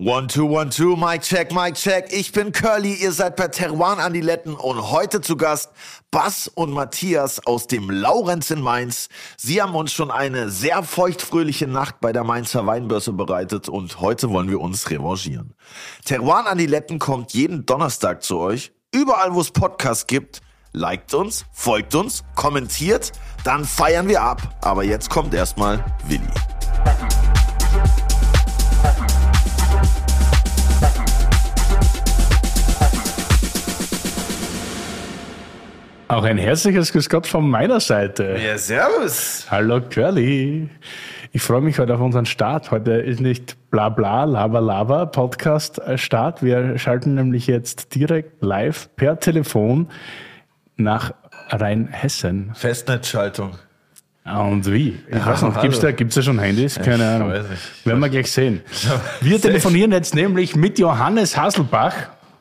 One, two, one, two, Mic check, Mic check. Ich bin Curly, ihr seid bei Teruan Andiletten und heute zu Gast Bass und Matthias aus dem Laurenz in Mainz. Sie haben uns schon eine sehr feuchtfröhliche Nacht bei der Mainzer Weinbörse bereitet und heute wollen wir uns revanchieren. Teruan Andiletten kommt jeden Donnerstag zu euch, überall wo es Podcasts gibt. Liked uns, folgt uns, kommentiert, dann feiern wir ab. Aber jetzt kommt erstmal Willi. Auch ein herzliches Grüß Gott von meiner Seite. Ja, servus. Hallo Curly. Ich freue mich heute auf unseren Start. Heute ist nicht bla bla, lava lava Podcast äh, Start. Wir schalten nämlich jetzt direkt live per Telefon nach Rheinhessen. Festnetzschaltung. Und wie? Ich Ja, weiß nicht, gibt's da, gibt's da schon Handys? Keine Ich Ahnung. Werden wir gleich sehen. Wir telefonieren jetzt nämlich mit Johannes Hasselbach.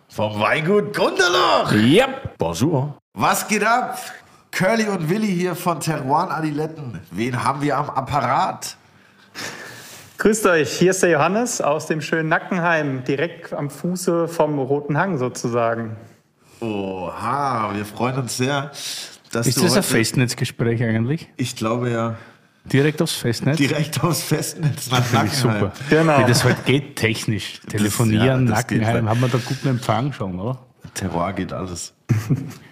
Vom Weingut Gunderloch. Yep. Bonjour. Was geht ab? Curly und Willi hier von Teruan Adiletten. Wen haben wir am Apparat? Grüßt euch, hier ist der Johannes aus dem schönen Nackenheim, direkt am Fuße vom Roten Hang sozusagen. Oha, wir freuen uns sehr, dass Ist du das ein heute, Festnetzgespräch eigentlich? Ich glaube ja, Direkt aufs Festnetz? direkt aufs Festnetz nach Finde ich Nackenheim. super. Genau. Wie das halt geht technisch. Telefonieren, ja, das Nackenheim, halt. haben wir da guten Empfang schon, oder? Terroir geht alles.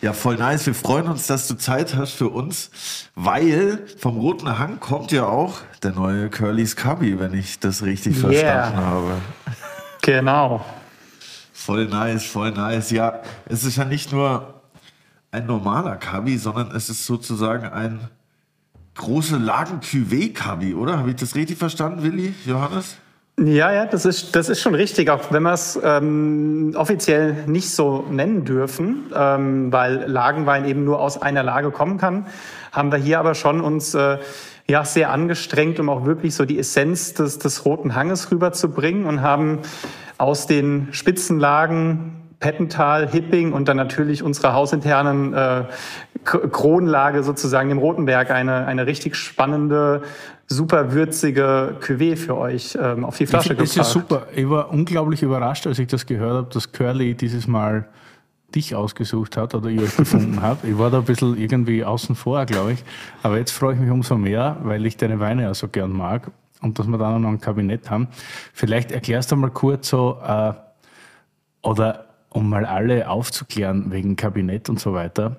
Ja, voll nice. Wir freuen uns, dass du Zeit hast für uns, weil vom Roten Hang kommt ja auch der neue Curly's Cubby, wenn ich das richtig Yeah. verstanden habe. Genau. Voll nice, voll nice. Ja, es ist ja nicht nur ein normaler Cubby, sondern es ist sozusagen ein große lagen cuvée cubby oder? Habe ich das richtig verstanden, Willi, Johannes? Ja, ja, das ist, das ist schon richtig, auch wenn wir es ähm, offiziell nicht so nennen dürfen, ähm, weil Lagenwein eben nur aus einer Lage kommen kann, haben wir hier aber schon uns äh, ja, sehr angestrengt, um auch wirklich so die Essenz des, des Roten Hanges rüberzubringen und haben aus den Spitzenlagen Pettental, Hipping und dann natürlich unserer hausinternen äh, Kronlage sozusagen dem Rotenberg eine, eine richtig spannende, super würzige Cuvée für euch ähm, auf die Flasche Das gebracht. ist super. Ich war unglaublich überrascht, als ich das gehört habe, dass Curly dieses Mal dich ausgesucht hat oder ihr euch gefunden habt. Ich war da ein bisschen irgendwie außen vor, glaube ich. Aber jetzt freue ich mich umso mehr, weil ich deine Weine ja so gern mag und dass wir da noch ein Kabinett haben. Vielleicht erklärst du mal kurz so, äh, oder um mal alle aufzuklären wegen Kabinett und so weiter.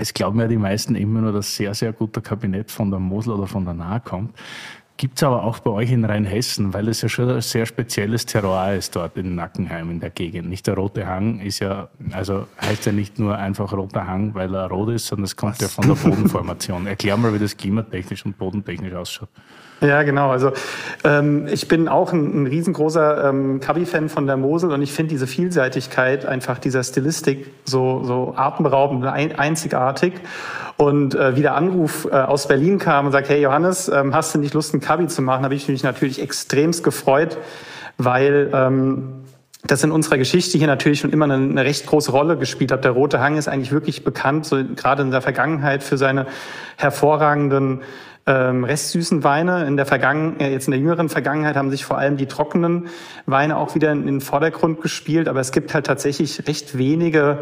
Es glauben ja die meisten immer nur, dass sehr, sehr guter Kabinett von der Mosel oder von der Nahe kommt. Gibt es aber auch bei euch in Rheinhessen, weil es ja schon ein sehr spezielles Terroir ist dort in Nackenheim in der Gegend. Nicht der Rote Hang ist ja, also heißt ja nicht nur einfach Roter Hang, weil er rot ist, sondern es kommt ja von der Bodenformation. Erklär mal, wie das klimatechnisch und bodentechnisch ausschaut. Ja, genau. Also ähm, ich bin auch ein, ein riesengroßer ähm, Cubby-Fan von der Mosel und ich finde diese Vielseitigkeit einfach dieser Stilistik so, so atemberaubend, ein, einzigartig. Und äh, wie der Anruf äh, aus Berlin kam und sagt, hey Johannes, ähm, hast du nicht Lust, ein Cubby zu machen, habe ich mich natürlich extremst gefreut, weil ähm, das in unserer Geschichte hier natürlich schon immer eine, eine recht große Rolle gespielt hat. Der Rote Hang ist eigentlich wirklich bekannt, so gerade in der Vergangenheit, für seine hervorragenden ähm, restsüßen Weine. In der Vergangen äh, jetzt in der jüngeren Vergangenheit haben sich vor allem die trockenen Weine auch wieder in den Vordergrund gespielt. Aber es gibt halt tatsächlich recht wenige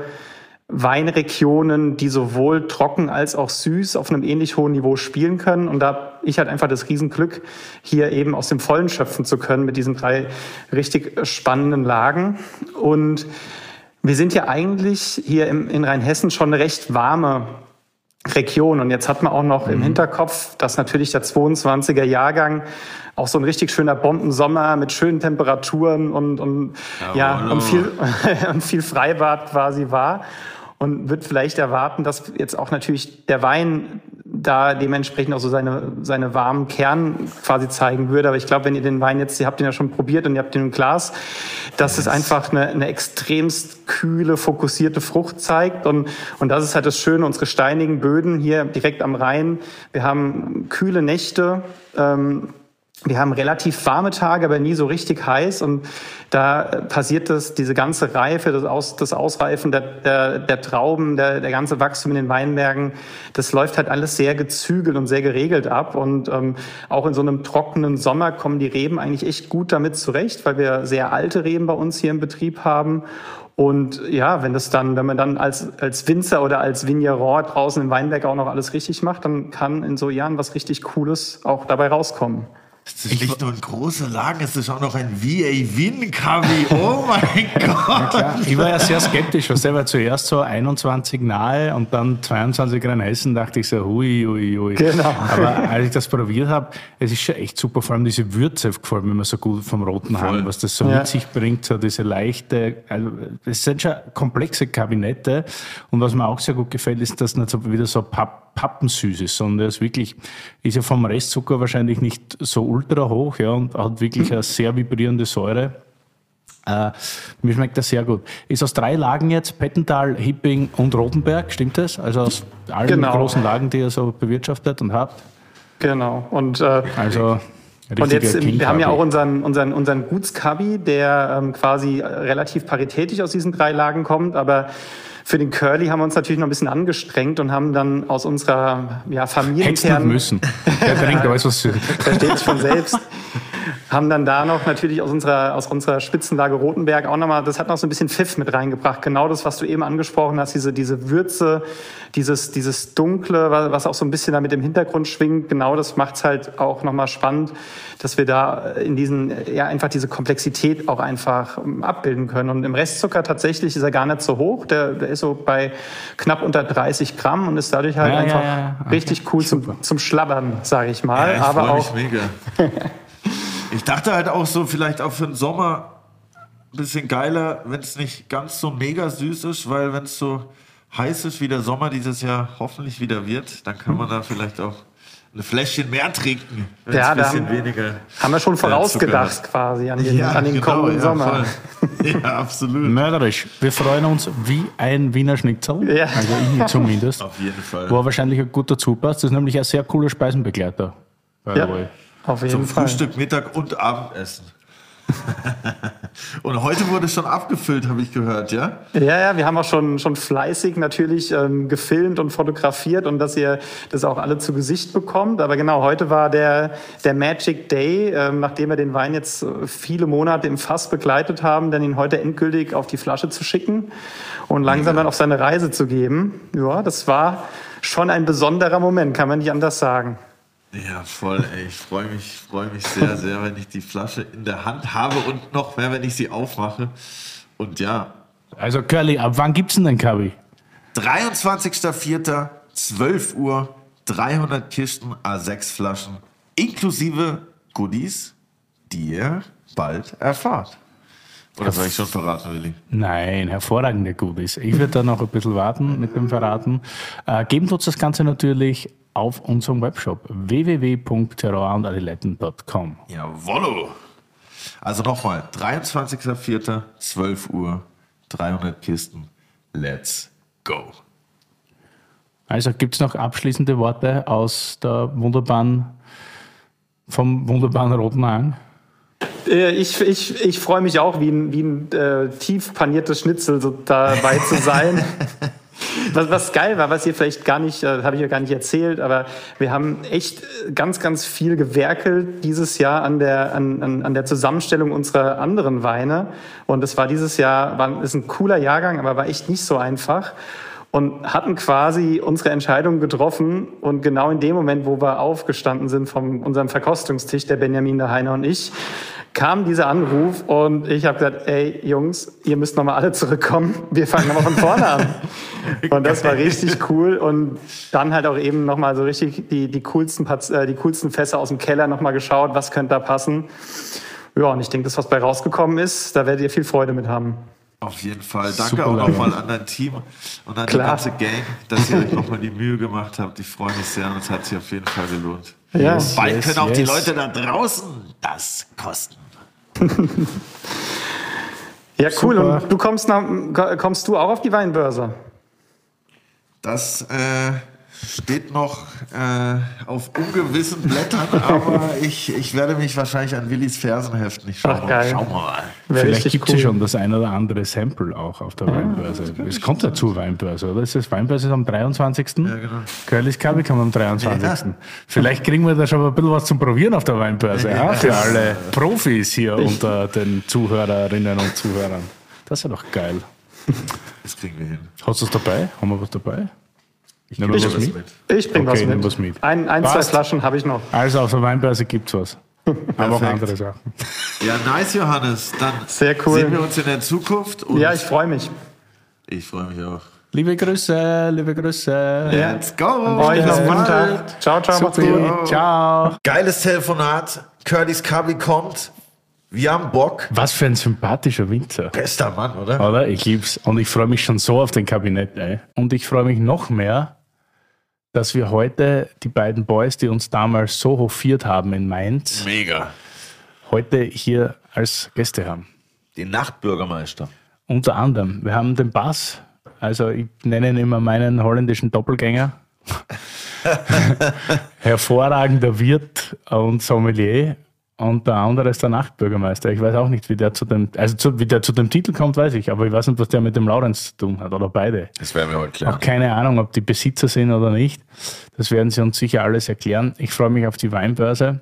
Weinregionen, die sowohl trocken als auch süß auf einem ähnlich hohen Niveau spielen können. Und da hab ich halt einfach das Riesenglück, hier eben aus dem Vollen schöpfen zu können mit diesen drei richtig spannenden Lagen. Und wir sind ja eigentlich hier in Rheinhessen schon eine recht warme Region. Und jetzt hat man auch noch im Hinterkopf, dass natürlich der 22er Jahrgang auch so ein richtig schöner Bombensommer mit schönen Temperaturen und, und ja, und viel, und viel Freibad quasi war. Und wird vielleicht erwarten, dass jetzt auch natürlich der Wein da dementsprechend auch so seine, seine warmen Kern quasi zeigen würde. Aber ich glaube, wenn ihr den Wein jetzt, ihr habt den ja schon probiert und ihr habt den im Glas, dass es einfach eine, eine extremst kühle, fokussierte Frucht zeigt. Und, und das ist halt das Schöne, unsere steinigen Böden hier direkt am Rhein. Wir haben kühle Nächte. Ähm, wir haben relativ warme Tage, aber nie so richtig heiß. Und da passiert das, diese ganze Reife, das, Aus, das Ausreifen der, der, der Trauben, der, der ganze Wachstum in den Weinbergen, das läuft halt alles sehr gezügelt und sehr geregelt ab. Und ähm, auch in so einem trockenen Sommer kommen die Reben eigentlich echt gut damit zurecht, weil wir sehr alte Reben bei uns hier im Betrieb haben. Und ja, wenn das dann, wenn man dann als, als Winzer oder als Vigneron draußen im Weinberg auch noch alles richtig macht, dann kann in so Jahren was richtig Cooles auch dabei rauskommen. Es ist nicht nur ein großer Lagen, es ist auch noch ein VA Win Kavi. Oh mein Gott. Ja, ich war ja sehr skeptisch, was der war zuerst so 21 nahe und dann 22 Rheinhessen, dachte ich so, hui, hui, hui. Genau. Aber als ich das probiert habe, es ist schon echt super, vor allem diese Würze gefällt mir so gut vom roten Hahn, was das so ja. mit sich bringt, so diese leichte, also es sind schon komplexe Kabinette und was mir auch sehr gut gefällt, ist, dass nicht so wieder so Papp pappensüß ist, sondern er ist wirklich, ist ja vom Restzucker wahrscheinlich nicht so ultra hoch, ja, und hat wirklich mhm. eine sehr vibrierende Säure. Äh, mir schmeckt das sehr gut. Ist aus drei Lagen jetzt, Pettental, Hipping und Rotenberg, stimmt das? Also aus allen genau. großen Lagen, die ihr so bewirtschaftet und habt? Genau. Und, äh, also, und jetzt, wir haben ja auch unseren, unseren, unseren Gutskabi, der ähm, quasi relativ paritätisch aus diesen drei Lagen kommt, aber für den Curly haben wir uns natürlich noch ein bisschen angestrengt und haben dann aus unserer ja, familienternen... müssen. Der trinkt alles, was Versteht sich von selbst. Haben dann da noch natürlich aus unserer, aus unserer Spitzenlage Rotenberg auch nochmal, das hat noch so ein bisschen Pfiff mit reingebracht. Genau das, was du eben angesprochen hast, diese, diese Würze, dieses, dieses Dunkle, was auch so ein bisschen da mit im Hintergrund schwingt. Genau das macht's halt auch nochmal spannend, dass wir da in diesen, ja, einfach diese Komplexität auch einfach ähm, abbilden können. Und im Restzucker tatsächlich ist er gar nicht so hoch. Der, der ist so bei knapp unter 30 Gramm und ist dadurch halt ja, einfach ja, ja. Okay. richtig cool zum, zum Schlabbern, sage ich mal. Aber auch. Ich dachte halt auch so, vielleicht auch für den Sommer ein bisschen geiler, wenn es nicht ganz so mega süß ist, weil wenn es so heiß ist, wie der Sommer dieses Jahr hoffentlich wieder wird, dann kann man da vielleicht auch ein Fläschchen mehr trinken. Ja, ein bisschen haben, weniger. Haben wir schon vorausgedacht quasi an den, ja, an den genau, kommenden ja, Sommer. Ja, absolut. Mörderisch. Wir freuen uns wie ein Wiener Schnitzel. Ja. Also ich zumindest. Auf jeden Fall. Wo er wahrscheinlich gut dazu passt. Das ist nämlich ein sehr cooler Speisenbegleiter. Ja. Auf jeden Zum Fall. Frühstück, Mittag und Abendessen. und heute wurde schon abgefüllt, habe ich gehört, ja? Ja, ja, wir haben auch schon, schon fleißig natürlich ähm, gefilmt und fotografiert und dass ihr das auch alle zu Gesicht bekommt. Aber genau, heute war der, der Magic Day, ähm, nachdem wir den Wein jetzt viele Monate im Fass begleitet haben, dann ihn heute endgültig auf die Flasche zu schicken und langsam ja. dann auf seine Reise zu geben. Ja, das war schon ein besonderer Moment, kann man nicht anders sagen. Ja, voll, ey. Ich freue mich, freue mich sehr, sehr, wenn ich die Flasche in der Hand habe und noch mehr, wenn ich sie aufmache. Und ja. Also, Curly, ab wann gibt's denn den Kabi? 23.04., 12 Uhr, 300 Kisten, A6 Flaschen, inklusive Goodies, die ihr bald erfahrt. Oder soll ich schon verraten, Willi? Nein, hervorragende Goodies. Ich würde da noch ein bisschen warten mit dem Verraten. Äh, geben uns das Ganze natürlich auf unserem Webshop www.terrorandadiletten.com. Jawollo! Also nochmal, 23.04., 12 Uhr, 300 Kisten. Let's go! Also gibt es noch abschließende Worte aus der wunderbaren, vom wunderbaren Roten Hang? Äh, ich, ich, ich freue mich auch, wie ein, wie ein äh, tief paniertes Schnitzel so dabei zu sein. Was, was geil war, was ihr vielleicht gar nicht, äh, habe ich ja gar nicht erzählt, aber wir haben echt ganz, ganz viel gewerkelt dieses Jahr an der, an, an, an der Zusammenstellung unserer anderen Weine. Und es war dieses Jahr, war, ist ein cooler Jahrgang, aber war echt nicht so einfach und hatten quasi unsere Entscheidung getroffen und genau in dem Moment, wo wir aufgestanden sind von unserem Verkostungstisch, der Benjamin, der Heiner und ich, kam dieser Anruf und ich habe gesagt, ey Jungs, ihr müsst nochmal alle zurückkommen. Wir fangen nochmal von vorne an. Und das war richtig cool. Und dann halt auch eben nochmal so richtig die, die, coolsten, äh, die coolsten Fässer aus dem Keller nochmal geschaut, was könnte da passen. Ja, und ich denke, das, was bei rausgekommen ist, da werdet ihr viel Freude mit haben. Auf jeden Fall. Danke Super auch nochmal an dein Team und an Klar. die ganze Gang, dass ihr euch nochmal die Mühe gemacht habt. Ich freue mich sehr und es hat sich auf jeden Fall gelohnt. Ja. Bald yes, können auch yes. die Leute da draußen das kosten. ja, cool. Super. Und du kommst, nach, kommst du auch auf die Weinbörse? Das äh, steht noch äh, auf ungewissen Blättern, aber ich, ich werde mich wahrscheinlich an Willis Fersen heften. Ich schau, Ach, mal, geil. schau mal. Vielleicht gibt es cool. ja schon das ein oder andere Sample auch auf der Weinbörse. Es kommt ja zur Weinbörse, oder? Ist das Weinbörse am 23.? Ja, genau. Curly's Kabi kommt am 23. Vielleicht kriegen wir da schon ein bisschen was zum Probieren auf der Weinbörse, ja, für alle Profis hier unter den Zuhörerinnen und Zuhörern. Das ist ja doch geil. Das kriegen wir hin. Hast du es dabei? Haben wir was dabei? Ich nehme gebe was mit. Ich bringe Okay, was, nimm mit. was mit. Ein, ein zwei. Flaschen habe ich noch. Also auf der Weinbörse gibt's was. Aber auch andere Sachen. Ja, nice, Johannes. Dann Sehr cool. sehen wir uns in der Zukunft. Und Ja, ich freue mich. ich freue mich auch. Liebe Grüße, liebe Grüße. Let's go. Euch noch einen. Tag. Ciao, ciao, macht's gut. Ciao. Geiles Telefonat. Curtis Kabi kommt. Wir haben Bock. Was für ein sympathischer Winzer. Bester Mann, oder? Oder? Ich lieb's. Und ich freue mich schon so auf den Kabinett. Ey. Und ich freue mich noch mehr, dass wir heute die beiden Boys, die uns damals so hofiert haben in Mainz, Mega. heute hier als Gäste haben. Den Nachtbürgermeister. Unter anderem, wir haben den Bass, also ich nenne ihn immer meinen holländischen Doppelgänger. Hervorragender Wirt und Sommelier. Und der andere ist der Nachtbürgermeister. Ich weiß auch nicht, wie der zu dem, also zu, wie der zu dem Titel kommt, weiß ich, aber ich weiß nicht, was der mit dem Laurenz zu tun hat oder beide. Das werden wir heute Auch klären. keine Ahnung, ob die Besitzer sind oder nicht. Das werden sie uns sicher alles erklären. Ich freue mich auf die Weinbörse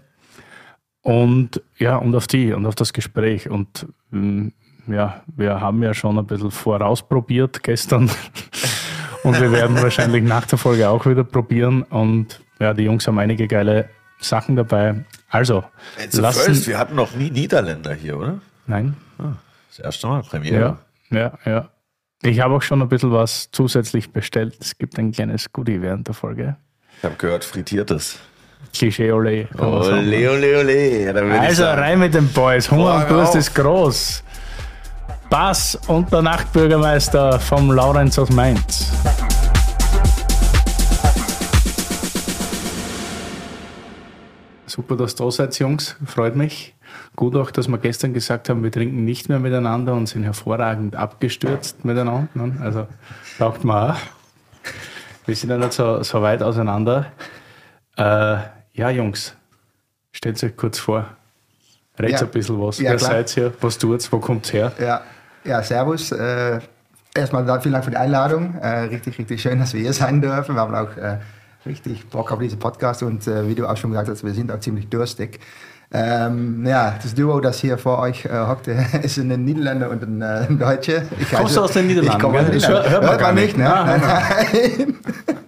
und ja, und auf die und auf das Gespräch. Und ähm, ja, wir haben ja schon ein bisschen vorausprobiert gestern. und wir werden wahrscheinlich nach der Folge auch wieder probieren. Und ja, die Jungs haben einige geile Sachen dabei. Also, lassen. First, wir hatten noch nie Niederländer hier, oder? Nein, Das erste Mal, Premiere. ja, ja, ja. Ich habe auch schon ein bisschen was zusätzlich bestellt. Es gibt ein kleines Goodie während der Folge. Ich habe gehört, frittiertes. Klischee ole. Ole, ole, ole. Also rein mit den Boys. Hunger und Durst ist groß. Bass und der Nachtbürgermeister vom Laurenz aus Mainz. Super, dass ihr da seid, Jungs. Freut mich. Gut auch, dass wir gestern gesagt haben, wir trinken nicht mehr miteinander und sind hervorragend abgestürzt miteinander. ne? Also taugt mir auch. Wir sind ja nicht so, so weit auseinander. Äh, ja, Jungs, stellt euch kurz vor. Redet Ja. ein bisschen was. Ja, Wer klar. seid ihr? Was tut's? Wo kommt's her? Ja, ja servus. Äh, erstmal vielen Dank für die Einladung. Äh, richtig, richtig schön, dass wir hier sein dürfen. Wir haben auch äh, richtig Bock auf diesen Podcast und äh, wie du auch schon gesagt hast, wir sind auch ziemlich durstig. Ähm, ja, das Duo, das hier vor euch äh, hockt, ist ein Niederländer und ein, äh, Deutscher. Ich Kommst du aus den Niederlanden, Ich komme aus den Niederlanden. hört- hört man gar nicht, ne? nicht. Ah. Nein, nein.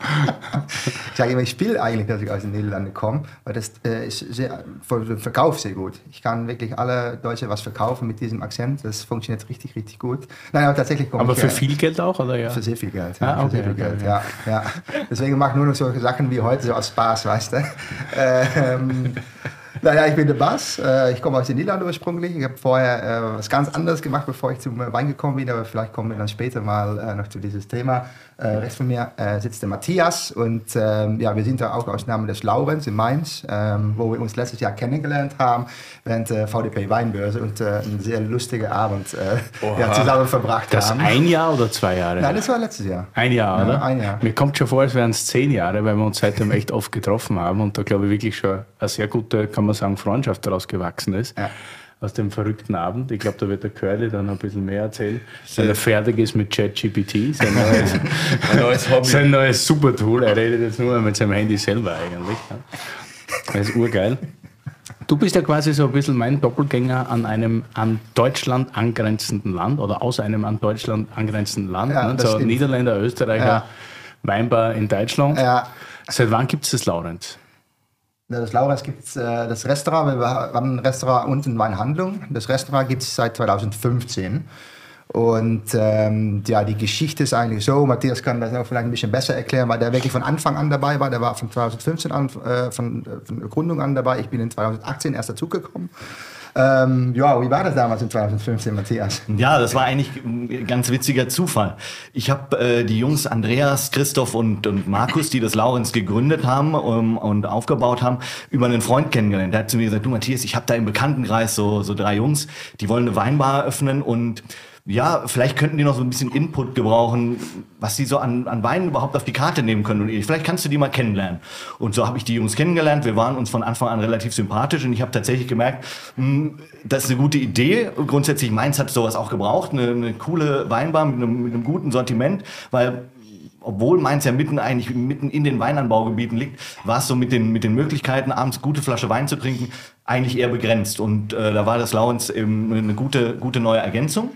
ich sage immer, ich spiele eigentlich, dass ich aus den Niederlanden komme, weil das äh, ist sehr, für den Verkauf sehr gut. Ich kann wirklich alle Deutsche was verkaufen mit diesem Akzent. Das funktioniert richtig, richtig gut. Nein, aber tatsächlich komme Aber für viel Geld auch, oder ja? für sehr viel Geld. Ah, für okay, sehr viel okay, Geld. okay. Ja, ja. Deswegen mache ich nur noch solche Sachen wie heute, so aus Spaß, weißt du. Ähm, naja, ich bin der Bass. Äh, ich komme aus den Niederlanden ursprünglich. Ich habe vorher äh, was ganz anderes gemacht, bevor ich zum Wein gekommen bin. Aber vielleicht kommen wir dann später mal äh, noch zu dieses Thema. Äh, rechts von mir äh, sitzt der Matthias. Und ähm, ja, wir sind da auch aus Namen des Laurens in Mainz, ähm, wo wir uns letztes Jahr kennengelernt haben während der VDP Weinbörse und äh, einen sehr lustigen Abend äh, ja, zusammen verbracht Das haben. ein Jahr oder zwei Jahre? Nein, das war letztes Jahr. Ein Jahr, Ja, oder? ein Jahr. Mir kommt schon vor, als wären es zehn Jahre, weil wir uns seitdem echt oft getroffen haben und da glaube ich wirklich schon eine sehr gute, kann man sagen, Freundschaft daraus gewachsen ist. Ja. Aus dem verrückten Abend. Ich glaube, da wird der Curly dann noch ein bisschen mehr erzählen, wenn er fertig ist mit ChatGPT, sein neues, Ein neues Hobby. sein neues Supertool. Er redet jetzt nur mit seinem Handy selber eigentlich. Das ist urgeil. Du bist ja quasi so ein bisschen mein Doppelgänger an einem an Deutschland angrenzenden Land oder aus einem an Deutschland angrenzenden Land. Ja, ne? So stimmt. Niederländer, Österreicher, Ja. Weinbar in Deutschland. Ja, Seit wann gibt es das, Laurenz? Das Laurens gibt es äh, das Restaurant, wir haben ein Restaurant und eine Weinhandlung. Das Restaurant gibt es seit 2015. Und ähm, ja, die Geschichte ist eigentlich so, Matthias kann das auch vielleicht ein bisschen besser erklären, weil der wirklich von Anfang an dabei war. Der war von 2015 an, äh, von, äh, von Gründung an dabei. Ich bin in 2018 erst dazugekommen. Ähm, ja, wie war das damals in 2015, Matthias? Ja, das war eigentlich ein ganz witziger Zufall. Ich habe äh, die Jungs Andreas, Christoph und, und Markus, die das Laurens gegründet haben um, und aufgebaut haben, über einen Freund kennengelernt. Der hat zu mir gesagt, du Matthias, ich habe da im Bekanntenkreis so, so drei Jungs, die wollen eine Weinbar öffnen und ja, vielleicht könnten die noch so ein bisschen Input gebrauchen, was sie so an, an Weinen überhaupt auf die Karte nehmen können. Und vielleicht kannst du die mal kennenlernen. Und so habe ich die Jungs kennengelernt. Wir waren uns von Anfang an relativ sympathisch und ich habe tatsächlich gemerkt, mh, hm, das ist eine gute Idee. Grundsätzlich Mainz hat sowas auch gebraucht, eine, eine coole Weinbar mit einem, mit einem guten Sortiment, weil obwohl Mainz ja mitten eigentlich mitten in den Weinanbaugebieten liegt, war es so mit den, mit den Möglichkeiten, abends gute Flasche Wein zu trinken, eigentlich eher begrenzt. Und äh, da war das Lauens eben eine gute, gute neue Ergänzung.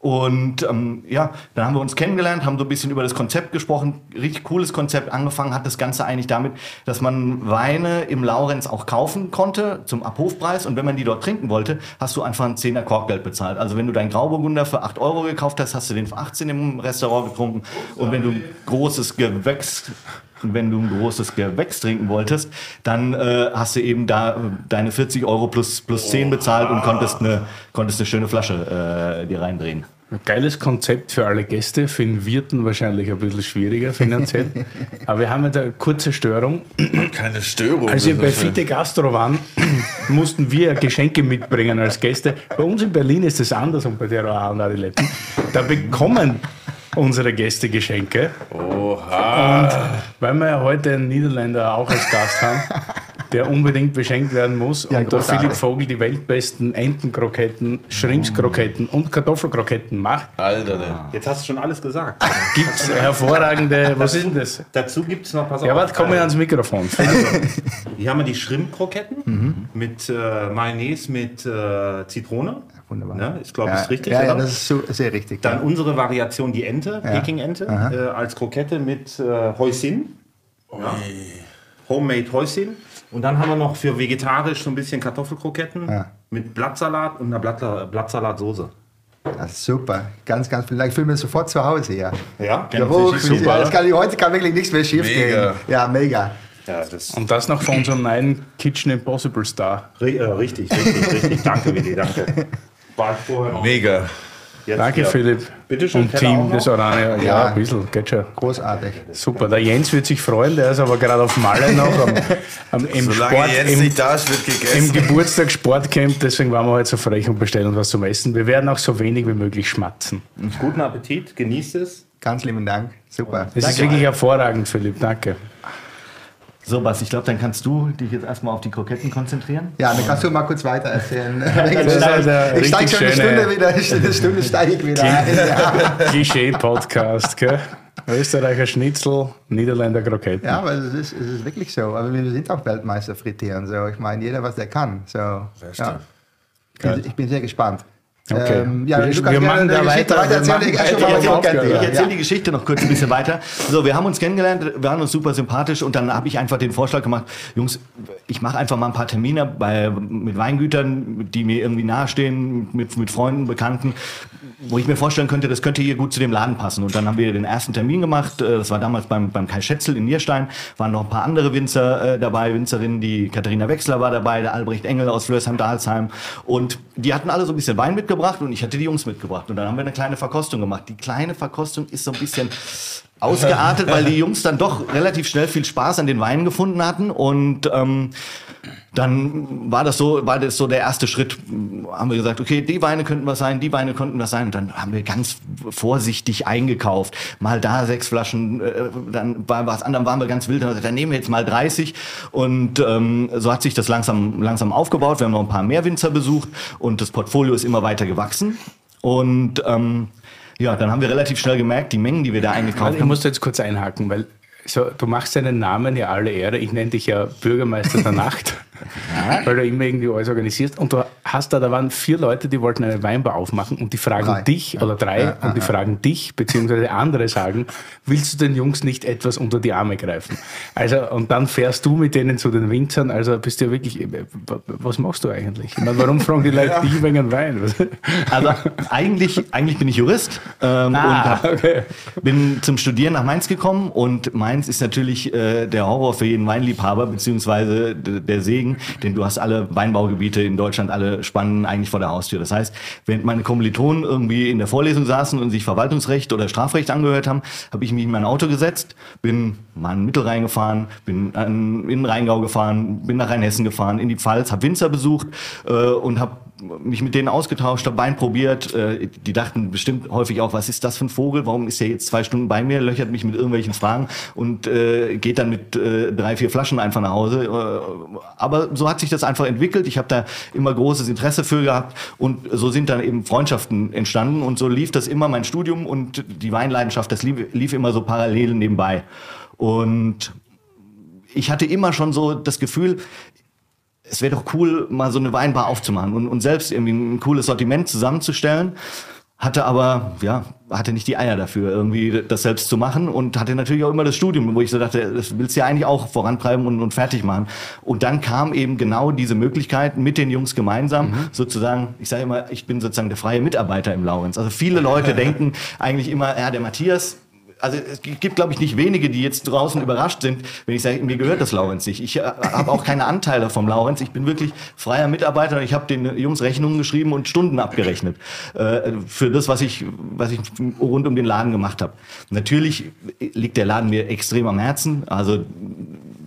Und ähm, ja, dann haben wir uns kennengelernt, haben so ein bisschen über das Konzept gesprochen. Richtig cooles Konzept. Angefangen hat das Ganze eigentlich damit, dass man Weine im Laurenz auch kaufen konnte zum Abhofpreis. Und wenn man die dort trinken wollte, hast du einfach ein 10er Korkgeld bezahlt. Also wenn du deinen Grauburgunder für 8 Euro gekauft hast, hast du den für 18 im Restaurant getrunken. Und wenn du ein großes Gewächs wenn du ein großes Gewächs trinken wolltest, dann äh, hast du eben da äh, deine 40 Euro plus, plus 10 bezahlt und konntest eine, konntest eine schöne Flasche äh, dir reindrehen. Ein geiles Konzept für alle Gäste, für den Wirten wahrscheinlich ein bisschen schwieriger finanziell. Aber wir haben jetzt eine kurze Störung. Keine Störung. Als wir bei Fite Gastro waren, mussten wir Geschenke mitbringen als Gäste. Bei uns in Berlin ist es anders und bei der Roa und Adiletten. Da bekommen unsere Gäste Geschenke. Oha. Und weil wir ja heute einen Niederländer auch als Gast haben, der unbedingt beschenkt werden muss Ja, und der großartig. Philipp Vogel die weltbesten Entenkroketten, Schrimpskroketten und Kartoffelkroketten macht, Alter, der. Jetzt hast du schon alles gesagt. gibt es hervorragende, was ist denn das? Dazu gibt es noch, pass Ja, auf. warte, komm mir ans Mikrofon. Hier haben wir die Shrimp-Kroketten mit äh, Mayonnaise mit äh, Zitrone. Wunderbar. Ne? Ich glaube, ja, das ist richtig. Ja, ja, das ist so, sehr richtig. Dann ja. unsere Variation, die Ente, Peking-Ente, äh, als Krokette mit äh, Häusin. Ja. Homemade Häusin. Und dann haben wir noch für vegetarisch so ein bisschen Kartoffelkroketten Ja. mit Blattsalat und einer Blatt, Blattsalatsoße. Das ist super. Ganz, ganz vielen Dank. Ich fühle mich sofort zu Hause hier. Ja? Der Ruck, super, das kann, heute kann wirklich nichts mehr schief Mega. gehen. Ja, mega. Ja, das Und das noch von unserem neuen Kitchen Impossible Star. äh, richtig, richtig, richtig. Danke, Willi, danke. War vorher noch. Mega. Jetzt Danke, hier. Philipp. Bitte schön, Und Team des Orania. Ja, Ja. ein bisschen, geht schon. Großartig. Super. Der Jens wird sich freuen, der ist aber gerade auf Malle noch am, am, im, Solange Sport, Jens im, nicht da ist, wird im gegessen. Geburtstagssportcamp. Deswegen waren wir heute so frech und bestellen uns was zum Essen. Wir werden auch so wenig wie möglich schmatzen. Guten Appetit, genießt es. Ganz lieben Dank. Super. Das ist wirklich hervorragend, Philipp. Danke. So, Bas, ich glaube, dann kannst du dich jetzt erstmal auf die Kroketten konzentrieren. Ja, dann kannst du mal kurz weiter erzählen. also ich steige schon eine schöne- Stunde wieder, eine Stunde steige ich wieder. Klischee-Podcast, gell? Österreicher Schnitzel, Niederländer Kroketten. ja, aber es ist, es ist wirklich so. Aber wir sind auch Weltmeister frittieren. So. Ich meine, jeder, was der kann. So, ja. ich, bin, ich bin sehr gespannt. Okay. Ähm, ja, Wir- wir machen da weiter. Wir erzählen. machen Ich weiter. erzähle Ja. die Geschichte noch kurz ein bisschen weiter. So, wir haben uns kennengelernt, wir waren uns super sympathisch und dann habe ich einfach den Vorschlag gemacht, Jungs, ich mache einfach mal ein paar Termine bei, mit Weingütern, die mir irgendwie nahestehen, mit, mit Freunden, Bekannten, wo ich mir vorstellen könnte, das könnte hier gut zu dem Laden passen. Und dann haben wir den ersten Termin gemacht, äh, das war damals beim, beim Kai Schätzel in Nierstein, waren noch ein paar andere Winzer äh, dabei, Winzerinnen, die Katharina Wechsler war dabei, der Albrecht Engel aus Flörsheim-Dalsheim und die hatten alle so ein bisschen Wein mitgebracht und ich hatte die Jungs mitgebracht. Und dann haben wir eine kleine Verkostung gemacht. Die kleine Verkostung ist so ein bisschen ausgeartet, weil die Jungs dann doch relativ schnell viel Spaß an den Weinen gefunden hatten und ähm, dann war das so, war das so der erste Schritt. Haben wir gesagt, okay, die Weine könnten was sein, die Weine könnten was sein. Und dann haben wir ganz vorsichtig eingekauft. Mal da sechs Flaschen, äh, dann war was anderem waren wir ganz wild. Dann, gesagt, dann nehmen wir jetzt mal 30. Und ähm, so hat sich das langsam, langsam aufgebaut. Wir haben noch ein paar mehr Winzer besucht und das Portfolio ist immer weiter gewachsen. Und ähm, ja, dann haben wir relativ schnell gemerkt, die Mengen, die wir da eingekauft Ich haben. muss da jetzt kurz einhaken, weil so, du machst deinen Namen ja alle Ehre. Ich nenne dich ja Bürgermeister der Nacht, weil du immer irgendwie alles organisierst. Und du hast da, da waren vier Leute, die wollten eine Weinbar aufmachen und die fragen Drei. dich, oder drei, und die fragen dich, beziehungsweise andere sagen, willst du den Jungs nicht etwas unter die Arme greifen? Also, und dann fährst du mit denen zu den Winzern, also bist du ja wirklich, was machst du eigentlich? Ich meine, warum fragen die Leute dich wegen Wein? Also eigentlich, eigentlich bin ich Jurist ähm, Ah, und hab, okay. bin zum Studieren nach Mainz gekommen und Mainz ist natürlich äh, der Horror für jeden Weinliebhaber beziehungsweise der Segen, denn du hast alle Weinbaugebiete in Deutschland, alle spannen eigentlich vor der Haustür. Das heißt, während meine Kommilitonen irgendwie in der Vorlesung saßen und sich Verwaltungsrecht oder Strafrecht angehört haben, habe ich mich in mein Auto gesetzt, bin mal in den Mittelrhein gefahren, bin in den Rheingau gefahren, bin nach Rheinhessen gefahren, in die Pfalz, habe Winzer besucht äh, und habe mich mit denen ausgetauscht, habe Wein probiert. Äh, die dachten bestimmt häufig auch, was ist das für ein Vogel? Warum ist der jetzt zwei Stunden bei mir, löchert mich mit irgendwelchen Fragen und äh, geht dann mit äh, drei, vier Flaschen einfach nach Hause. Äh, aber so hat sich das einfach entwickelt. Ich habe da immer großes Interesse für gehabt und so sind dann eben Freundschaften entstanden und so lief das immer mein Studium und die Weinleidenschaft, das lief, lief immer so parallel nebenbei. Und ich hatte immer schon so das Gefühl, es wäre doch cool, mal so eine Weinbar aufzumachen und, und selbst irgendwie ein cooles Sortiment zusammenzustellen. Hatte aber, ja, hatte nicht die Eier dafür, irgendwie das selbst zu machen und hatte natürlich auch immer das Studium, wo ich so dachte, das willst du ja eigentlich auch vorantreiben und, und fertig machen. Und dann kam eben genau diese Möglichkeit mit den Jungs gemeinsam, mhm. sozusagen, ich sage immer, ich bin sozusagen der freie Mitarbeiter im Laurenz. Also viele Leute denken eigentlich immer, ja, der Matthias, also es gibt, glaube ich, nicht wenige, die jetzt draußen überrascht sind, wenn ich sage, mir gehört das Laurenz nicht. Ich äh, habe auch keine Anteile vom Laurenz. Ich bin wirklich freier Mitarbeiter. Ich habe den Jungs Rechnungen geschrieben und Stunden abgerechnet äh, für das, was ich, was ich rund um den Laden gemacht habe. Natürlich liegt der Laden mir extrem am Herzen. Also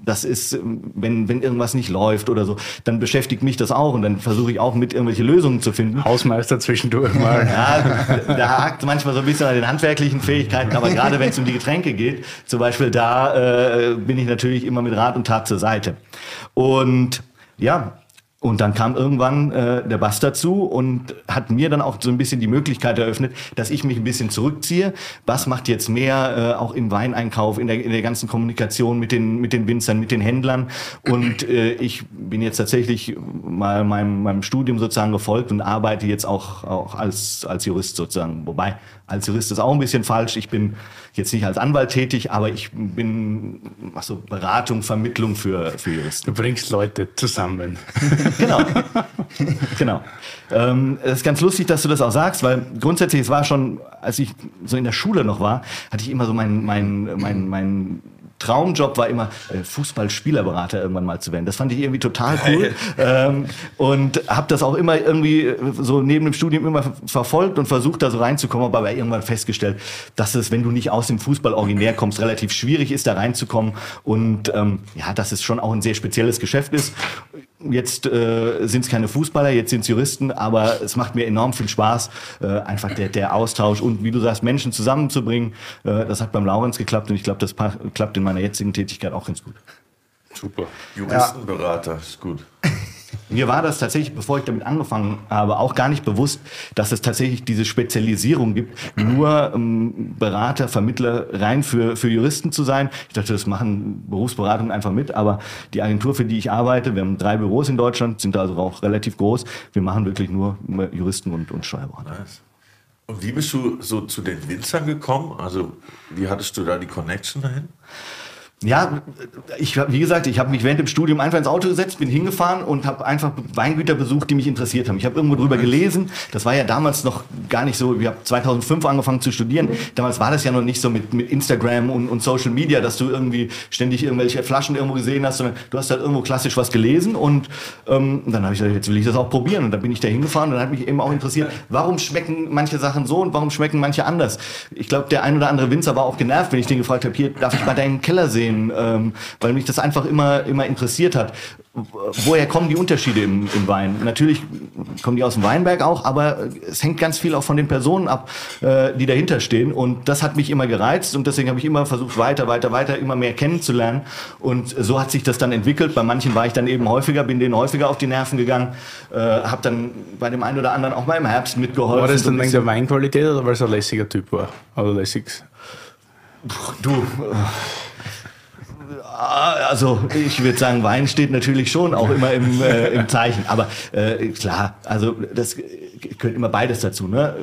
das ist, wenn, wenn irgendwas nicht läuft oder so, dann beschäftigt mich das auch und dann versuche ich auch mit irgendwelche Lösungen zu finden. Hausmeister zwischendurch mal. ja, da hakt manchmal so ein bisschen an den handwerklichen Fähigkeiten, aber gerade wenn es um die Getränke geht, zum Beispiel da äh, bin ich natürlich immer mit Rat und Tat zur Seite. Und ja, und dann kam irgendwann äh, der Bass dazu und hat mir dann auch so ein bisschen die Möglichkeit eröffnet, dass ich mich ein bisschen zurückziehe. Bass macht jetzt mehr äh, auch im Weineinkauf, in der, in der ganzen Kommunikation mit den, mit den Winzern, mit den Händlern. Und äh, ich bin jetzt tatsächlich mal meinem, meinem Studium sozusagen gefolgt und arbeite jetzt auch, auch als, als Jurist sozusagen. Wobei als Jurist ist auch ein bisschen falsch. Ich bin jetzt nicht als Anwalt tätig, aber ich bin mach so Beratung, Vermittlung für, für Juristen. Du bringst Leute zusammen. genau. genau. Ähm, es ist ganz lustig, dass du das auch sagst, weil grundsätzlich, es war schon, als ich so in der Schule noch war, hatte ich immer so mein, mein, mein, mein Traumjob war immer äh, Fußballspielerberater irgendwann mal zu werden. Das fand ich irgendwie total cool ähm, und habe das auch immer irgendwie äh, so neben dem Studium immer verfolgt und versucht da so reinzukommen, aber irgendwann festgestellt, dass es, wenn du nicht aus dem Fußball originär kommst, relativ schwierig ist, da reinzukommen und ähm, ja, dass es schon auch ein sehr spezielles Geschäft ist. Jetzt äh, sind es keine Fußballer, jetzt sind es Juristen, aber es macht mir enorm viel Spaß, äh, einfach der, der Austausch und wie du sagst, Menschen zusammenzubringen. Äh, das hat beim Laurens geklappt und ich glaube, das klappt in meiner jetzigen Tätigkeit auch ganz gut. Super. Juristenberater, ja. ist gut. Mir war das tatsächlich, bevor ich damit angefangen habe, auch gar nicht bewusst, dass es tatsächlich diese Spezialisierung gibt, nur ähm, Berater, Vermittler rein für, für Juristen zu sein. Ich dachte, das machen Berufsberatungen einfach mit, aber die Agentur, für die ich arbeite, wir haben drei Büros in Deutschland, sind also auch relativ groß. Wir machen wirklich nur Juristen und, und Steuerberater. Nice. Und wie bist du so zu den Winzern gekommen? Also, wie hattest du da die Connection dahin? Ja, ich wie gesagt, ich habe mich während dem Studium einfach ins Auto gesetzt, bin hingefahren und habe einfach Weingüter besucht, die mich interessiert haben. Ich habe irgendwo drüber gelesen. Das war ja damals noch gar nicht so. Ich habe 2005 angefangen zu studieren. Damals war das ja noch nicht so mit, mit Instagram und, und Social Media, dass du irgendwie ständig irgendwelche Flaschen irgendwo gesehen hast, sondern du hast halt irgendwo klassisch was gelesen und ähm, dann habe ich gesagt, jetzt will ich das auch probieren. Und dann bin ich da hingefahren und dann hat mich eben auch interessiert, warum schmecken manche Sachen so und warum schmecken manche anders. Ich glaube, der ein oder andere Winzer war auch genervt, wenn ich den gefragt habe, hier darf ich mal deinen Keller sehen sehen, ähm, weil mich das einfach immer, immer interessiert hat. Woher kommen die Unterschiede im, im Wein? Natürlich kommen die aus dem Weinberg auch, aber es hängt ganz viel auch von den Personen ab, äh, die dahinter stehen. Und das hat mich immer gereizt und deswegen habe ich immer versucht, weiter, weiter, weiter, immer mehr kennenzulernen. Und so hat sich das dann entwickelt. Bei manchen war ich dann eben häufiger, bin denen häufiger auf die Nerven gegangen, äh, habe dann bei dem einen oder anderen auch mal im Herbst mitgeholfen. War das dann wegen der Weinqualität oder weil es ein lässiger Typ war? Oder lässig? Du. Ah, also ich würde sagen, Wein steht natürlich schon auch immer im, äh, im Zeichen. Aber äh, klar, also das gehört immer beides dazu. Ne?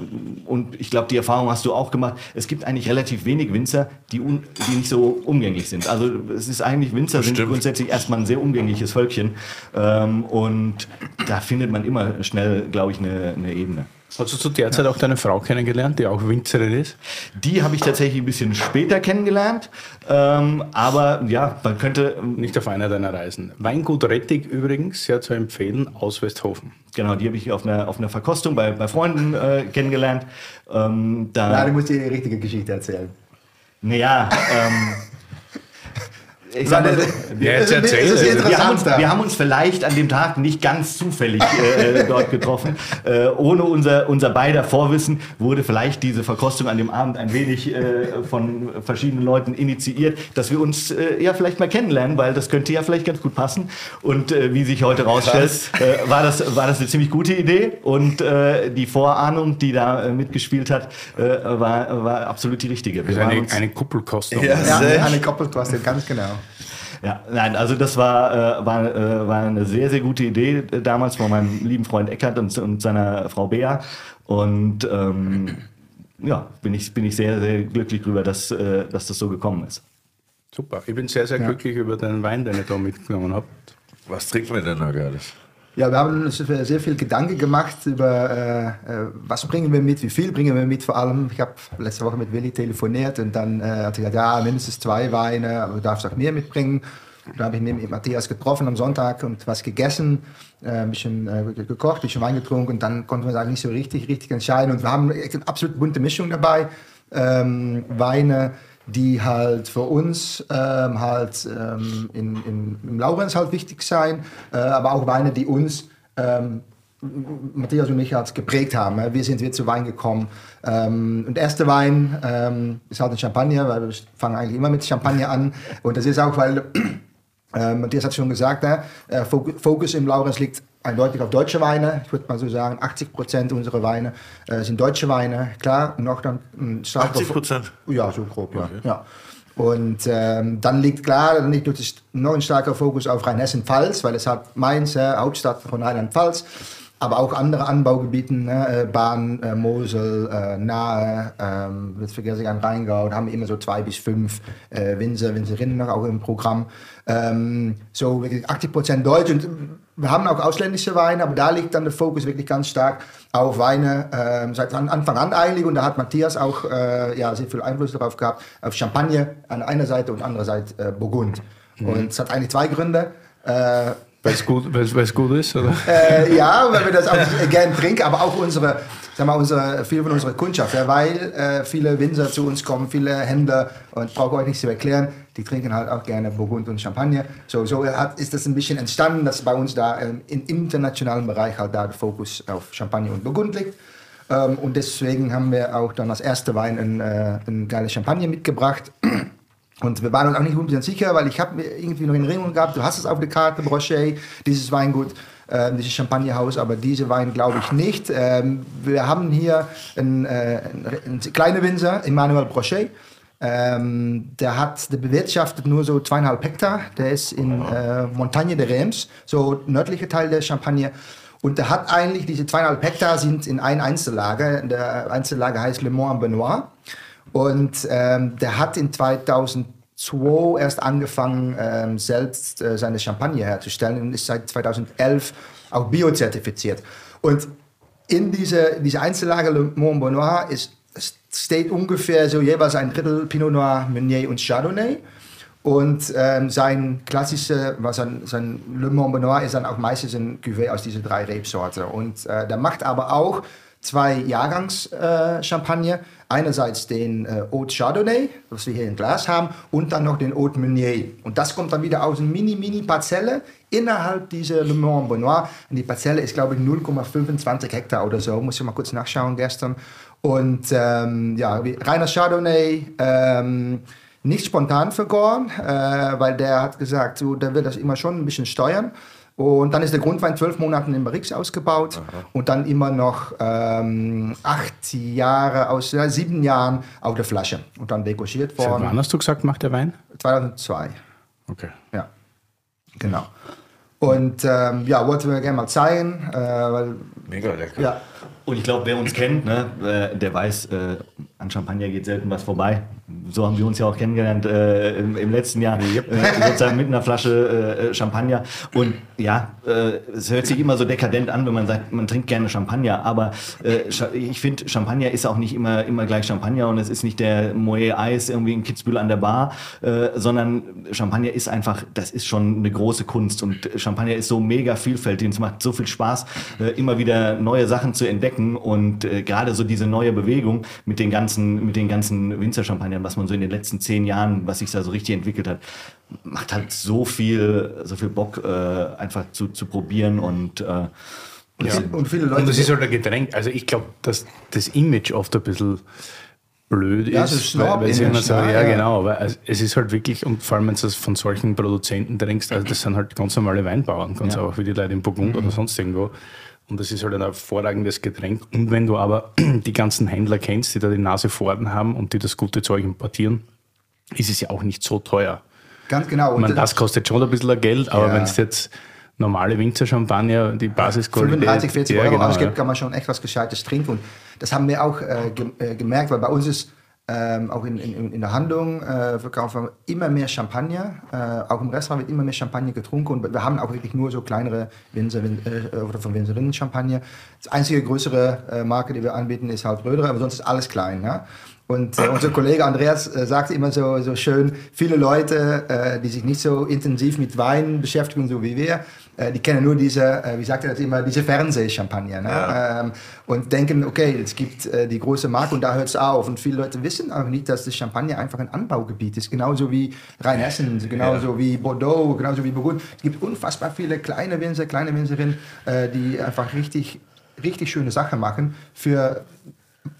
Und ich glaube, die Erfahrung hast du auch gemacht. Es gibt eigentlich relativ wenig Winzer, die, un, die nicht so umgänglich sind. Also es ist eigentlich, Winzer sind grundsätzlich erstmal ein sehr umgängliches Völkchen. Ähm, und da findet man immer schnell, glaube ich, eine, eine Ebene. Hast du zu der Zeit auch deine Frau kennengelernt, die auch Winzerin ist? Die habe ich tatsächlich ein bisschen später kennengelernt. Ähm, aber ja, man könnte. Nicht auf einer deiner Reisen. Weingut Rettig übrigens, sehr zu empfehlen, aus Westhofen. Genau, die habe ich auf einer, auf einer Verkostung bei, bei Freunden äh, kennengelernt. Ähm, da, ja, du musst dir die richtige Geschichte erzählen. Naja, ähm, ich sag mal so, Ja, jetzt erzähl wir haben, uns, wir haben uns vielleicht an dem Tag nicht ganz zufällig äh, dort getroffen. Äh, ohne unser, unser beider Vorwissen wurde vielleicht diese Verkostung an dem Abend ein wenig äh, von verschiedenen Leuten initiiert, dass wir uns äh, ja vielleicht mal kennenlernen, weil das könnte ja vielleicht ganz gut passen. Und äh, wie sich heute rausstellt, äh, war, das, war das eine ziemlich gute Idee. Und äh, die Vorahnung, die da äh, mitgespielt hat, äh, war, war absolut die richtige. Wir waren eine, uns- eine Kuppelkostung. Ja. Ja, eine Koppelkostet, ganz genau. Ja, nein, also das war, äh, war, äh, war eine sehr, sehr gute Idee äh, damals von meinem lieben Freund Eckert und, und seiner Frau Bea. Und ähm, ja, bin ich, bin ich sehr, sehr glücklich drüber, dass, äh, dass das so gekommen ist. Super. Ich bin sehr, sehr glücklich über den Wein, den ihr da mitgenommen habt. Was trinken wir denn da gerade? Ja, wir haben uns sehr viel Gedanken gemacht über, äh, äh, was bringen wir mit, wie viel bringen wir mit vor allem. Ich habe letzte Woche mit Willi telefoniert und dann äh, hat er gesagt, ja, mindestens zwei Weine, aber du darfst auch mehr mitbringen. Da habe ich mit Matthias getroffen am Sonntag und was gegessen, äh, ein bisschen äh, gekocht, ein bisschen Wein getrunken und dann konnten wir uns eigentlich nicht so richtig, richtig entscheiden. Und wir haben echt eine absolut bunte Mischung dabei. Ähm, Weine, die halt für uns ähm, halt ähm, in, in, im Laurenz halt wichtig sein, äh, aber auch Weine, die uns ähm, Matthias und mich halt geprägt haben. Wie sind wir zu Wein gekommen? Ähm, und der erste Wein ähm, ist halt ein Champagner, weil wir fangen eigentlich immer mit Champagner an. Und das ist auch, weil äh, Matthias hat schon gesagt, ne, äh, Fok- Fokus im Laurenz liegt eindeutig auf deutsche Weine. Ich würde mal so sagen, 80 Prozent unserer Weine äh, sind deutsche Weine. Klar, noch dann ein starker 80 Prozent? ja, so grob, ja. ja. Und ähm, dann liegt klar, dann liegt natürlich noch ein starker Fokus auf Rheinhessen-Pfalz, weil es hat Mainz, äh, Hauptstadt von Rheinland-Pfalz, aber auch andere Anbaugebieten, ne, äh, Bahn, äh, Mosel, äh, Nahe, ähm, jetzt vergesse ich an Rheingau, da haben wir immer so zwei bis fünf äh, Winzer, Winzerinnen noch auch im Programm. Ähm, so wirklich 80 Prozent Deutsch und wir haben auch ausländische Weine, aber da liegt dann der Fokus wirklich ganz stark auf Weine ähm, seit an- Anfang an eigentlich und da hat Matthias auch äh, ja, sehr viel Einfluss darauf gehabt, auf Champagner an einer Seite und anderer Seite äh, Burgund. Und es hat eigentlich zwei Gründe. Äh, Weil es gut, weil's, weil's gut ist, oder? äh, ja, weil wir das auch gerne trinken, aber auch unsere, sag mal, unsere, viel von unserer Kundschaft, ja, weil äh, viele Winzer zu uns kommen, viele Händler, und brauche euch nicht zu erklären, die trinken halt auch gerne Burgund und Champagner. So, so hat, ist das ein bisschen entstanden, dass bei uns da ähm, im internationalen Bereich halt da der Fokus auf Champagner und Burgund liegt. Ähm, und deswegen haben wir auch dann als erster Wein ein, äh, ein geiles Champagner mitgebracht. Und wir waren uns auch nicht 100% sicher, weil ich habe irgendwie noch in Erinnerung gehabt, du hast es auf der Karte, Brochet, dieses Weingut, äh, dieses Champagnerhaus, aber diese Wein glaube ich nicht. Ähm, wir haben hier einen, äh, einen kleinen Winzer, Emmanuel Brochet. Ähm, der hat, der bewirtschaftet nur so zweieinhalb Hektar. Der ist in äh, Montagne de Reims, so nördliche Teil der Champagne. Und der hat eigentlich, diese zweieinhalb Hektar sind in ein Einzellager. Der Einzellager heißt Le Mans Benoit. Und ähm, der hat in 2002 erst angefangen, ähm, selbst äh, seine Champagner herzustellen und ist seit 2011 auch biozertifiziert. Und in diese, diese Einzellager Le Mont Benoit ist, steht ungefähr so jeweils ein Drittel Pinot Noir, Meunier und Chardonnay. Und ähm, sein klassische, was sein, sein Le Mont Benoit ist dann auch meistens ein Cuvée aus diesen drei Rebsorten. Und äh, der macht aber auch zwei Jahrgangs-Champagner. Äh. Einerseits den äh, Haute Chardonnay, was wir hier im Glas haben, und dann noch den Haute Meunier. Und das kommt dann wieder aus einer mini-mini-Parzelle innerhalb dieser Le Mans Benoit. Und die Parzelle ist, glaube ich, 0,25 Hektar oder so. Muss ich mal kurz nachschauen gestern. Und ähm, ja, reiner Chardonnay, ähm, nicht spontan vergoren, äh, weil der hat gesagt, so, der will das immer schon ein bisschen steuern. Und dann ist der Grundwein zwölf Monate im Barrix ausgebaut und dann immer noch ähm, acht Jahre aus ja, sieben Jahren auf der Flasche und dann Seit worden. wann hast du gesagt, macht der Wein? 2002. Okay. Ja, genau. Und ähm, ja, wollten wir gerne mal zeigen, äh, weil Mega lecker. ja, Und ich glaube, wer uns kennt, ne, äh, der weiß, äh, an Champagner geht selten was vorbei. So haben wir uns ja auch kennengelernt äh, im, im letzten Jahr, äh, sozusagen mit einer Flasche äh, Champagner. Und ja, äh, es hört sich immer so dekadent an, wenn man sagt, man trinkt gerne Champagner. Aber äh, ich finde, Champagner ist auch nicht immer, immer gleich Champagner und es ist nicht der Moet Eis irgendwie in Kitzbühel an der Bar, äh, sondern Champagner ist einfach, das ist schon eine große Kunst. Und Champagner ist so mega vielfältig und es macht so viel Spaß, äh, immer wieder neue Sachen zu entdecken. Und äh, gerade so diese neue Bewegung mit den ganzen, mit den ganzen Winzerchampagnern, was man so in den letzten zehn Jahren, was sich da so richtig entwickelt hat, macht halt so viel, so viel Bock, äh, einfach zu, zu probieren und äh, Und, viel, und viele Leute. Und das ist halt ein Getränk. Also ich glaube, dass das Image oft ein bisschen blöd Ja, ist. Snob weil, weil sie immer ja, ja, ja. genau, aber es es ist halt wirklich, und vor allem wenn du das von solchen Produzenten trinkst, also das sind halt ganz normale Weinbauern, ganz Ja. auch wie die Leute in Burgund Mhm. oder sonst irgendwo. Und das ist halt ein hervorragendes Getränk. Und wenn du aber die ganzen Händler kennst, die da die Nase vorn haben und die das gute Zeug importieren, ist es ja auch nicht so teuer. Ganz genau. Ich Und meine, das kostet schon ein bisschen Geld, aber Ja. wenn es jetzt normale Winzer-Champagner, die Basisqualität... 35, 40 Ja, Euro genau, ausgibt, ja. kann man schon echt was Gescheites trinken. Und das haben wir auch äh, äh, gemerkt, weil bei uns ist ähm, auch in, in, in der Handlung äh, verkaufen wir immer mehr Champagner. Äh, auch im Restaurant wird immer mehr Champagner getrunken und wir haben auch wirklich nur so kleinere Winzer Win äh, oder von Winzerinnen Champagner. Das einzige größere äh, Marke, die wir anbieten, ist halt Röder, aber sonst ist alles klein. Ja? Und äh, unser Kollege Andreas äh, sagt immer so, so schön, viele Leute, die sich nicht so intensiv mit Wein beschäftigen, so wie wir, äh, die kennen nur diese, äh, wie sagt er das immer, diese Fernsehchampagner. Ne? Ähm, und denken, okay, es gibt äh, die große Marke und da hört es auf. Und viele Leute wissen auch nicht, dass das Champagner einfach ein Anbaugebiet ist. Genauso wie Rheinhessen, genauso wie Bordeaux, genauso wie Burgund. Es gibt unfassbar viele kleine Winzer, kleine Winzerinnen, die einfach richtig, richtig schöne Sachen machen für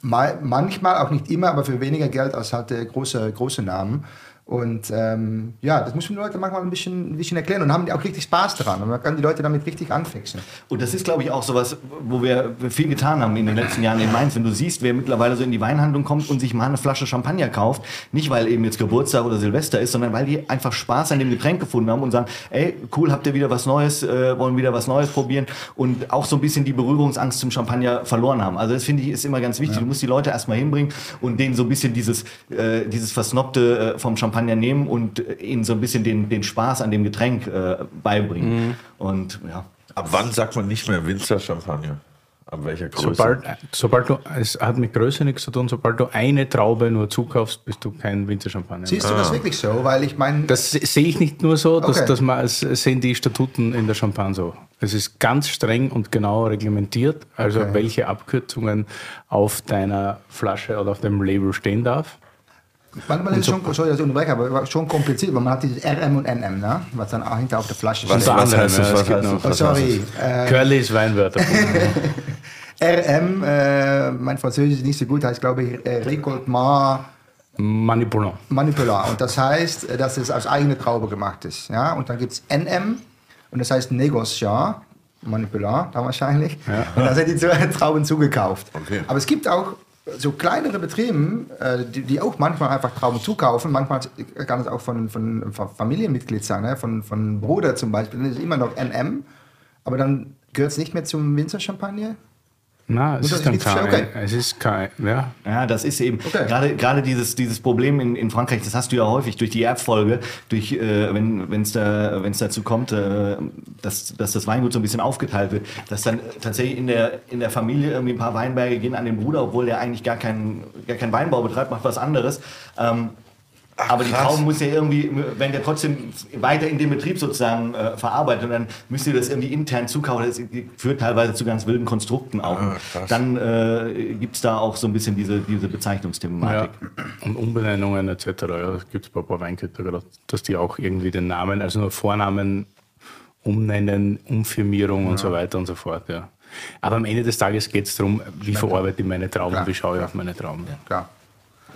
mal, manchmal, auch nicht immer, aber für weniger Geld als halt große, große Namen. Und ähm, ja, das muss man den Leuten manchmal ein bisschen, ein bisschen erklären und haben die auch richtig Spaß daran. Und man kann die Leute damit richtig anfixen. Und das ist, glaube ich, auch sowas, wo wir viel getan haben in den letzten Jahren in Mainz. Wenn du siehst, wer mittlerweile so in die Weinhandlung kommt und sich mal eine Flasche Champagner kauft, nicht weil eben jetzt Geburtstag oder Silvester ist, sondern weil die einfach Spaß an dem Getränk gefunden haben und sagen, ey, cool, habt ihr wieder was Neues, äh, wollen wieder was Neues probieren und auch so ein bisschen die Berührungsangst zum Champagner verloren haben. Also das finde ich ist immer ganz wichtig. Du musst die Leute erstmal hinbringen und denen so ein bisschen dieses, äh, dieses Versnobte äh, vom Champagner nehmen und äh, ihnen so ein bisschen den, den Spaß an dem Getränk äh, beibringen. Und ja. Ab wann sagt man nicht mehr Winzer-Champagner? Ab welcher Größe? Sobald, sobald du, es hat mit Größe nichts zu tun, sobald du eine Traube nur zukaufst, bist du kein Winzerchampagner. Siehst du das wirklich so? Weil ich meine, Das se- sehe ich nicht nur so, dass, Okay. dass man, es sehen die Statuten in der Champagne so. Es ist ganz streng und genau reglementiert, also Okay. welche Abkürzungen auf deiner Flasche oder auf dem Label stehen darf. Manchmal ist es schon, sorry, dass ich unterbreche, aber schon kompliziert, weil man hat dieses RM und NM, ne? was dann auch hinter auf der Flasche Was, steht. was anderem, heißt das? ja, Was heißt noch-? Oh, Was sorry. Äh, Curly ist Weinwörter. RM, äh, mein Französisch ist nicht so gut, heißt glaube ich äh, Récoltement Manipulant. Manipular. Und das heißt, äh, dass es aus eigener Traube gemacht ist. Ja? Und dann gibt es NM und das heißt Negociant. Manipular, dann wahrscheinlich. Und da sind die Trauben zugekauft. Okay. Aber es gibt auch so kleinere Betriebe, äh, die, die auch manchmal einfach Trauben zukaufen. Manchmal kann es auch von, von, Familienmitglied sein, ne? von, von Bruder zum Beispiel. Das ist immer noch NM, aber dann gehört es nicht mehr zum Winzer-Champagner. Na, es ist dann kein, okay. es ist kein, ja. Ja, das ist eben Okay. gerade gerade dieses dieses Problem in, in Frankreich. Das hast du ja häufig durch die Erbfolge, durch äh, wenn wenn es da wenn es dazu kommt, äh, dass dass das Weingut so ein bisschen aufgeteilt wird, dass dann tatsächlich in der in der Familie irgendwie ein paar Weinberge gehen an den Bruder, obwohl der eigentlich gar keinen gar keinen Weinbau betreibt, macht was anderes. Ähm, aber die. Trauben muss ja irgendwie, wenn der trotzdem weiter in dem Betrieb sozusagen äh, verarbeitet und dann müsst ihr das irgendwie intern zukaufen. Das führt teilweise zu ganz wilden Konstrukten auch. Krass. dann äh, gibt es da auch so ein bisschen diese, diese Bezeichnungsthematik. Ja, und Umbenennungen etc. Ja, das gibt es bei ein paar Weinküter gerade, dass die auch irgendwie den Namen, also nur Vornamen umnennen, Umfirmierung und so weiter und so fort. Ja. Aber am Ende des Tages geht es darum, wie verarbeite ich meine Trauben, Klar. wie schaue ich auf meine Trauben. Klar.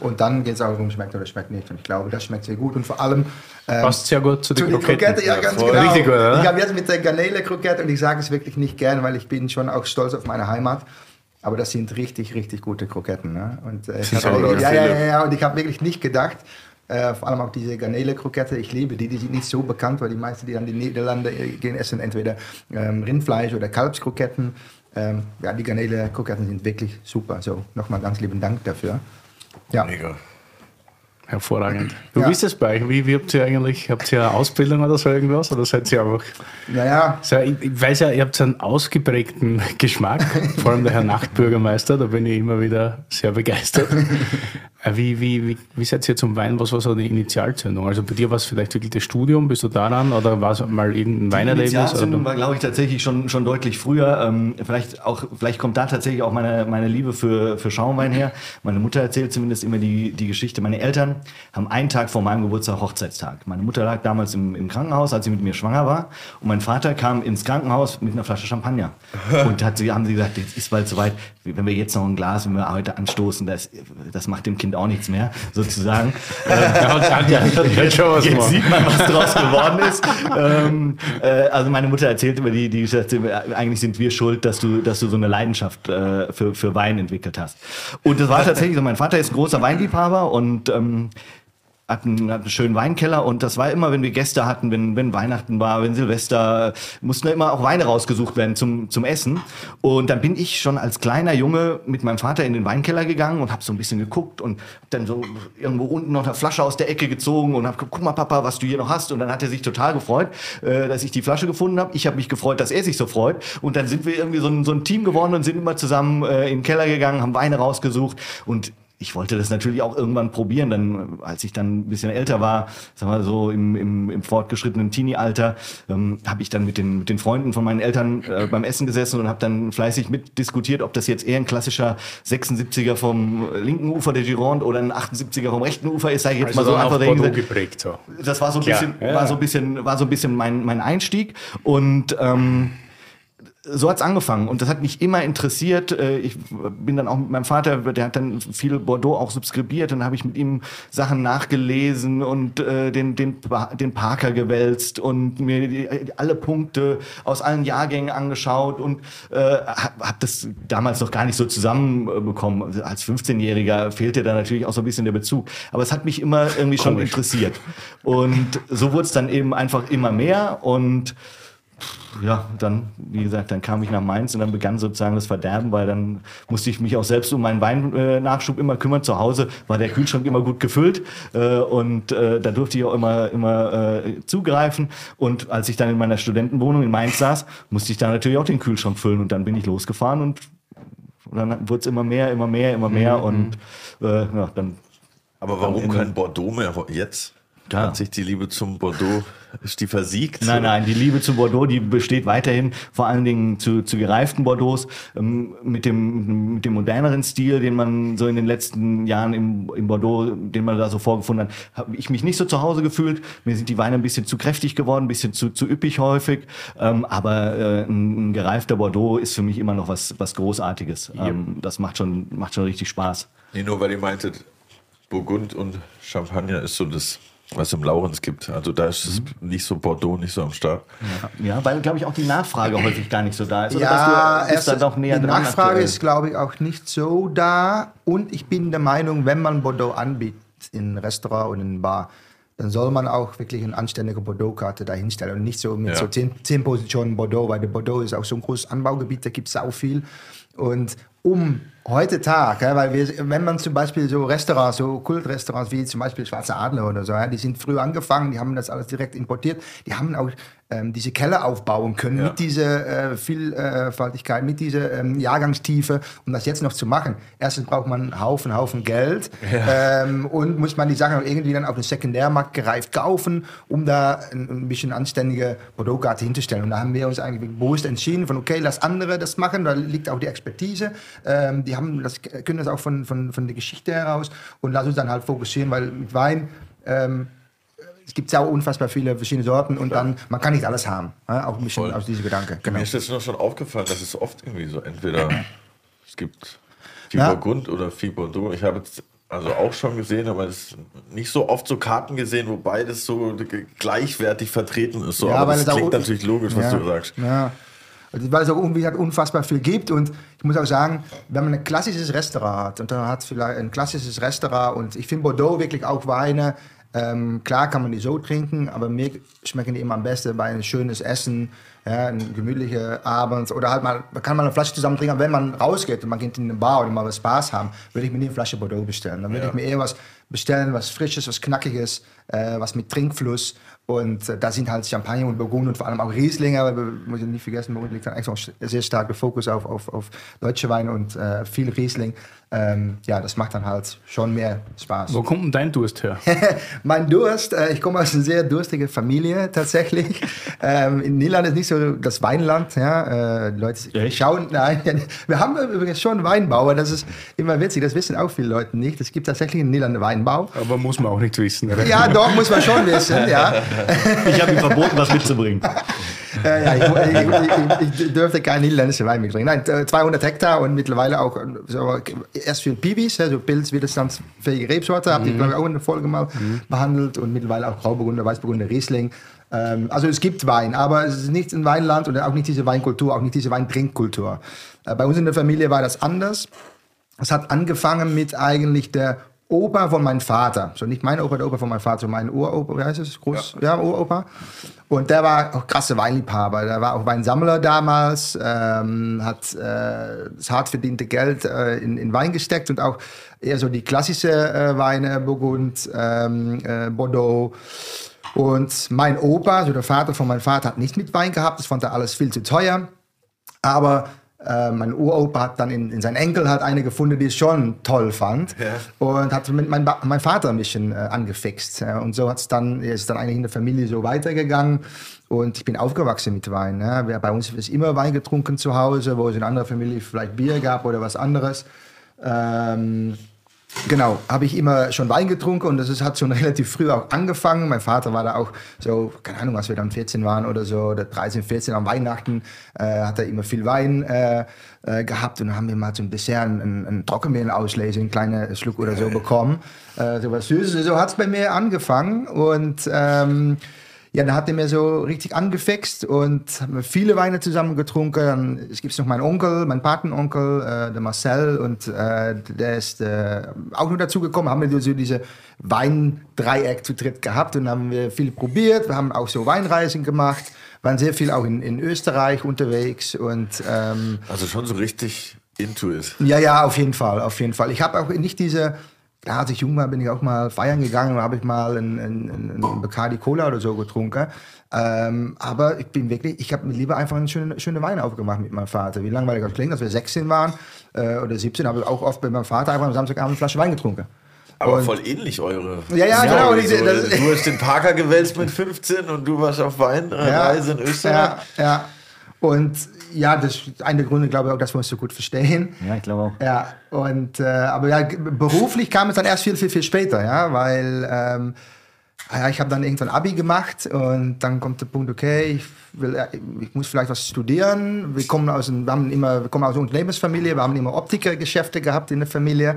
Und dann geht es auch um schmeckt oder schmeckt nicht. Und ich glaube, das schmeckt sehr gut. Und vor allem ähm, Passt sehr gut zu den Zu den Kroketten. Krokette, ja, ganz voll. genau. Richtig gut, oder? Ich habe jetzt mit der Garnele-Krokette, und ich sage es wirklich nicht gern, weil ich bin schon auch stolz auf meine Heimat. Aber das sind richtig, richtig gute Kroketten. Ne? Und, äh, ich hab auch wirklich- ja, ja, ja, ja, und ich habe wirklich nicht gedacht, äh, vor allem auch diese Garnele-Krokette, ich liebe die, die sind nicht so bekannt, weil die meisten, die an die Niederlande äh, gehen, essen entweder ähm, Rindfleisch oder Kalbskroketten. Ähm, ja, die Garnele-Kroketten sind wirklich super. So, nochmal ganz lieben Dank dafür. Ja. Mega. Hervorragend. Wie Ja. ist das bei euch? Wie, wie habt ihr eigentlich, habt ihr eine Ausbildung oder so irgendwas? Oder seid ihr einfach Naja, So, ich, ich weiß ja, ihr habt so einen ausgeprägten Geschmack, vor allem der Herr Nachtbürgermeister, da bin ich immer wieder sehr begeistert. Äh, wie, wie, wie, wie seid ihr zum Wein? Was war so die Initialzündung? Also bei dir war es vielleicht wirklich das Studium, bist du daran oder war es mal irgendein Weinerlebnis? Initialzündung war, glaube ich, tatsächlich schon, schon deutlich früher. Ähm, vielleicht, auch, vielleicht kommt da tatsächlich auch meine, meine Liebe für, für Schaumwein her. Meine Mutter erzählt zumindest immer die, die Geschichte. Meine Eltern haben einen Tag vor meinem Geburtstag Hochzeitstag. Meine Mutter lag damals im, im Krankenhaus, als sie mit mir schwanger war. Und mein Vater kam ins Krankenhaus mit einer Flasche Champagner. Und hat, haben sie gesagt, jetzt ist bald soweit, wenn wir jetzt noch ein Glas, wenn wir heute anstoßen, das, das macht dem Kind Kind auch nichts mehr, sozusagen. jetzt sieht man, was daraus geworden ist. Ähm, äh, also meine Mutter erzählt über die, die Geschichte, eigentlich sind wir schuld, dass du, dass du so eine Leidenschaft äh, für, für Wein entwickelt hast. Und das war tatsächlich so, mein Vater ist ein großer Weinliebhaber und ähm, hatten, hatten einen schönen Weinkeller und das war immer, wenn wir Gäste hatten, wenn, wenn Weihnachten war, wenn Silvester, mussten immer auch Weine rausgesucht werden zum, zum Essen. Und dann bin ich schon als kleiner Junge mit meinem Vater in den Weinkeller gegangen und habe so ein bisschen geguckt und hab dann so irgendwo unten noch eine Flasche aus der Ecke gezogen und habe guck mal Papa, was du hier noch hast. Und dann hat er sich total gefreut, äh, dass ich die Flasche gefunden habe. Ich habe mich gefreut, dass er sich so freut. Und dann sind wir irgendwie so ein, so ein Team geworden und sind immer zusammen äh, in den Keller gegangen, haben Weine rausgesucht und ich wollte das natürlich auch irgendwann probieren. Dann, als ich dann ein bisschen älter war, sagen wir so im, im, im fortgeschrittenen Teenie-Alter, ähm, habe ich dann mit den, mit den Freunden von meinen Eltern äh, beim Essen gesessen und habe dann fleißig mitdiskutiert, ob das jetzt eher ein klassischer 76er vom linken Ufer der Gironde oder ein 78er vom rechten Ufer ist, sage ich jetzt also mal so einfach Bordeaux geprägt. So. Das war so ein bisschen, ja. war so ein bisschen, war so ein bisschen mein, mein Einstieg und ähm, so hat's angefangen und das hat mich immer interessiert. Äh, ich bin dann auch mit meinem Vater, der hat dann viel Bordeaux auch subskribiert, dann habe ich mit ihm Sachen nachgelesen und äh, den, den, den Parker gewälzt und mir die, alle Punkte aus allen Jahrgängen angeschaut und äh, habe hab das damals noch gar nicht so zusammenbekommen. Also als 15-Jähriger fehlte da natürlich auch so ein bisschen der Bezug. Aber es hat mich immer irgendwie schon Komisch. interessiert. Und so wurde es dann eben einfach immer mehr und ja, dann, wie gesagt, dann kam ich nach Mainz und dann begann sozusagen das Verderben, weil dann musste ich mich auch selbst um meinen Weinnachschub immer kümmern. Zu Hause war der Kühlschrank immer gut gefüllt äh, und äh, da durfte ich auch immer, immer äh, zugreifen. Und als ich dann in meiner Studentenwohnung in Mainz saß, musste ich da natürlich auch den Kühlschrank füllen und dann bin ich losgefahren und, und dann wurde es immer mehr, immer mehr, immer mehr mhm. und äh, ja, dann. Aber warum kein Bordeaux mehr jetzt? Ja. Hat sich die Liebe zum Bordeaux, ist die versiegt? Nein, nein, die Liebe zum Bordeaux, die besteht weiterhin, vor allen Dingen zu, zu gereiften Bordeaux, ähm, mit, dem, mit dem moderneren Stil, den man so in den letzten Jahren im, im Bordeaux, den man da so vorgefunden hat, habe ich mich nicht so zu Hause gefühlt. Mir sind die Weine ein bisschen zu kräftig geworden, ein bisschen zu, zu üppig häufig. Ähm, aber äh, ein, ein, gereifter Bordeaux ist für mich immer noch was, was Großartiges. Ähm, das macht schon, macht schon richtig Spaß. Nee, nur weil ihr meintet, Burgund und Champagner ist so das was es im Laurenz gibt. Also da ist es mhm. nicht so Bordeaux, nicht so am Start. Ja, ja weil, glaube ich, auch die Nachfrage häufig gar nicht so da ist. Oder ja, du, da doch näher die Nachfrage aktuell. ist, glaube ich, auch nicht so da. Und ich bin der Meinung, wenn man Bordeaux anbietet, in Restaurant und in Bar, dann soll man auch wirklich eine anständige Bordeaux-Karte dahinstellen und nicht so mit ja. so zehn, zehn Positionen Bordeaux, weil der Bordeaux ist auch so ein großes Anbaugebiet, da gibt es auch viel. Und um heute Tag, weil wir, wenn man zum Beispiel so Restaurants, so Kultrestaurants wie zum Beispiel Schwarze Adler oder so, die sind früh angefangen, die haben das alles direkt importiert, die haben auch ähm, diese Keller aufbauen können ja. mit dieser äh, Vielfaltigkeit, mit dieser ähm, Jahrgangstiefe, um das jetzt noch zu machen. Erstens braucht man einen Haufen, Haufen Geld ja. ähm, und muss man die Sachen irgendwie dann auf dem Sekundärmarkt gereift kaufen, um da ein, ein bisschen anständige Produktkarte hinzustellen. Und da haben wir uns eigentlich bewusst entschieden von, okay, lass andere das machen, da liegt auch die Expertise. Ähm, die haben das, können das auch von, von, von der Geschichte heraus und lass uns dann halt fokussieren, weil mit Wein ähm, es gibt ja auch unfassbar viele verschiedene Sorten und dann, man kann nicht alles haben. Ja? Auch ein bisschen Voll. aus diesem Gedanke. Genau. Mir ist das noch schon aufgefallen, dass es oft irgendwie so, entweder es gibt viel ja. Oder Bordeaux. Ich habe jetzt also auch schon gesehen, aber es nicht so oft so Karten gesehen, wo beides so gleichwertig vertreten ist. So. Ja, aber das klingt natürlich logisch, was ja, du sagst. Ja. Also, weil es auch irgendwie halt unfassbar viel gibt und ich muss auch sagen, wenn man ein klassisches Restaurant hat und dann hat vielleicht ein klassisches Restaurant und ich finde Bordeaux wirklich auch Weine, ähm, klar kann man die so trinken, aber mir schmecken die immer am besten bei ein schönes Essen Ja, ein gemütlicher Abend oder halt mal, man kann mal eine Flasche zusammen trinken, wenn man rausgeht und man geht in eine Bar oder mal was Spaß haben, würde ich mir nie eine Flasche Bordeaux bestellen. Dann würde ich mir eher was bestellen, was Frisches, was Knackiges, äh, was mit Trinkfluss. Und äh, da sind halt Champagner und Burgund und vor allem auch Riesling, aber wir müssen nicht vergessen, Burgund liegt dann eigentlich auch sehr stark der Fokus auf, auf, auf deutsche Weine und äh, viel Riesling. Ähm, ja, das macht dann halt schon mehr Spaß. Wo kommt denn dein Durst her? mein Durst, äh, ich komme aus einer sehr durstigen Familie tatsächlich. ähm, in Niederland ist nicht so das Weinland. Ja? Äh, Leute Echt? schauen, nein, wir haben übrigens schon Weinbau, aber das ist immer witzig, das wissen auch viele Leute nicht. Es gibt tatsächlich in Niederland Weinbau. Aber muss man auch nicht wissen. Oder? Ja, doch, muss man schon wissen, ja. Ich habe ihm verboten, was mitzubringen. Äh, ja, ich, ich, ich, ich, dürfte keinen niederländischen Wein mitbringen. Nein, 200 Hektar und mittlerweile auch so, erst für Piwis, so pilzwiderstandsfähige Rebsorte, habe ich glaube ich auch in der Folge mal behandelt und mittlerweile auch Grauburgunder, Weißburgunder, Riesling. Ähm, also es gibt Wein, aber es ist nicht ein Weinland und auch nicht diese Weinkultur, auch nicht diese Weintrinkkultur. Äh, bei uns in der Familie war das anders. Es hat angefangen mit eigentlich der Opa von meinem Vater. So nicht mein Opa, der Opa von meinem Vater, mein Uropa, wie heißt es? Groß, ja, ja Uropa. Und der war auch krasse Weinliebhaber. Der war auch Weinsammler damals, ähm, hat äh, das hart verdiente Geld äh, in, in Wein gesteckt und auch eher so die klassische äh, Weine, Burgund, ähm, äh, Bordeaux. Und mein Opa, also der Vater von meinem Vater, hat nicht mit Wein gehabt. Das fand er alles viel zu teuer. Aber äh, mein Uropa hat dann in, in seinen Enkel hat eine gefunden, die es schon toll fand Ja. und hat mit mein, Ba- mein Vater ein bisschen äh, angefixt. Und so hat's dann, ist dann eigentlich in der Familie so weitergegangen. Und ich bin aufgewachsen mit Wein. Wir- Bei uns ist immer Wein getrunken zu Hause, wo es in anderer Familie vielleicht Bier gab oder was anderes. Ähm, Genau, habe ich immer schon Wein getrunken und das ist, hat schon relativ früh auch angefangen. Mein Vater war da auch so, keine Ahnung, als wir dann 14 waren oder so, oder 13, 14 am Weihnachten, äh, hat er immer viel Wein äh, äh, gehabt und dann haben wir mal zum Dessert einen, einen Trockenmehl-Auslese, einen kleinen Schluck oder so bekommen. Äh, so was Süßes. So hat es bei mir angefangen und ähm, ja, dann hat er mir so richtig angefixt und haben wir viele Weine zusammen getrunken. Dann, es gibt noch meinen Onkel, meinen Patenonkel, äh, der Marcel, und äh, der ist äh, auch nur dazu gekommen. Haben wir so diese Weindreieck zu dritt gehabt und haben wir viel probiert. Wir haben auch so Weinreisen gemacht, waren sehr viel auch in, in Österreich unterwegs und ähm, Also schon so richtig into it. ja, ja, auf jeden Fall, auf jeden Fall. Ich habe auch nicht diese, ja, als ich jung war, bin ich auch mal feiern gegangen und habe ich mal einen, einen, einen Bacardi Cola oder so getrunken. Ähm, aber ich bin wirklich, ich habe mir lieber einfach einen schönen, schönen Wein aufgemacht mit meinem Vater. Wie langweilig das klingt, als wir 16 waren äh, oder 17, habe ich auch oft mit meinem Vater einfach am Samstagabend eine Flasche Wein getrunken. Aber Und- voll ähnlich eure. Ja, ja, genau, So, du hast den Parker gewälzt mit 15 und du warst auf Weinreise in Österreich. Ja, ja. Und ja, das ist einer der Gründe, glaube ich, auch, dass wir uns so gut verstehen. Ja, ich glaube auch. Ja, und, äh, aber ja, beruflich kam es dann erst viel, viel, viel später, ja, weil ähm, ja, ich habe dann irgendwann Abi gemacht und dann kommt der Punkt, okay, ich, will, äh, ich muss vielleicht was studieren. Wir kommen aus, wir haben immer, wir kommen aus einer Unternehmensfamilie, wir haben immer Optikergeschäfte gehabt in der Familie.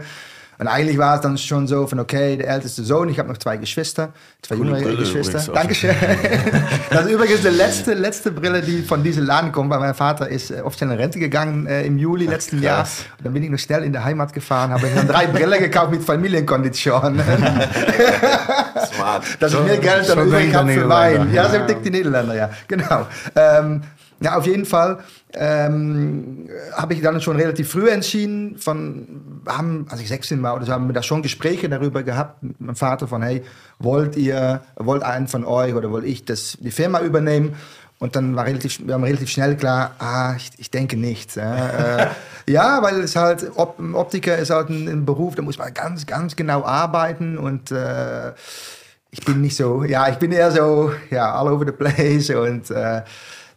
Und eigentlich war es dann schon so von, okay, der älteste Sohn, ich habe noch zwei Geschwister, zwei Coole jüngere Brille Geschwister. übrigens. Dankeschön. das ist übrigens die letzte, letzte Brille, die von diesem Laden kommt, weil mein Vater ist äh, offiziell in Rente gegangen äh, im Juli letzten Jahr. krass. Und dann bin ich noch schnell in der Heimat gefahren, habe dann drei Brillen gekauft mit Familienkondition. Smart. dass ich mehr Geld dann übrig habe für. Wein. Ja, so denken die Niederländer, ja. Genau. Ähm, ja, auf jeden Fall ähm, habe ich dann schon relativ früh entschieden, von, haben, als ich 16 war oder so, haben wir da schon Gespräche darüber gehabt mit meinem Vater von, hey, wollt ihr, wollt einen von euch oder wollt ich das, die Firma übernehmen? Und dann war relativ, wir haben relativ schnell klar, ah, ich, ich denke nicht. Ja, äh, ja weil es halt, Op Optiker ist halt ein, ein Beruf, da muss man ganz, ganz genau arbeiten und äh, ich bin nicht so, ja, ich bin eher so, ja, all over the place und äh,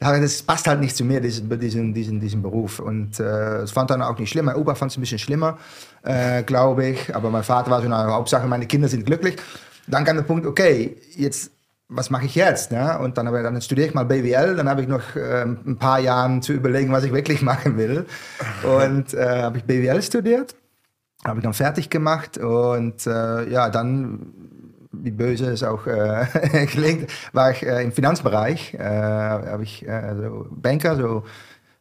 das passt halt nicht zu mir, diesen, diesen, diesen, diesen Beruf. Und äh, es fand dann auch nicht schlimm. Mein Opa fand es ein bisschen schlimmer, äh, glaube ich. Aber mein Vater war so, na, Hauptsache, meine Kinder sind glücklich. Dann kam der Punkt, okay, jetzt, was mache ich jetzt? Ne? Und dann, dann studiere ich mal BWL. Dann habe ich noch ähm, ein paar Jahre zu überlegen, was ich wirklich machen will. Und äh, habe ich BWL studiert. Habe ich dann fertig gemacht. Und äh, ja, dann wie böse es auch äh, klingt, war ich äh, im Finanzbereich. Äh, habe ich äh, so Banker, so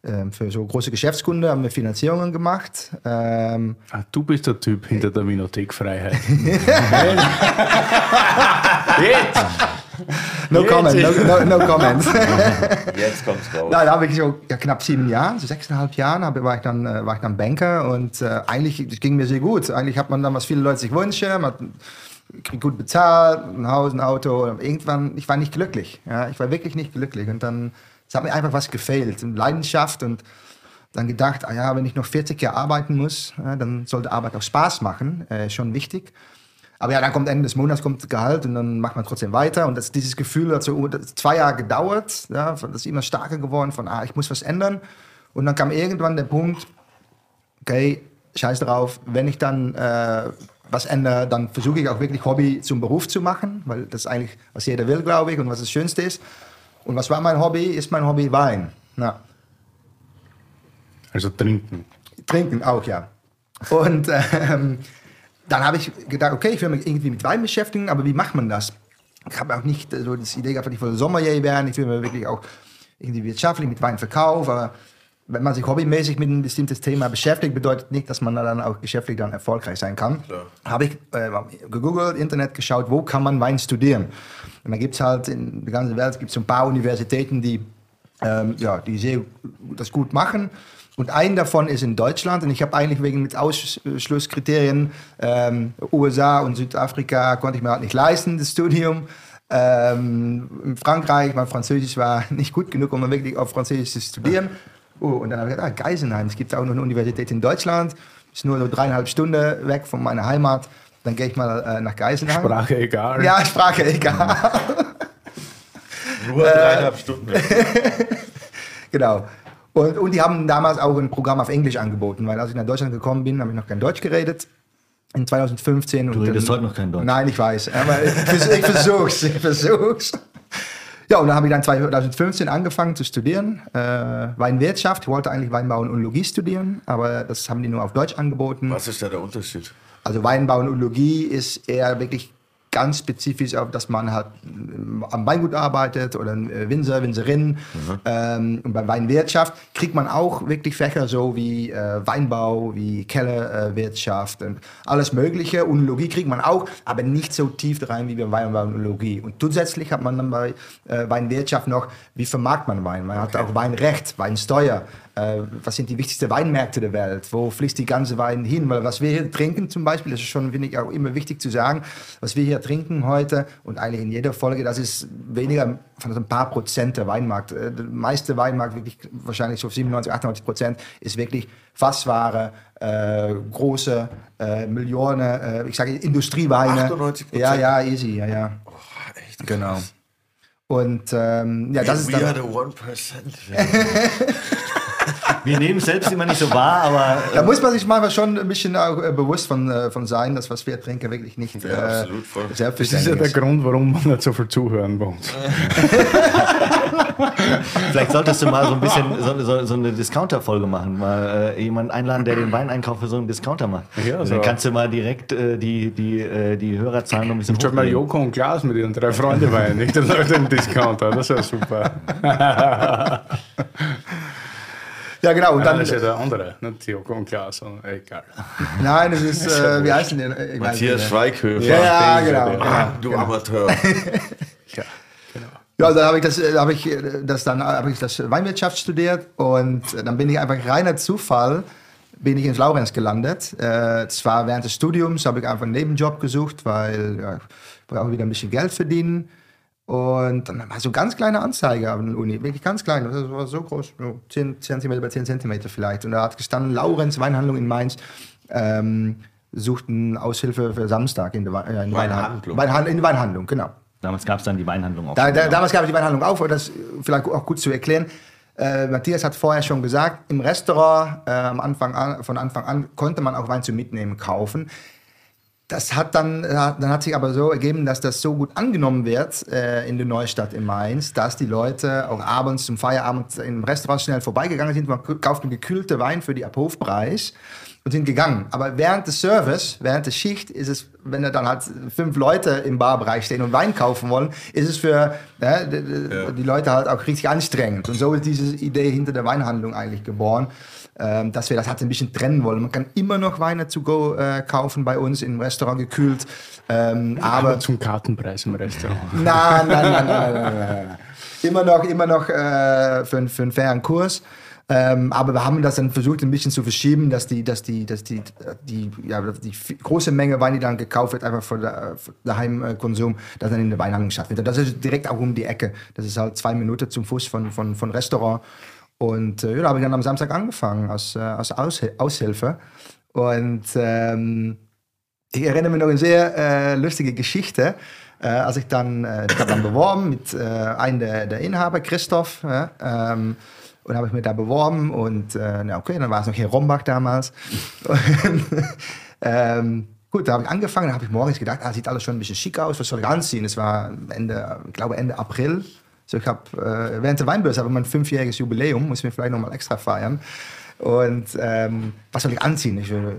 ähm, für so große Geschäftskunden haben wir Finanzierungen gemacht. Ähm, Ah, du bist der Typ hinter der Winothekfreiheit. No comment, no, no, no comment. Jetzt kommt's raus. Da habe ich so ja, knapp sieben Jahre, so sechseinhalb Jahren, hab, war, ich dann, war ich dann Banker und äh, eigentlich ging mir sehr gut. Eigentlich hat man dann, was viele Leute sich wünschen, man hat, kriegt gut bezahlt, ein Haus, ein Auto. Irgendwann, ich war nicht glücklich. Ja, ich war wirklich nicht glücklich. Und dann, es hat mir einfach was gefehlt, Leidenschaft und dann gedacht, ah ja, wenn ich noch 40 Jahre arbeiten muss, ja, dann sollte Arbeit auch Spaß machen, äh, schon wichtig. Aber ja, dann kommt Ende des Monats kommt Gehalt und dann macht man trotzdem weiter. Und das, dieses Gefühl hat so zwei Jahre gedauert. Ja, das ist immer stärker geworden von, ah, ich muss was ändern. Und dann kam irgendwann der Punkt, okay, scheiß drauf, wenn ich dann äh, was ändere, dann versuche ich auch wirklich Hobby zum Beruf zu machen, weil das ist eigentlich, was jeder will, glaube ich, und was das Schönste ist. Und was war mein Hobby? Ist mein Hobby Wein. Ja. Also trinken. Trinken auch, ja. Und ähm, dann habe ich gedacht, okay, ich will mich irgendwie mit Wein beschäftigen, aber wie macht man das? Ich habe auch nicht so das Idee gehabt, ich will Sommelier werden, ich will mir wirklich auch irgendwie wirtschaftlich mit Wein verkaufen, aber wenn man sich hobbymäßig mit ein bestimmtes Thema beschäftigt, bedeutet nicht, dass man dann auch geschäftlich dann erfolgreich sein kann. Habe ich äh, gegoogelt, Internet geschaut, wo kann man Wein studieren? Und da gibt es halt in der ganzen Welt gibt's ein paar Universitäten, die, ähm, ja, die sehr, das gut machen. Und ein davon ist in Deutschland. Und ich habe eigentlich wegen mit Ausschlusskriterien ähm, USA und Südafrika konnte ich mir halt nicht leisten, das Studium. Ähm, in Frankreich, mein Französisch war nicht gut genug, um wirklich auf Französisch zu studieren. Oh, und dann habe ich gedacht, ah, Geisenheim, es gibt auch noch eine Universität in Deutschland. Ist nur so dreieinhalb Stunden weg von meiner Heimat. Dann gehe ich mal äh, nach Geisenheim. Sprache egal. Ja, Sprache egal. Nur dreieinhalb Stunden. genau. Und, und die haben damals auch ein Programm auf Englisch angeboten, weil als ich nach Deutschland gekommen bin, habe ich noch kein Deutsch geredet. In 2015. Du redest heute noch kein Deutsch. Nein, ich weiß. Aber ich, ich versuch's, ich versuch's. Ja, und dann habe ich dann 2015 angefangen zu studieren, äh, Weinwirtschaft. Ich wollte eigentlich Weinbau und Önologie studieren, aber das haben die nur auf Deutsch angeboten. Was ist da der Unterschied? Also Weinbau und Önologie ist eher wirklich ganz spezifisch auf, dass man halt am Weingut arbeitet oder ein Winzer, Winzerin. Mhm. Ähm, und bei Weinwirtschaft kriegt man auch wirklich Fächer so wie äh, Weinbau, wie Kellerwirtschaft und alles Mögliche. Önologie kriegt man auch, aber nicht so tief rein wie bei Weinbau und Önologie. Und zusätzlich hat man dann bei äh, Weinwirtschaft noch, wie vermarktet man Wein? Man okay. hat auch Weinrecht, Weinsteuer. Äh, was sind die wichtigsten Weinmärkte der Welt? Wo fließt die ganze Wein hin? Weil was wir hier trinken zum Beispiel, das ist schon, finde ich, auch immer wichtig zu sagen, was wir hier trinken heute und eigentlich in jeder Folge, das ist weniger von ein paar Prozent der Weinmarkt. Äh, der meiste Weinmarkt, wirklich wahrscheinlich so 97, 98 Prozent, ist wirklich Fassware, äh, große äh, Millionen, äh, ich sage Industrieweine. 98 Ja, ja, easy, ja, ja. Oh, echt Genau. Und ähm, ja, das We ist are dann, the one percent. Wir nehmen es selbst immer nicht so wahr, aber da muss man sich manchmal schon ein bisschen auch, äh, bewusst von, äh, von sein, dass was wir trinken wirklich nicht Ja, äh, absolut, voll. Das ist ja selbstverständlich der ist. Grund, warum man nicht so viel zuhören will. vielleicht solltest du mal so ein bisschen so, so, so eine Discounter-Folge machen. Mal äh, jemanden einladen, der den Weineinkauf für so einen Discounter macht. Ja, Und so. Dann kannst du mal direkt äh, die, die, äh, die Hörerzahlen noch ein bisschen Schaut mal. Joko und Klaas mit ihren drei Freunden weinen, nicht? Dann läuft ein Discounter, das wäre super. Ja, genau. Und Dann dann, das ist ja der andere, nicht Joko und Klaas, sondern egal. nein, das ist, äh, wie heißt denn der? Matthias. Schweighöfer. Ja, ja, genau. genau. Ah, du Amateur. Ja, genau. Ja, dann habe ich das, äh, habe ich äh, das dann habe ich das Weinwirtschaft studiert und äh, dann bin ich einfach reiner Zufall bin ich in Laurenz gelandet. Äh, zwar während des Studiums habe ich einfach einen Nebenjob gesucht, weil ja, ich brauche wieder ein bisschen Geld verdienen. Und dann war so ganz kleine Anzeige an der Uni, wirklich ganz klein, das war so groß, so 10 cm bei 10 cm vielleicht. Und da hat gestanden, Laurenz Weinhandlung in Mainz ähm, suchten Aushilfe für Samstag in der, Wei- äh, in Weinhandlung. Weinhandlung. in der Weinhandlung, genau. Damals gab es dann die Weinhandlung auch. Da, da, damals gab es die Weinhandlung auf, aber das vielleicht auch gut zu erklären. Äh, Matthias hat vorher schon gesagt, im Restaurant äh, am Anfang an, von Anfang an konnte man auch Wein zum Mitnehmen kaufen. Das hat dann, äh, dann hat sich aber so ergeben, dass das so gut angenommen wird äh, in der Neustadt in Mainz, dass die Leute auch abends zum Feierabend im Restaurant schnell vorbeigegangen sind. Man kaufte gekühlte Wein für die Abhofpreis. und sind gegangen. Aber während des Service, während der Schicht, ist es, wenn da dann halt fünf Leute im Barbereich stehen und Wein kaufen wollen, ist es für ne, die, ja. die Leute halt auch richtig anstrengend. Und so ist diese Idee hinter der Weinhandlung eigentlich geboren ähm, dass wir das halt ein bisschen trennen wollen. Man kann immer noch Weine to go äh, kaufen bei uns im Restaurant gekühlt. Ähm, aber, aber zum Kartenpreis im Restaurant. Nein, nein, nein, nein, nein, nein, Immer noch, immer noch äh, für, für einen fairen Kurs. Ähm, aber wir haben das dann versucht, ein bisschen zu verschieben, dass die, dass die, dass die, die, ja, die große Menge Wein, die dann gekauft wird, einfach für, der, für den Heimkonsum, dass dann in der Weinhandlung stattfindet. Und das ist direkt auch um die Ecke. Das ist halt zwei Minuten zum Fuß von, von, von Restaurant. Und äh, ja, da habe ich dann am Samstag angefangen als, äh, als Aushil Aushilfe. Und ähm, ich erinnere mich noch eine sehr äh, lustige Geschichte. Äh, als ich dann, äh, ich habe dann beworben mit äh, einem der, der Inhaber, Christoph. Ähm, und habe ich mich da beworben und äh, na okay, dann war es noch hier Rombach damals. und, ähm, gut, da habe ich angefangen, da habe ich morgens gedacht, ah, sieht alles schon ein bisschen schick aus, was soll ich anziehen? Es war Ende, ich glaube Ende April. So, ich habe äh, während der Weinbörse habe ich mein fünfjähriges Jubiläum, muss ich mir vielleicht nochmal extra feiern. Und ähm, was soll ich anziehen? Ich will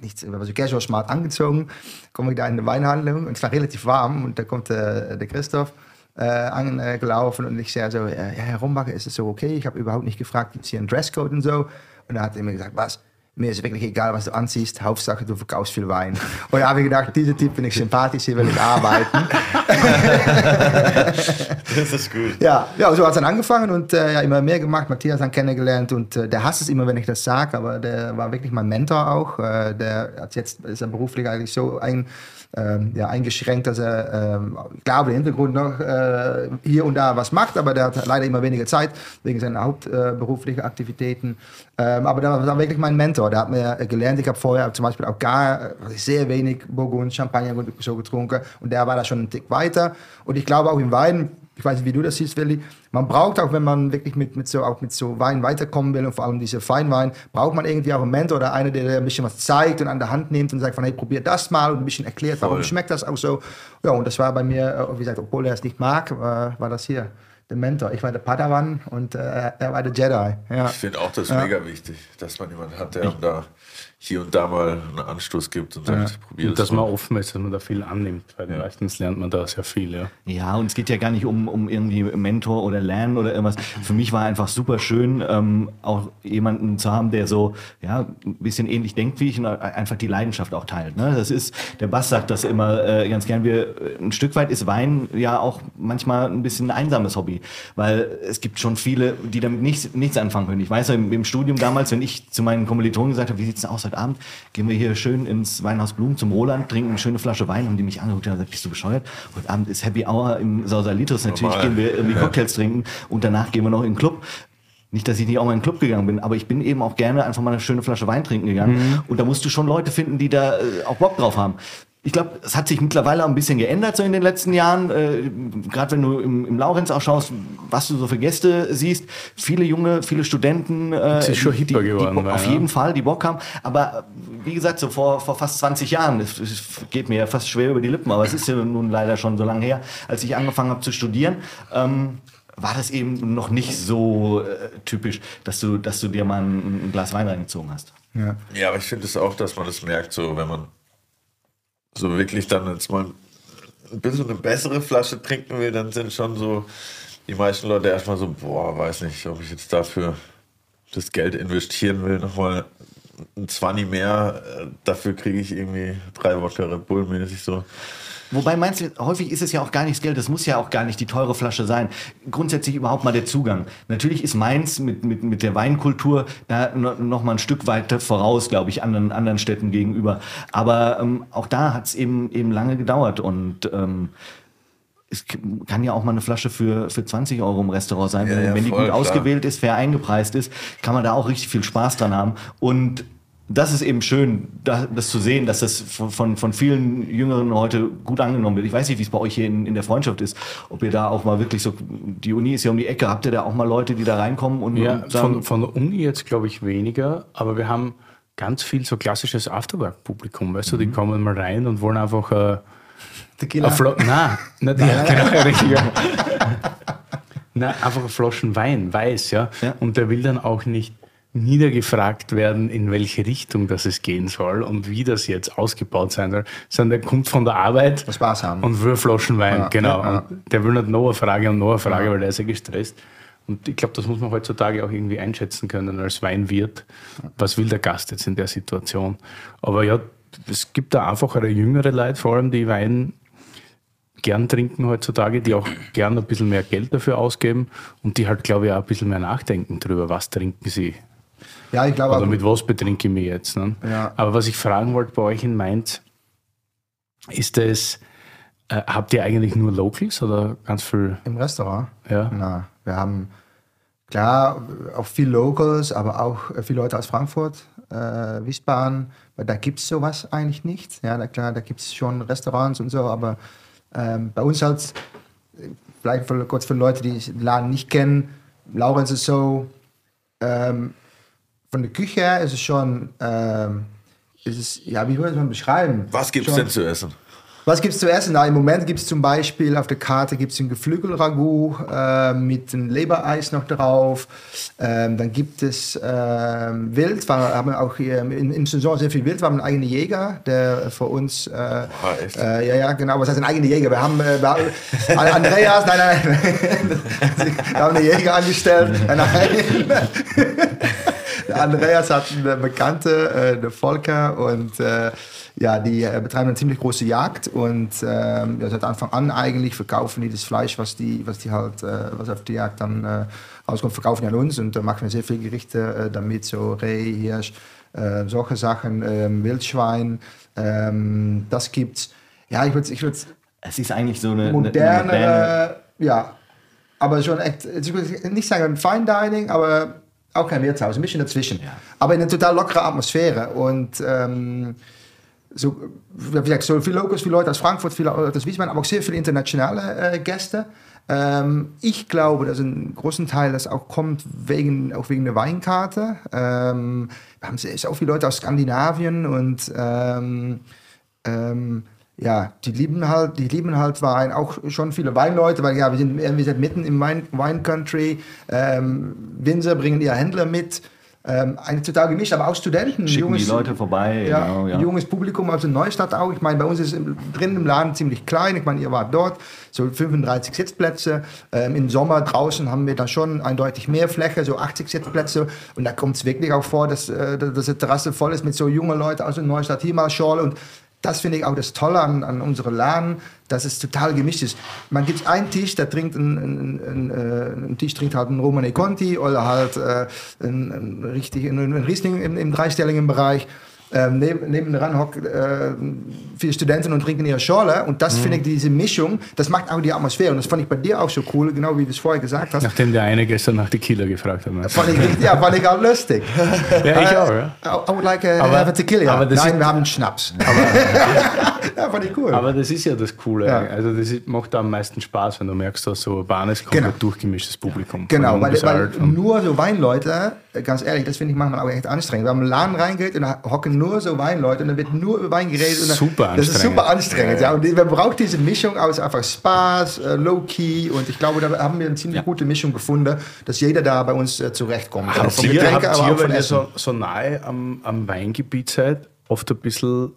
nichts, also casual smart angezogen, komme ich da in eine Weinhandlung und es war relativ warm und da kommt äh, der Christoph äh, angelaufen und ich sage so, ja, Herr Rombacher, ist es so okay? Ich habe überhaupt nicht gefragt, gibt es hier einen Dresscode und so? Und da hat er mir gesagt, was? Mir ist wirklich egal, was du anziehst, Hauptsache du verkaufst viel Wein. Und da habe ich gedacht, dieser Typ bin ich sympathisch, hier will ich arbeiten. das ist gut. Ja, ja so hat es dann angefangen und äh, ja, immer mehr gemacht, Matthias dann kennengelernt und äh, der hasst es immer, wenn ich das sage, aber der war wirklich mein Mentor auch. Äh, der hat jetzt, ist er beruflich eigentlich so ein ähm, ja, eingeschränkt, dass er, ähm, glaube, im Hintergrund noch äh, hier und da was macht, aber der hat leider immer weniger Zeit wegen seiner hauptberuflichen äh, Aktivitäten. Ähm, aber der war wirklich mein Mentor. Der hat mir gelernt. Ich habe vorher zum Beispiel auch gar sehr wenig Burgund, Champagner so getrunken und der war da schon einen Tick weiter. Und ich glaube auch im Wein ich weiß nicht, wie du das siehst, Willi. Man braucht auch, wenn man wirklich mit, mit, so, auch mit so Wein weiterkommen will und vor allem diese Feinwein, braucht man irgendwie auch einen Mentor oder einer, der ein bisschen was zeigt und an der Hand nimmt und sagt von, hey, probier das mal und ein bisschen erklärt, warum Voll. schmeckt das auch so. Ja, und das war bei mir, äh, wie gesagt, obwohl er es nicht mag, war, war das hier der Mentor. Ich war der Padawan und äh, er war der Jedi. Ja. Ich finde auch das ja. mega wichtig, dass man jemanden hat, der da hier und da mal einen Anstoß gibt und sagt, ja. probier und das. Dass man offen ist, dass man da viel annimmt, weil ja. meistens lernt man da sehr viel. Ja. ja, und es geht ja gar nicht um, um irgendwie Mentor oder Lernen oder irgendwas. Für mich war einfach super schön, ähm, auch jemanden zu haben, der so ja, ein bisschen ähnlich denkt wie ich und einfach die Leidenschaft auch teilt. Ne? Das ist, der Bass sagt das immer äh, ganz gern, wir, ein Stück weit ist Wein ja auch manchmal ein bisschen ein einsames Hobby, weil es gibt schon viele, die damit nichts, nichts anfangen können. Ich weiß ja, im, im Studium damals, wenn ich zu meinen Kommilitonen gesagt habe, wie sieht es denn aus heute Abend gehen wir hier schön ins Weinhaus Blumen zum Roland, trinken eine schöne Flasche Wein, haben die mich angeguckt und gesagt, bist du bescheuert? Heute Abend ist Happy Hour im Sausalitos. Natürlich Normal. gehen wir irgendwie Cocktails trinken und danach gehen wir noch in den Club. Nicht, dass ich nicht auch mal in den Club gegangen bin, aber ich bin eben auch gerne einfach mal eine schöne Flasche Wein trinken gegangen. Mhm. Und da musst du schon Leute finden, die da äh, auch Bock drauf haben ich glaube, es hat sich mittlerweile auch ein bisschen geändert so in den letzten Jahren. Äh, Gerade wenn du im, im Laurenz auch schaust, was du so für Gäste siehst. Viele junge, viele Studenten, äh, ist schon die, die, geworden, die, auf ja. jeden Fall, die Bock haben. Aber wie gesagt, so vor, vor fast 20 Jahren, es, geht mir ja fast schwer über die Lippen, aber es ist ja nun leider schon so lange her, als ich angefangen habe zu studieren. Ähm, war das eben noch nicht so äh, typisch, dass du, dass du dir mal ein, ein Glas Wein reingezogen hast. Ja, ja aber ich finde es auch, dass man das merkt, so wenn man so wirklich dann jetzt mal ein bisschen eine bessere Flasche trinken will, dann sind schon so die meisten Leute erstmal so, boah, weiß nicht, ob ich jetzt dafür das Geld investieren will, nochmal ein 20 mehr, äh, dafür kriege ich irgendwie drei Wodka Red Bull mäßig so. Wobei meinst du, häufig ist es ja auch gar nicht das Geld, das muss ja auch gar nicht die teure Flasche sein. Grundsätzlich überhaupt mal der Zugang. Natürlich ist Mainz mit, mit, mit der Weinkultur da noch mal ein Stück weiter voraus, glaube ich, anderen, anderen Städten gegenüber. Aber ähm, auch da hat es eben, eben lange gedauert und ähm, es kann ja auch mal eine Flasche für, für 20 Euro im Restaurant sein. Ja, wenn, ja, wenn die gut klar. ausgewählt ist, fair eingepreist ist, kann man da auch richtig viel Spaß dran haben. Und das ist eben schön, das, das zu sehen, dass das von, von, von, vielen Jüngeren heute gut angenommen wird. Ich weiß nicht, wie es bei euch hier in, in der Freundschaft ist, ob ihr da auch mal wirklich so, die Uni ist ja um die Ecke, habt ihr da auch mal Leute, die da reinkommen und, ja, und sagen, von, von der Uni jetzt glaube ich weniger, aber wir haben ganz viel so klassisches Afterwork-Publikum, weißt du, die mhm. kommen mal rein und wollen einfach äh, Tequila. Nein, nicht, ja, genau, richtig. Nein, einfach eine Flaschen Wein, weiß, ja? ja. Und der will dann auch nicht niedergefragt werden, in welche Richtung das es gehen soll und wie das jetzt ausgebaut sein soll, sondern der kommt von der Arbeit Spaß haben. und will Flaschen Wein, Ja, genau. ja, ja. Und der will nicht noch eine Frage und noch eine Frage, weil der ist ja gestresst. Und ich glaube, das muss man heutzutage auch irgendwie einschätzen können als Weinwirt. Was will der Gast jetzt in der Situation? Aber ja, es gibt da einfachere, jüngere Leute, vor allem die Wein gern trinken heutzutage, die auch gern ein bisschen mehr Geld dafür ausgeben und die halt, glaube ich, auch ein bisschen mehr nachdenken drüber, was trinken sie Ja, ich glaube, oder mit was betrinke ich mich jetzt. Ne? Ja. Aber was ich fragen wollte bei euch in Mainz, ist es, äh, habt ihr eigentlich nur Locals oder ganz viel? im Restaurant. Ja. Na, wir haben klar auch viel Locals, aber auch viele Leute aus Frankfurt, äh, Wiesbaden, weil da gibt es sowas eigentlich nicht. Ja, na klar, da gibt es schon Restaurants und so, aber ähm, bei uns halt, vielleicht für, kurz für Leute, die den Laden nicht kennen, Laurenz ist so, ähm, von der Küche her ist es schon, ähm, ist es, ja, wie würde man beschreiben? Was gibt's Schon- denn zu essen? was gibt es zu essen? Na, Im Moment gibt es zum Beispiel auf der Karte gibt's ein Geflügelragout äh, mit einem Lebereis noch drauf. Ähm, dann gibt es ähm, Wild. Wir haben auch hier in, in Saison sehr viel Wild. Wir haben einen eigenen Jäger, der für uns. Äh, echt? äh, ja, ja, genau. Was heißt ein eigener Jäger? Wir haben, äh, wir haben Andreas, nein, nein, wir haben einen Jäger angestellt. Nein, nein. Andreas hat eine Bekannte, äh, der Volker, und äh, ja, die äh, betreiben eine ziemlich große Jagd und ähm, ja, seit Anfang an eigentlich verkaufen die das Fleisch, was die, was die halt, was auf die Jagd dann rauskommt, verkaufen die an uns und da machen wir sehr viele Gerichte damit, so Reh, Hirsch, solche Sachen, ähm, Wildschwein, ähm, das gibt's. Ja, ich würde ich würd Es ist eigentlich so eine, eine modernere, moderne- ja, aber schon echt, ich würde nicht sagen Fine Dining, aber auch kein Wirtshaus, ein bisschen dazwischen. Aber in eine total lockere Atmosphäre und ähm, so, wie gesagt, so viele Locals, viele Leute aus Frankfurt, viele Leute aus Wiesbaden, aber auch sehr viele internationale äh, Gäste. Ähm, ich glaube, dass ein großen Teil das auch kommt wegen, auch wegen der Weinkarte. Ähm, wir haben sehr, so viele Leute aus Skandinavien und ähm, ähm, ja, die lieben halt, die lieben halt Wein, auch schon viele Weinleute, weil ja, wir sind, wir sind mitten im Wein, Wine Country. Ähm, Winzer bringen ihre Händler mit. Ähm, eigentlich total gemischt, aber auch Studenten. Schicken die Leute vorbei, Ja, genau, ja. junges Publikum aus der Neustadt auch. Ich meine, bei uns ist im, drin im Laden ziemlich klein. Ich meine, ihr wart dort, so 35 Sitzplätze. Ähm, Im Sommer draußen haben wir dann schon eindeutig mehr Fläche, so 80 Sitzplätze. Und da kommt es wirklich auch vor, dass, äh, dass die Terrasse voll ist mit so jungen Leuten aus der Neustadt, hier mal Schorle. Und das finde ich auch das Tolle an, an unserem Laden, dass es total gemischt ist. Man gibt einen Tisch, der trinkt ein, ein, ein, äh, ein Tisch trinkt halt einen Romane Conti oder halt äh, ein, ein, richtig, ein, ein Riesling im, im dreistelligen Bereich. Ähm, neben, nebenan hockt äh, viele Studenten und trinken ihre Schorle. Und das finde ich, diese Mischung, das macht auch die Atmosphäre. Und das fand ich bei dir auch so cool, genau wie du es vorher gesagt hast. Nachdem der eine gestern nach Killer gefragt hat. du? Fand ich, ja, fand ich auch lustig. Ja, ich Äh, auch, ja. I would like a, Aber- have a tequila. aber Nein, wir haben einen Schnaps. ja, fand ich cool. Aber das ist ja das Coole. Ja. Also das ist, macht am meisten Spaß, wenn du merkst, dass so urbanes, Genau. komplett durchgemischtes Publikum. Genau, weil, weil nur so Weinleute, ganz ehrlich, das finde ich manchmal auch echt anstrengend. Wir haben einen Laden reingeht und da hocken nur so Weinleute und dann wird nur über Wein geredet. Und dann, Super Das ist anstrengend. super anstrengend, ja. Und man braucht diese Mischung aus einfach Spaß, äh, Low-Key und ich glaube, da haben wir eine ziemlich gute Mischung gefunden, dass jeder da bei uns äh, zurechtkommt. Habt vom ihr, habt ihr wenn ihr so, so nahe am, am Weingebiet seid, oft ein bisschen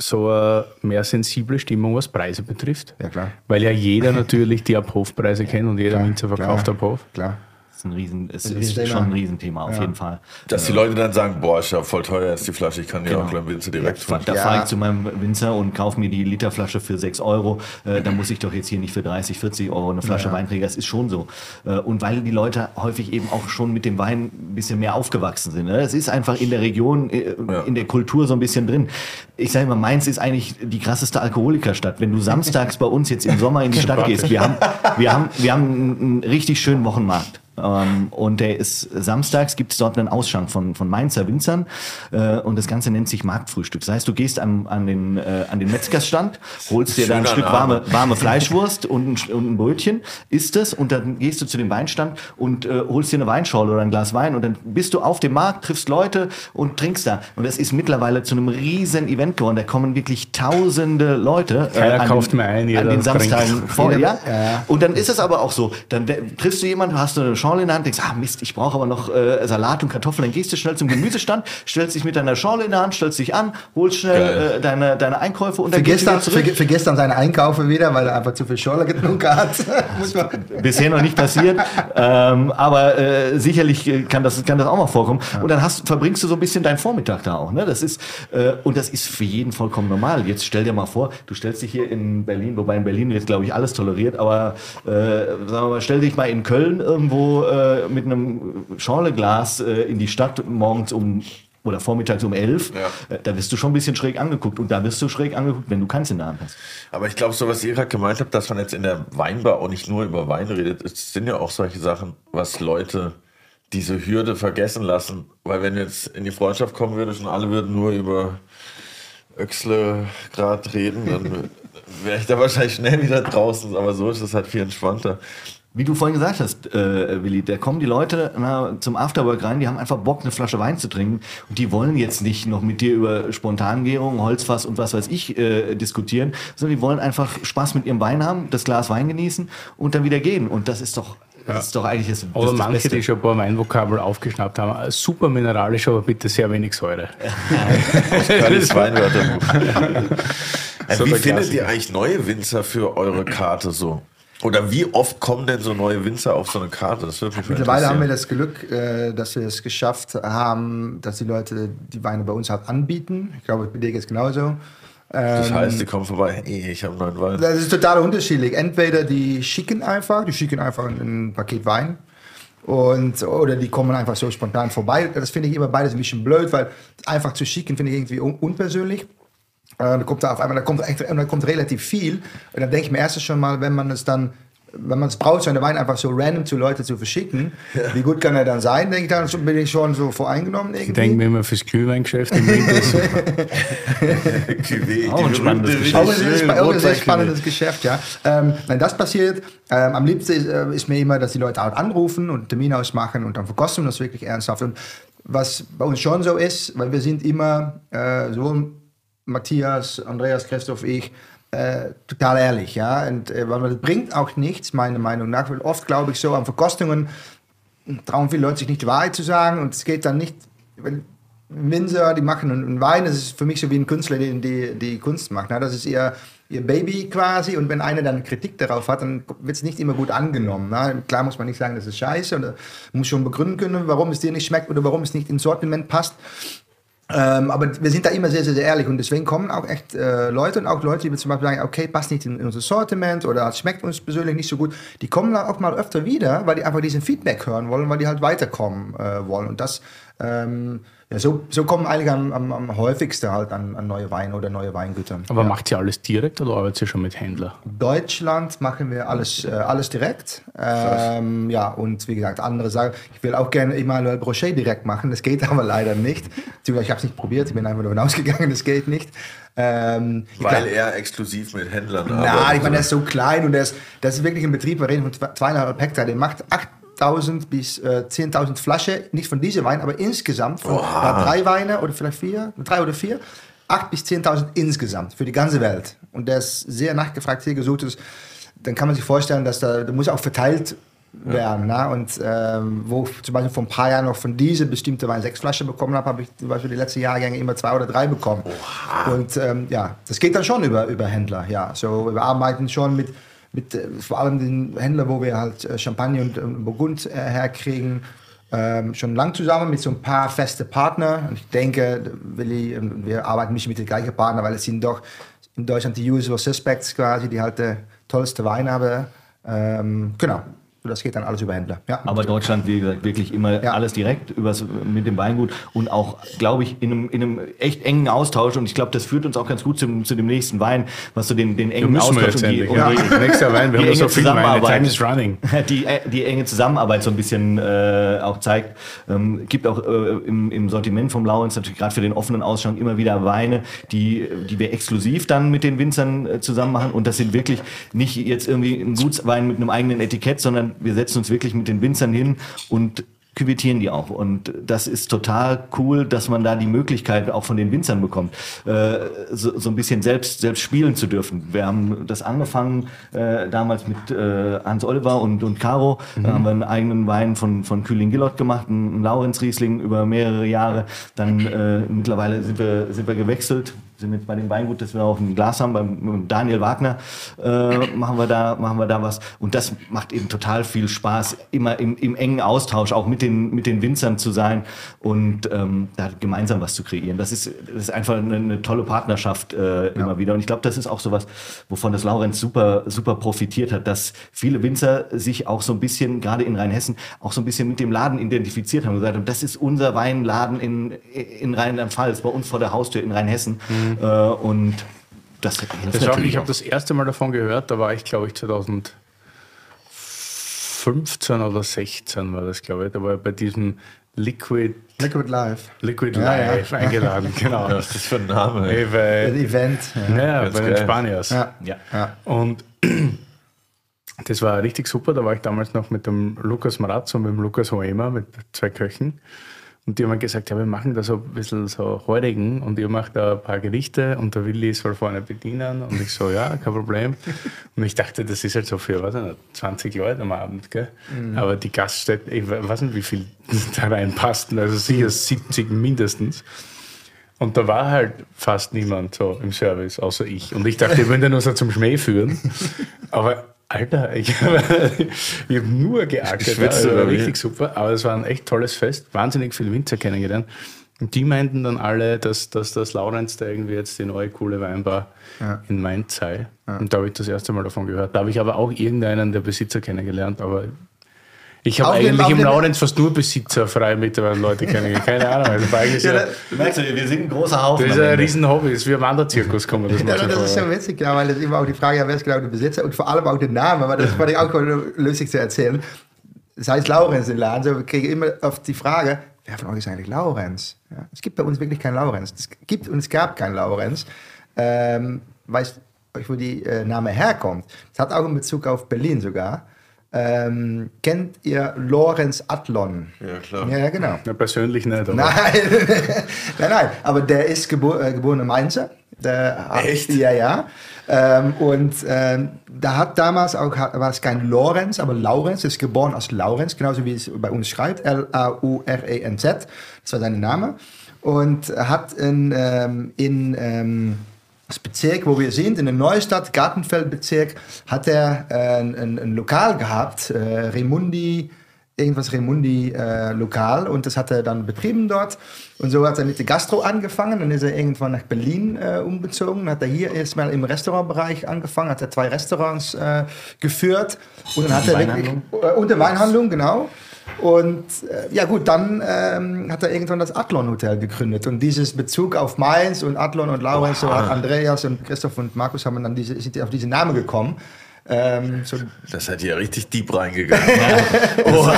so eine mehr sensible Stimmung, was Preise betrifft? Ja, klar. Weil ja jeder natürlich die Abhofpreise kennt und jeder Winzer verkauft klar, ab Hof. Klar. Das ist ein Riesen, ist Riesenthema. schon ein Riesenthema, auf jeden Fall. Dass die Leute dann sagen, boah, ist ja voll teuer ist die Flasche, ich kann die Genau. auch beim Winzer direkt tun. da Ja. fahre ich zu meinem Winzer und kaufe mir die Literflasche für 6 Euro. Äh, da muss ich doch jetzt hier nicht für 30, 40 Euro eine Flasche Wein kriegen. Das ist schon so. Äh, und weil die Leute häufig eben auch schon mit dem Wein ein bisschen mehr aufgewachsen sind. Ne? Es ist einfach in der Region, äh, Ja. in der Kultur so ein bisschen drin. Ich sage mal, Mainz ist eigentlich die krasseste Alkoholikerstadt. Wenn du samstags bei uns jetzt im Sommer in die Stadt gehst, wir haben, wir haben, wir haben einen richtig schönen Wochenmarkt. Ähm, und der ist samstags gibt es dort einen Ausschank von, von Mainzer Winzern äh, und das Ganze nennt sich Marktfrühstück. Das heißt, du gehst an, an, den, äh, an den Metzgersstand, holst dir da ein Stück warme, warme Fleischwurst und ein, und ein Brötchen, isst es und dann gehst du zu dem Weinstand und äh, holst dir eine Weinschorle oder ein Glas Wein und dann bist du auf dem Markt, triffst Leute und trinkst da. Und das ist mittlerweile zu einem riesen Event geworden. Da kommen wirklich tausende Leute. äh, Keiner an kauft den, mehr ein, jeder an den. Samstagen vor. Ja? ja. Und dann ist es aber auch so, dann triffst du jemanden, hast du eine Chance Schorle in der Hand, denkst, ah Mist, ich brauche aber noch äh, Salat und Kartoffeln. Dann gehst du schnell zum Gemüsestand, stellst dich mit deiner Schorle in der Hand, stellst dich an, holst schnell äh, deine, deine Einkäufe und dann Vergesst gehst du dann, zurück. verge- vergesst dann seine Einkaufe wieder, weil er einfach zu viel Schorle getrunken hat. Muss man Bisher noch nicht passiert, ähm, aber äh, sicherlich äh, kann das, kann das auch mal vorkommen. Und dann hast, verbringst du so ein bisschen deinen Vormittag da auch. Ne? Das ist, äh, und das ist für jeden vollkommen normal. Jetzt stell dir mal vor, du stellst dich hier in Berlin, wobei in Berlin wird, glaube ich, alles toleriert, aber äh, sagen wir mal, stell dich mal in Köln irgendwo äh, mit einem Schorleglas äh, in die Stadt morgens um oder vormittags um elf, Ja. äh, da wirst du schon ein bisschen schräg angeguckt. Und da wirst du schräg angeguckt, wenn du der Hand hast. Aber ich glaube, so was ihr gerade gemeint habt, dass man jetzt in der Weinbar auch nicht nur über Wein redet, es sind ja auch solche Sachen, was Leute diese Hürde vergessen lassen. Weil wenn jetzt in die Freundschaft kommen würde und alle würden nur über Öxle gerade reden, dann wäre ich da wahrscheinlich schnell wieder draußen. Aber so ist es halt viel entspannter. Wie du vorhin gesagt hast, äh, Willi, da kommen die Leute na, zum Afterwork rein, die haben einfach Bock, eine Flasche Wein zu trinken und die wollen jetzt nicht noch mit dir über Spontangärung, Holzfass und was weiß ich äh, diskutieren, sondern die wollen einfach Spaß mit ihrem Wein haben, das Glas Wein genießen und dann wieder gehen. Und das ist doch, das ist doch eigentlich das, Oder das manche, Beste. die schon ein paar Weinvokabel aufgeschnappt haben. Äh, Super mineralisch, aber bitte sehr wenig Säure. Kallis Weinwörterbuch. So wie findet ihr eigentlich neue Winzer für eure Karte so? Oder wie oft kommen denn so neue Winzer auf so eine Karte? Das würde mich Mittlerweile haben wir das Glück, äh, dass wir es geschafft haben, dass die Leute die Weine bei uns halt anbieten. Ich glaube, bei dir geht es genauso. Das Ähm, heißt, die kommen vorbei, ich habe einen neuen Wein. Das ist total unterschiedlich. Entweder die schicken einfach, die schicken einfach ein Paket Wein. Und, oder die kommen einfach so spontan vorbei. Das finde ich immer beides ein bisschen blöd, weil einfach zu schicken finde ich irgendwie un unpersönlich. Äh, dann kommt da auf einmal, da kommt, echt, da kommt relativ viel. Und dann denke ich mir erstens schon mal, wenn man es dann, wenn man es braucht, so einen Wein einfach so random zu Leuten zu verschicken, wie gut kann er dann sein, denke ich, dann bin ich schon so voreingenommen irgendwie. Ich denke mir immer fürs Glühweingeschäft im Winter so. Auch ein spannendes Geschäft. Auch ein sehr, spannendes Geschäft, ja. Ähm, wenn das passiert, ähm, am liebsten ist, äh, ist mir immer, dass die Leute halt anrufen und einen Termin ausmachen und dann verkosten wir das wirklich ernsthaft. Und was bei uns schon so ist, weil wir sind immer, äh, sowohl Matthias, Andreas, Christoph, ich, äh, total ehrlich, ja. Und äh, weil das bringt auch nichts, meiner Meinung nach. Weil oft glaube ich so an Verkostungen trauen viele Leute sich nicht die Wahrheit zu sagen und es geht dann nicht, wenn Winzer, die machen einen Wein, das ist für mich so wie ein Künstler, der die, die Kunst macht. Ne? Das ist ihr, ihr Baby quasi und wenn einer dann Kritik darauf hat, dann wird es nicht immer gut angenommen. Ne? Klar muss man nicht sagen, das ist scheiße oder muss schon begründen können, warum es dir nicht schmeckt oder warum es nicht ins Sortiment passt. Ähm, aber wir sind da immer sehr, sehr, sehr ehrlich. Und deswegen kommen auch echt äh, Leute und auch Leute, die zum Beispiel sagen, okay, passt nicht in unser Sortiment oder schmeckt uns persönlich nicht so gut, die kommen dann auch mal öfter wieder, weil die einfach diesen Feedback hören wollen, weil die halt weiterkommen äh, wollen. Und das, ähm, ja, so, so kommen eigentlich am, am, am häufigsten halt an, an neue Weine oder neue Weingüter. Aber ja. macht ihr alles direkt oder arbeitet ihr schon mit Händlern? Deutschland machen wir alles, äh, alles direkt. Ähm, ja, und wie gesagt, andere sagen, ich will auch gerne Emmanuel Brochet direkt machen. Das geht aber leider nicht. Beziehungsweise Ich habe es nicht probiert, ich bin einfach davon ausgegangen, das geht nicht. Ähm, ich Weil glaub- er exklusiv mit Händlern na, arbeitet. ich meine, der ist so klein und der ist, das ist wirklich ein Betrieb, wir reden von zwei- zweieinhalb Hektar, der macht 8000 bis äh, 10.000 Flaschen, nicht von diesem Wein, aber insgesamt von ja, drei Weine oder vielleicht vier, drei oder vier, 8 bis 10.000 insgesamt für die ganze Welt. Und der ist sehr nachgefragt, sehr gesucht ist. Dann kann man sich vorstellen, dass da, da muss auch verteilt werden. Ne? Und ähm, wo ich zum Beispiel vor ein paar Jahren noch von dieser bestimmte Wein sechs Flaschen bekommen habe, habe ich zum Beispiel die letzten Jahrgänge immer zwei oder drei bekommen. Und ähm, ja, das geht dann schon über, über Händler. Ja, so wir arbeiten schon mit, mit äh, vor allem den Händlern, wo wir halt äh, Champagner und Burgund äh, herkriegen. Ähm, schon lang zusammen mit so ein paar feste Partner. Ich denke, Willi, ähm, wir arbeiten nicht mit den gleichen Partnern, weil es sind doch in Deutschland die usual suspects quasi, die halt der tollste Wein haben. Ähm, genau, das geht dann alles über Händler. Ja. Aber Deutschland, wie gesagt, wirklich immer Ja. alles direkt übers, mit dem Weingut und auch, glaube ich, in einem, in einem echt engen Austausch. Und ich glaube, das führt uns auch ganz gut zum, zu dem nächsten Wein, was so den, den engen Austausch und die, und Ja. die, Nächster Wein, wir die haben so enge viel. Zusammenarbeit. Time is running. Die, äh, die enge Zusammenarbeit so ein bisschen äh, auch zeigt. Ähm, gibt auch äh, im, im Sortiment vom Lauens natürlich gerade für den offenen Ausschank immer wieder Weine, die, die wir exklusiv dann mit den Winzern äh, zusammen machen. Und das sind wirklich nicht jetzt irgendwie ein Gutswein mit einem eigenen Etikett, sondern wir setzen uns wirklich mit den Winzern hin und küvettieren die auch. Und das ist total cool, dass man da die Möglichkeit auch von den Winzern bekommt, äh, so, so ein bisschen selbst, selbst spielen zu dürfen. Wir haben das angefangen äh, damals mit äh, Hans Oliver und, und Caro. Mhm. Da haben wir einen eigenen Wein von, von Kühling Gillott gemacht, einen Laurenz Riesling über mehrere Jahre. Dann äh, mittlerweile sind wir, sind wir gewechselt sind jetzt bei dem Weingut, das wir auf dem Glas haben, beim Daniel Wagner, äh, machen, wir da, machen wir da was. Und das macht eben total viel Spaß, immer im, im engen Austausch auch mit den, mit den Winzern zu sein und ähm, da gemeinsam was zu kreieren. Das ist, das ist einfach eine, eine tolle Partnerschaft äh, immer ja. wieder. Und ich glaube, das ist auch sowas, wovon das Laurenz super, super profitiert hat, dass viele Winzer sich auch so ein bisschen, gerade in Rheinhessen, auch so ein bisschen mit dem Laden identifiziert haben und gesagt haben, das ist unser Weinladen in, in Rheinland-Pfalz, bei uns vor der Haustür in Rheinhessen. Mhm. Mhm. Äh, und das das natürlich Ich habe das erste Mal davon gehört, da war ich, glaube ich, 2015 oder 16 war das, glaube ich. Da war ich bei diesem Liquid Liquid Live. Liquid ja, Live ja. eingeladen, genau. Was ist das für ein Name? Ey, bei, ein Event. Ja, ja bei den Spaniers. Ja. ja. Und das war richtig super. Da war ich damals noch mit dem Lukas Maratz und mit dem Lukas Hoema, mit zwei Köchen. Und die haben gesagt, ja, wir machen da so ein bisschen so Heurigen und ihr macht da ein paar Gerichte und der Willi soll vorne bedienen. Und ich so, ja, kein Problem. Und ich dachte, das ist halt so für, was nicht, 20 Leute am Abend, gell? Mhm. Aber die Gaststätte, ich weiß nicht, wie viel da reinpassten, also sicher 70 mindestens. Und da war halt fast niemand so im Service, außer ich. Und ich dachte, ich würde nur so zum Schmäh führen. Aber Alter, ich habe hab nur geackert. Ja, also war richtig super. Aber es war ein echt tolles Fest. Wahnsinnig viele Winzer kennengelernt. Und die meinten dann alle, dass, dass das Laurenz da irgendwie jetzt die neue coole Weinbar ja. in Mainz sei. Ja. Und da habe ich das erste Mal davon gehört. Da habe ich aber auch irgendeinen der Besitzer kennengelernt, aber ich habe eigentlich im Laurenz fast nur Besitzer frei mittlerweile Leute kennengelernt. Keine Ahnung. Also eigentlich ja, ja, merkst du, wir sind ein großer Haufen. Das ist ein riesen Hobby. Das ist wie ein Wanderzirkus, man das ja, Das ist so witzig, ja, weil das immer auch die Frage, ja, wer ist genau der Besitzer und vor allem auch der Name, aber das fand ich auch lustig zu erzählen. Das heißt Laurenz in Laden. So, wir kriegen immer oft die Frage, wer von euch ist eigentlich Laurenz? Ja, es gibt bei uns wirklich keinen Laurenz. Es gibt und es gab keinen Laurenz. Ähm, weißt du, wo die äh, Name herkommt? Das hat auch in Bezug auf Berlin sogar. Ähm, kennt ihr Lorenz Adlon? Ja, klar. Ja, genau. Ja, persönlich nicht. Aber. Nein, nein, nein, aber der ist gebo äh, geborener Mainzer. Der hat, Echt? Ja, ja. Ähm, und ähm, da hat damals auch, war es kein Lorenz, aber Laurenz ist geboren als Laurenz, genauso wie es bei uns schreibt, L-A-U-R-E-N-Z. Das war sein Name. Und hat in, ähm, in ähm, das Bezirk, wo wir sind, in der Neustadt, Gartenfeldbezirk, hat er äh, ein, ein, Lokal gehabt, äh, Remundi, irgendwas Remundi äh, Lokal und das hat er dann betrieben dort. Und so hat er mit der Gastro angefangen, dann ist er irgendwann nach Berlin äh, umgezogen, hat er hier erstmal im Restaurantbereich angefangen, hat er zwei Restaurants äh, geführt und dann hat er wirklich, äh, und der Weinhandlung, genau und äh, ja gut, dann ähm, hat er irgendwann das Adlon Hotel gegründet. Und dieses Bezug auf Mainz und Adlon und Laurens, so Andreas und Christoph und Markus haben dann diese, sind auf diesen Namen gekommen. Ähm, so das hat ja richtig deep reingegangen. oh.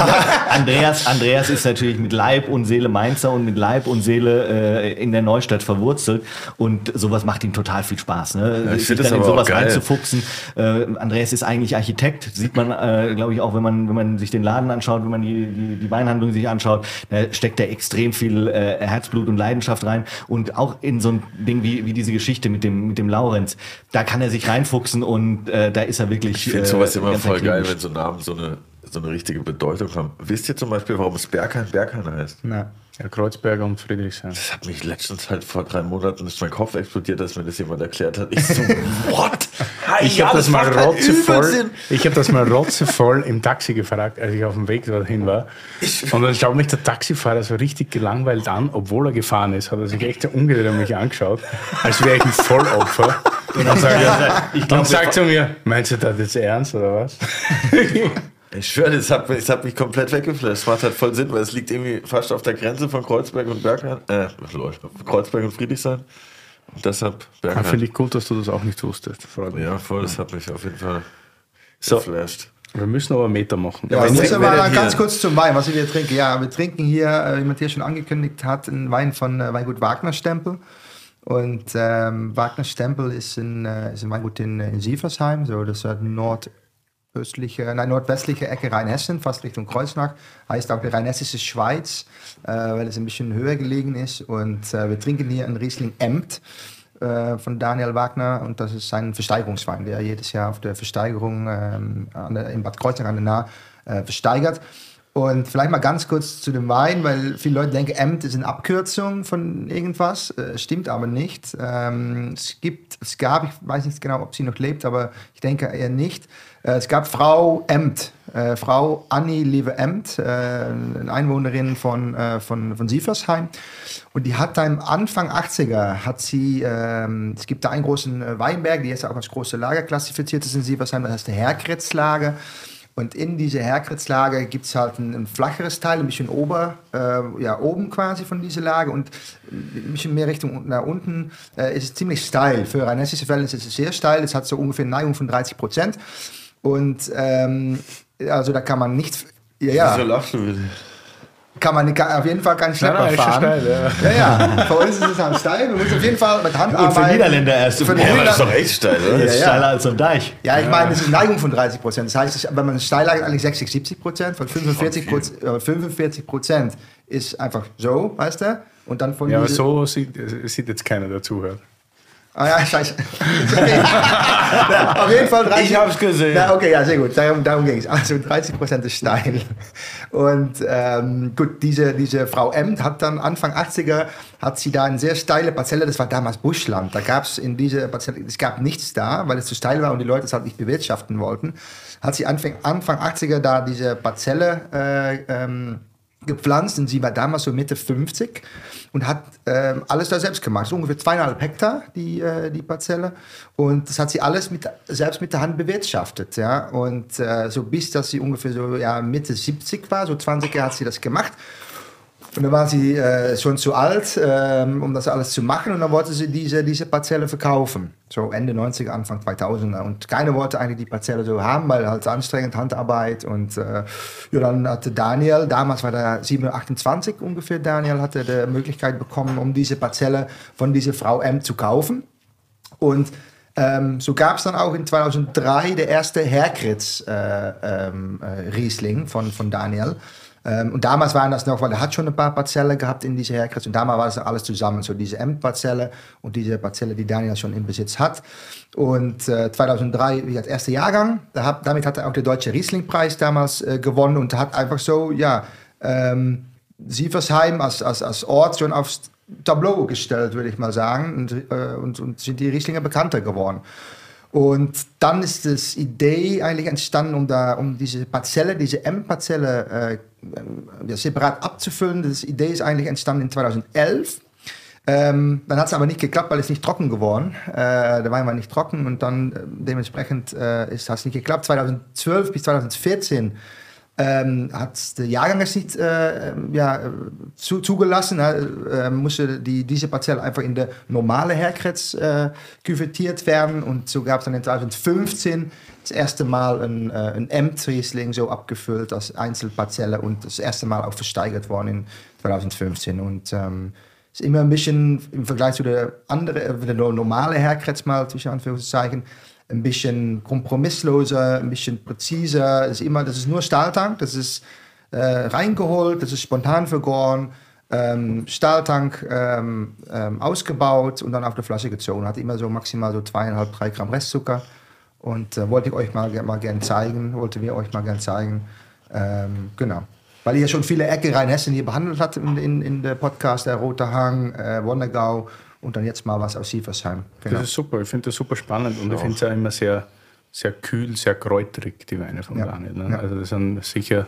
Andreas, Andreas ist natürlich mit Leib und Seele Mainzer und mit Leib und Seele äh, in der Neustadt verwurzelt und sowas macht ihm total viel Spaß. Ne? Ja, ich Sich dann in sowas reinzufuchsen. Äh, Andreas ist eigentlich Architekt, sieht man, äh, glaube ich, auch, wenn man, wenn man sich den Laden anschaut, wenn man die, die, die Weinhandlung sich anschaut, da steckt da extrem viel äh, Herzblut und Leidenschaft rein und auch in so ein Ding wie, wie diese Geschichte mit dem, mit dem Laurenz, da kann er sich reinfuchsen und äh, da ist er wirklich wirklich. Ich finde sowas äh, immer voll geil, wenn so Namen so eine, so eine richtige Bedeutung haben. Wisst ihr zum Beispiel, warum es Berghain Berghain heißt? Na. Ja, Kreuzberger und Friedrichshain. Das hat mich letztens halt vor drei Monaten ist mein Kopf explodiert, dass mir das jemand erklärt hat. Ich so, what? ich ja, habe das, das mal rotzevoll. Ich habe das mal rotzevoll im Taxi gefragt, als ich auf dem Weg dorthin war. Und dann schaut mich der Taxifahrer so richtig gelangweilt an, obwohl er gefahren ist, hat er sich echt umgedreht und mich angeschaut, als wäre ich ein Vollopfer. Und dann sagt er, ich glaub, und sagt zu mir, meinst du das jetzt ernst oder was? Ich schwöre, das hat, das hat mich komplett weggeflasht. Das macht halt voll Sinn, weil es liegt irgendwie fast auf der Grenze von Kreuzberg und Bergheim. Äh, Kreuzberg und Friedrichshain. Und deshalb Bergheim. Finde ich gut, dass du das auch nicht wusstest. Ja, voll, das hat mich auf jeden Fall so. geflasht. Wir müssen aber einen Meter machen. Ja, ja müssen aber ganz kurz zum Wein, was wir trinken. Ja, wir trinken hier, äh, wie Matthias schon angekündigt hat, einen Wein von äh, Weingut Wagner Stempel. Und ähm, Wagner Stempel ist ein, äh, ist ein Weingut in, in Sieversheim, so das ist Nord nordöstliche, nein, nordwestliche Ecke Rheinhessen, fast Richtung Kreuznach. Heißt auch die Rheinhessische Schweiz, äh, weil es ein bisschen höher gelegen ist. Und äh, wir trinken hier einen Riesling Emt äh, von Daniel Wagner und das ist sein Versteigerungswein, der jedes Jahr auf der Versteigerung ähm, der, in Bad Kreuznach an der Nahe äh, versteigert. Und vielleicht mal ganz kurz zu dem Wein, weil viele Leute denken, Emt ist eine Abkürzung von irgendwas. Äh, stimmt aber nicht. Ähm, es gibt, es gab, ich weiß nicht genau, ob sie noch lebt, aber ich denke eher nicht. Äh, es gab Frau Emt, äh, Frau Annie Liebe Emt, äh, eine Einwohnerin von, äh, von, von Sieversheim. Und die hat am Anfang 80er, hat sie, ähm, es gibt da einen großen Weinberg, die jetzt auch als große Lager klassifiziert ist in Sieversheim, das heißt der Herkretzlager. Und in dieser Herkretzlage gibt es halt ein, ein, flacheres Teil, ein bisschen ober, äh, ja, oben quasi von dieser Lage und ein bisschen mehr Richtung nach unten äh, ist es ziemlich steil. Für rheinhessische Verhältnisse ist es sehr steil, es hat so ungefähr eine Neigung von 30 Prozent. Und ähm, also da kann man nicht. Ja, ja. Wieso lachst du bitte? kann man kann auf jeden Fall keinen Schlepper nein, nein, fahren. Steil, ja. ja, ja. Für uns ist es am steil. Wir müssen auf jeden Fall mit Hand Und für Niederländer erst. Für Ja, aber das ist Niederländer- doch echt steil, oder? Das ist Ja, ja. steiler als am Deich. ja, ich meine, es ist eine Neigung von 30 Prozent. Das heißt, wenn man steil lag, ist eigentlich 60, 70 Prozent. Von 45 Prozent, äh, 45 Prozent ist einfach so, weißt du? Und dann von Ja, aber so sieht, sieht jetzt keiner, der zuhört. Ah ja, scheiße. ja, auf jeden Fall 30. Ich hab's gesehen. Na, okay, ja, sehr gut. Darum, darum ging es. Also 30 Prozent ist steil. Und ähm, gut, diese, diese Frau Emt hat dann Anfang 80er, hat sie da eine sehr steile Parzelle, das war damals Buschland. Da gab es in dieser Parzelle, es gab nichts da, weil es zu steil war und die Leute es halt nicht bewirtschaften wollten. Hat sie Anfang, Anfang 80er da diese Parzelle äh, ähm, gepflanzt und sie war damals so Mitte 50 und hat ähm, alles da selbst gemacht. So ungefähr zweieinhalb Hektar, die, äh, die Parzelle. Und das hat sie alles mit, selbst mit der Hand bewirtschaftet. Ja? Und äh, so bis, dass sie ungefähr so ja, Mitte 70 war, so 20 Jahre hat sie das gemacht. Und dann war sie äh, schon zu alt, ähm, um das alles zu machen. Und dann wollte sie diese, diese Parzelle verkaufen. So Ende 90er, Anfang 2000er. Und keiner wollte eigentlich die Parzelle so haben, weil halt anstrengend, Handarbeit. Und äh, ja, dann hatte Daniel, damals war der 728 ungefähr, Daniel hatte die Möglichkeit bekommen, um diese Parzelle von dieser Frau M zu kaufen. Und ähm, so gab es dann auch in 2003 der erste Herkritz äh, ähm, äh, Riesling von, von Daniel. Ähm, und damals waren das noch, weil er hat schon ein paar Parzellen gehabt in diese Herkritz und damals war das alles zusammen, so diese M-Parzelle und diese Parzelle, die Daniel schon im Besitz hat. Und äh, 2003, wie das erste Jahrgang, da hat, damit hat er auch den Deutsche Rieslingpreis damals äh, gewonnen und hat einfach so, ja, ähm, Sieversheim als, als, als Ort schon aufs Tableau gestellt, würde ich mal sagen. Und, äh, und, und sind die Rieslinger bekannter geworden. Und dann ist das Idee eigentlich entstanden, um, da, um diese Parzelle, diese M-Parzelle äh, separat abzufüllen. Das Idee ist eigentlich entstanden in 2011. Ähm, dann hat es aber nicht geklappt, weil es nicht trocken geworden. Äh, der Wein war nicht trocken und dann äh, dementsprechend äh, ist das nicht geklappt. 2012 bis 2014 ähm, hat der Jahrgang nicht äh, ja, äh, zu, zugelassen. Er äh, musste die, diese Parzelle einfach in der normale Herkretz äh, küvettiert werden. Und so gab es dann in 2015 das erste Mal ein, äh, ein M-Riesling so abgefüllt als Einzelparzelle und das erste Mal auch versteigert worden in 2015. Und ähm, ist immer ein bisschen im Vergleich zu der andere, äh, der normale Herkretz mal zwischen Anführungszeichen, ein bisschen kompromissloser, ein bisschen präziser. Es ist immer, das ist nur Stahltank, das ist äh, reingeholt, das ist spontan vergoren, ähm, Stahltank ähm, ähm, ausgebaut und dann auf der Flasche gezogen. Hat immer so maximal so zweieinhalb, drei Gramm Restzucker. Und äh, wollte ich euch mal, mal gerne zeigen, wollte wir euch mal gerne zeigen. Ähm, genau. Weil ihr schon viele Ecke Rheinhessen hier behandelt habt in, in, in der Podcast, der Rote Hang, äh, Wonnegau und dann jetzt mal was aus Sieversheim. Genau. Das ist super, ich finde das super spannend und ich finde es auch immer sehr, sehr kühl, sehr kräuterig, die Weine von Ja. Daniel. Ne? Ja. Also das sind sicher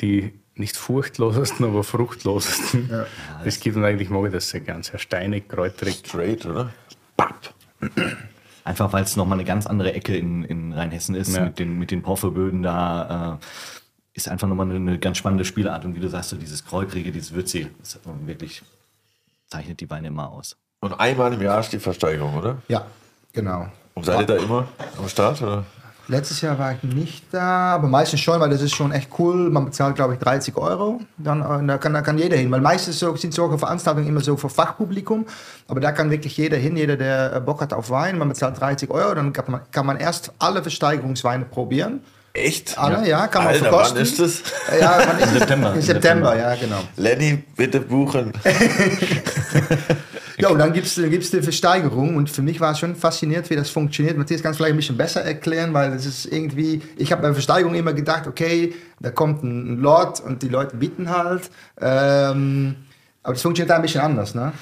die nicht furchtlosesten, aber fruchtlosesten. Ja. Das gibt und eigentlich mag ich das sehr gern, sehr steinig, kräuterig. Straight, oder? Einfach weil es nochmal eine ganz andere Ecke in, in Rheinhessen ist, Ja. mit den, mit den Porphyrböden da. Äh, ist einfach nochmal eine, eine ganz spannende Spielart. Und wie du sagst, so dieses Kräutrige, dieses Würzige, das hat man wirklich zeichnet die Weine immer aus. Und einmal im Jahr ist die Versteigerung, oder? Ja, genau. Und seid ihr da immer am Start? Oder? Letztes Jahr war ich nicht da, aber meistens schon, weil das ist schon echt cool. Man bezahlt, glaube ich, 30 Euro. Dann, äh, da, kann, da kann jeder hin. Weil meistens so, sind solche Veranstaltungen immer so für Fachpublikum. Aber da kann wirklich jeder hin, jeder, der äh, Bock hat auf Wein. Man bezahlt 30 Euro. Dann kann man, kann man erst alle Versteigerungsweine probieren. Echt? Alle, ja, kann man Alter, verkosten. wann ist das? Ja, wann ist Im September. Im September, ja, genau. Lenny, bitte buchen. Ja, und dann gibt es gibt's die Versteigerung und für mich war es schon fasziniert, wie das funktioniert. Matthias kann es vielleicht ein bisschen besser erklären, weil es ist irgendwie, ich habe bei Versteigerung immer gedacht, okay, da kommt ein Lot und die Leute bieten halt. Ähm, aber das funktioniert da ein bisschen anders, ne?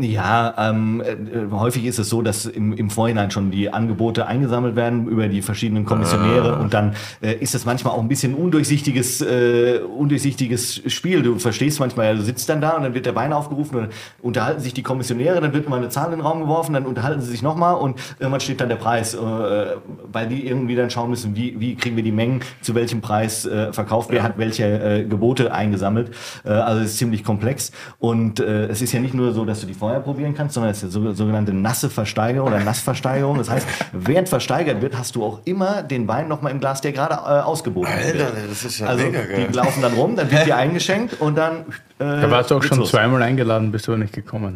Ja, ähm, äh, häufig ist es so, dass im, im Vorhinein schon die Angebote eingesammelt werden über die verschiedenen Kommissionäre und dann äh, ist es manchmal auch ein bisschen undurchsichtiges, äh, undurchsichtiges Spiel. Du verstehst manchmal, ja, du sitzt dann da und dann wird der Wein aufgerufen und dann unterhalten sich die Kommissionäre, dann wird immer eine Zahl in den Raum geworfen, dann unterhalten sie sich nochmal und irgendwann steht dann der Preis, äh, weil die irgendwie dann schauen müssen, wie, wie kriegen wir die Mengen, zu welchem Preis äh, verkauft, wer hat welche äh, Gebote eingesammelt. Äh, also es ist ziemlich komplex und äh, es ist ja nicht nur so, dass du die vorher probieren kannst, sondern es ist eine so- sogenannte nasse Versteigerung oder Nassversteigerung. Das heißt, während versteigert wird, hast du auch immer den Wein nochmal im Glas, der gerade äh, ausgeboten Alter, wird. das ist ja Also mega geil. die laufen dann rum, dann wird dir eingeschenkt und dann äh, Da warst du auch schon los. zweimal eingeladen, bist du aber nicht gekommen.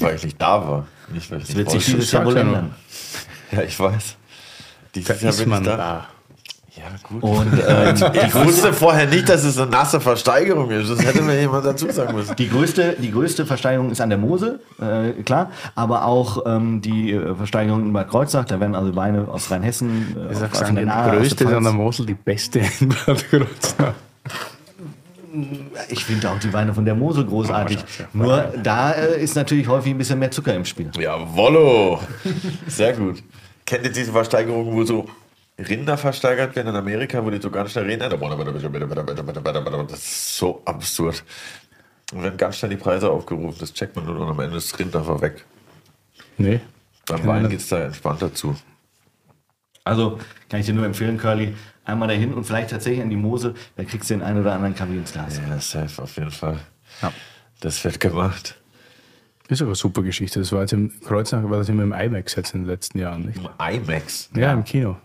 Weil ich nicht da war. Nicht, weil ich Das nicht wird sich dieses Jahr wohl ändern. Ja, ich weiß. Dieses Da Jahr ist bin ich man da. da. Ja, gut. Und ähm, Ich wusste vorher nicht, dass es eine nasse Versteigerung ist. Das hätte mir jemand dazu sagen müssen. Die größte, die größte Versteigerung ist an der Mosel, äh, klar, aber auch ähm, die äh, Versteigerung in Bad Kreuznach, da werden also Weine aus Rheinhessen, äh, Ich sag sagen, die Nahe, größte ist an der. Mosel, die beste in Bad Kreuznach. Ich finde auch die Weine von der Mosel großartig. Nur da äh, ist natürlich häufig ein bisschen mehr Zucker im Spiel. Jawollo. Sehr gut. Kennt ihr diese Versteigerung, wo so Rinder versteigert werden in Amerika, wo die so ganz schnell reden? Das ist so absurd. Und werden ganz schnell die Preise aufgerufen, das checkt man nur und am Ende ist das Rind einfach weg. Nee. Beim Wein geht es da entspannter zu. Also kann ich dir nur empfehlen, Curly, einmal dahin und vielleicht tatsächlich an die Mosel, da kriegst du den einen oder anderen Kaffee ins Glas. Ja, safe, auf jeden Fall. Das wird gemacht. Ist aber eine super Geschichte. Das war jetzt im Kreuznach, war das immer im IMAX jetzt in den letzten Jahren, nicht? IMAX. Ja, im Kino.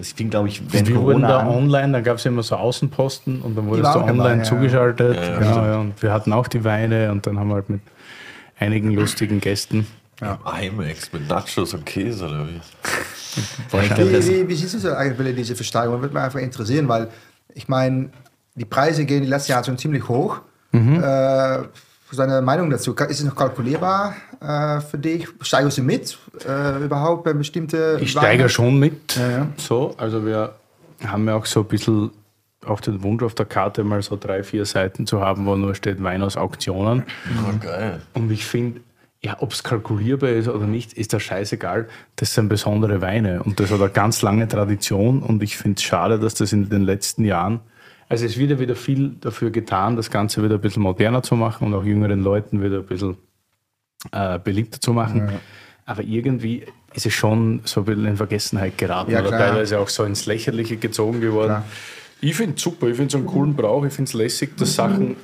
Das fing, glaube ich, wenn Wir wurden Corona da an, online, dann gab es immer so Außenposten und dann wurdest du dabei, online ja. zugeschaltet. Ja, ja, genau, ja, und wir hatten auch die Weine und dann haben wir halt mit einigen lustigen Gästen. IMAX mit Nachos und Käse oder wie? Ja, Wie, wie, wie siehst du so eigentlich diese Versteigerung? Würde mich einfach interessieren, weil ich meine, die Preise gehen die letzten Jahre schon ziemlich hoch. Äh, seine Meinung dazu, ist es noch kalkulierbar äh, für dich? Steigerst du mit äh, überhaupt bei bestimmte Ich steige schon mit. Ja, ja. So, also wir haben ja auch so ein bisschen auch den Wunsch auf der Karte mal so drei, vier Seiten zu haben, wo nur steht Wein aus Auktionen. Oh, geil. Und ich finde, ja, ob es kalkulierbar ist oder nicht, ist da scheißegal. Das sind besondere Weine und das hat eine ganz lange Tradition und ich finde es schade, dass das in den letzten Jahren, also es wird ja wieder viel dafür getan, das Ganze wieder ein bisschen moderner zu machen und auch jüngeren Leuten wieder ein bisschen äh, beliebter zu machen. Aber irgendwie ist es schon so ein bisschen in Vergessenheit geraten Ja, oder teilweise auch so ins Lächerliche gezogen geworden. Klar. Ich finde es super, ich finde es einen coolen Brauch, ich finde es lässig, dass Sachen,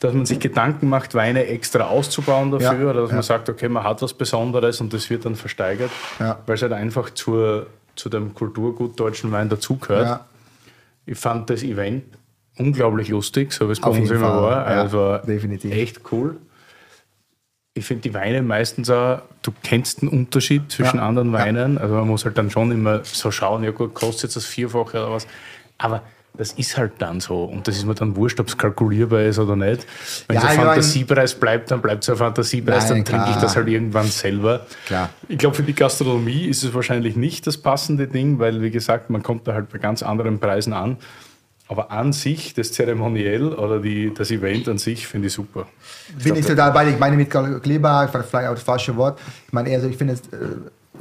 dass man sich Gedanken macht, Weine extra auszubauen dafür Ja, oder dass ja. man sagt, okay, man hat was Besonderes und das wird dann versteigert, Ja. weil es halt einfach zur, zu dem Kulturgut deutschen Wein dazugehört. Ich fand das Event unglaublich lustig, so wie es bei uns immer Fall, war. ja, Also definitiv. echt cool. Ich finde die Weine meistens auch, du kennst den Unterschied zwischen Ja, anderen ja. Weinen. Also man muss halt dann schon immer so schauen, ja gut, kostet jetzt das Vierfache oder was. Aber das ist halt dann so. Und das ist mir dann wurscht, ob es kalkulierbar ist oder nicht. Wenn Ja, es ein mein- Fantasiepreis bleibt, dann bleibt es ein Fantasiepreis, Nein, dann trinke ich klar. das halt irgendwann selber. Klar. Ich glaube, für die Gastronomie ist es wahrscheinlich nicht das passende Ding, weil, wie gesagt, man kommt da halt bei ganz anderen Preisen an. Aber an sich, das Zeremoniell oder die, das Event an sich, finde ich super. Bin ich total bei. Ich meine mit fand vielleicht auch das falsche Wort. Ich meine eher so, ich finde, es, äh,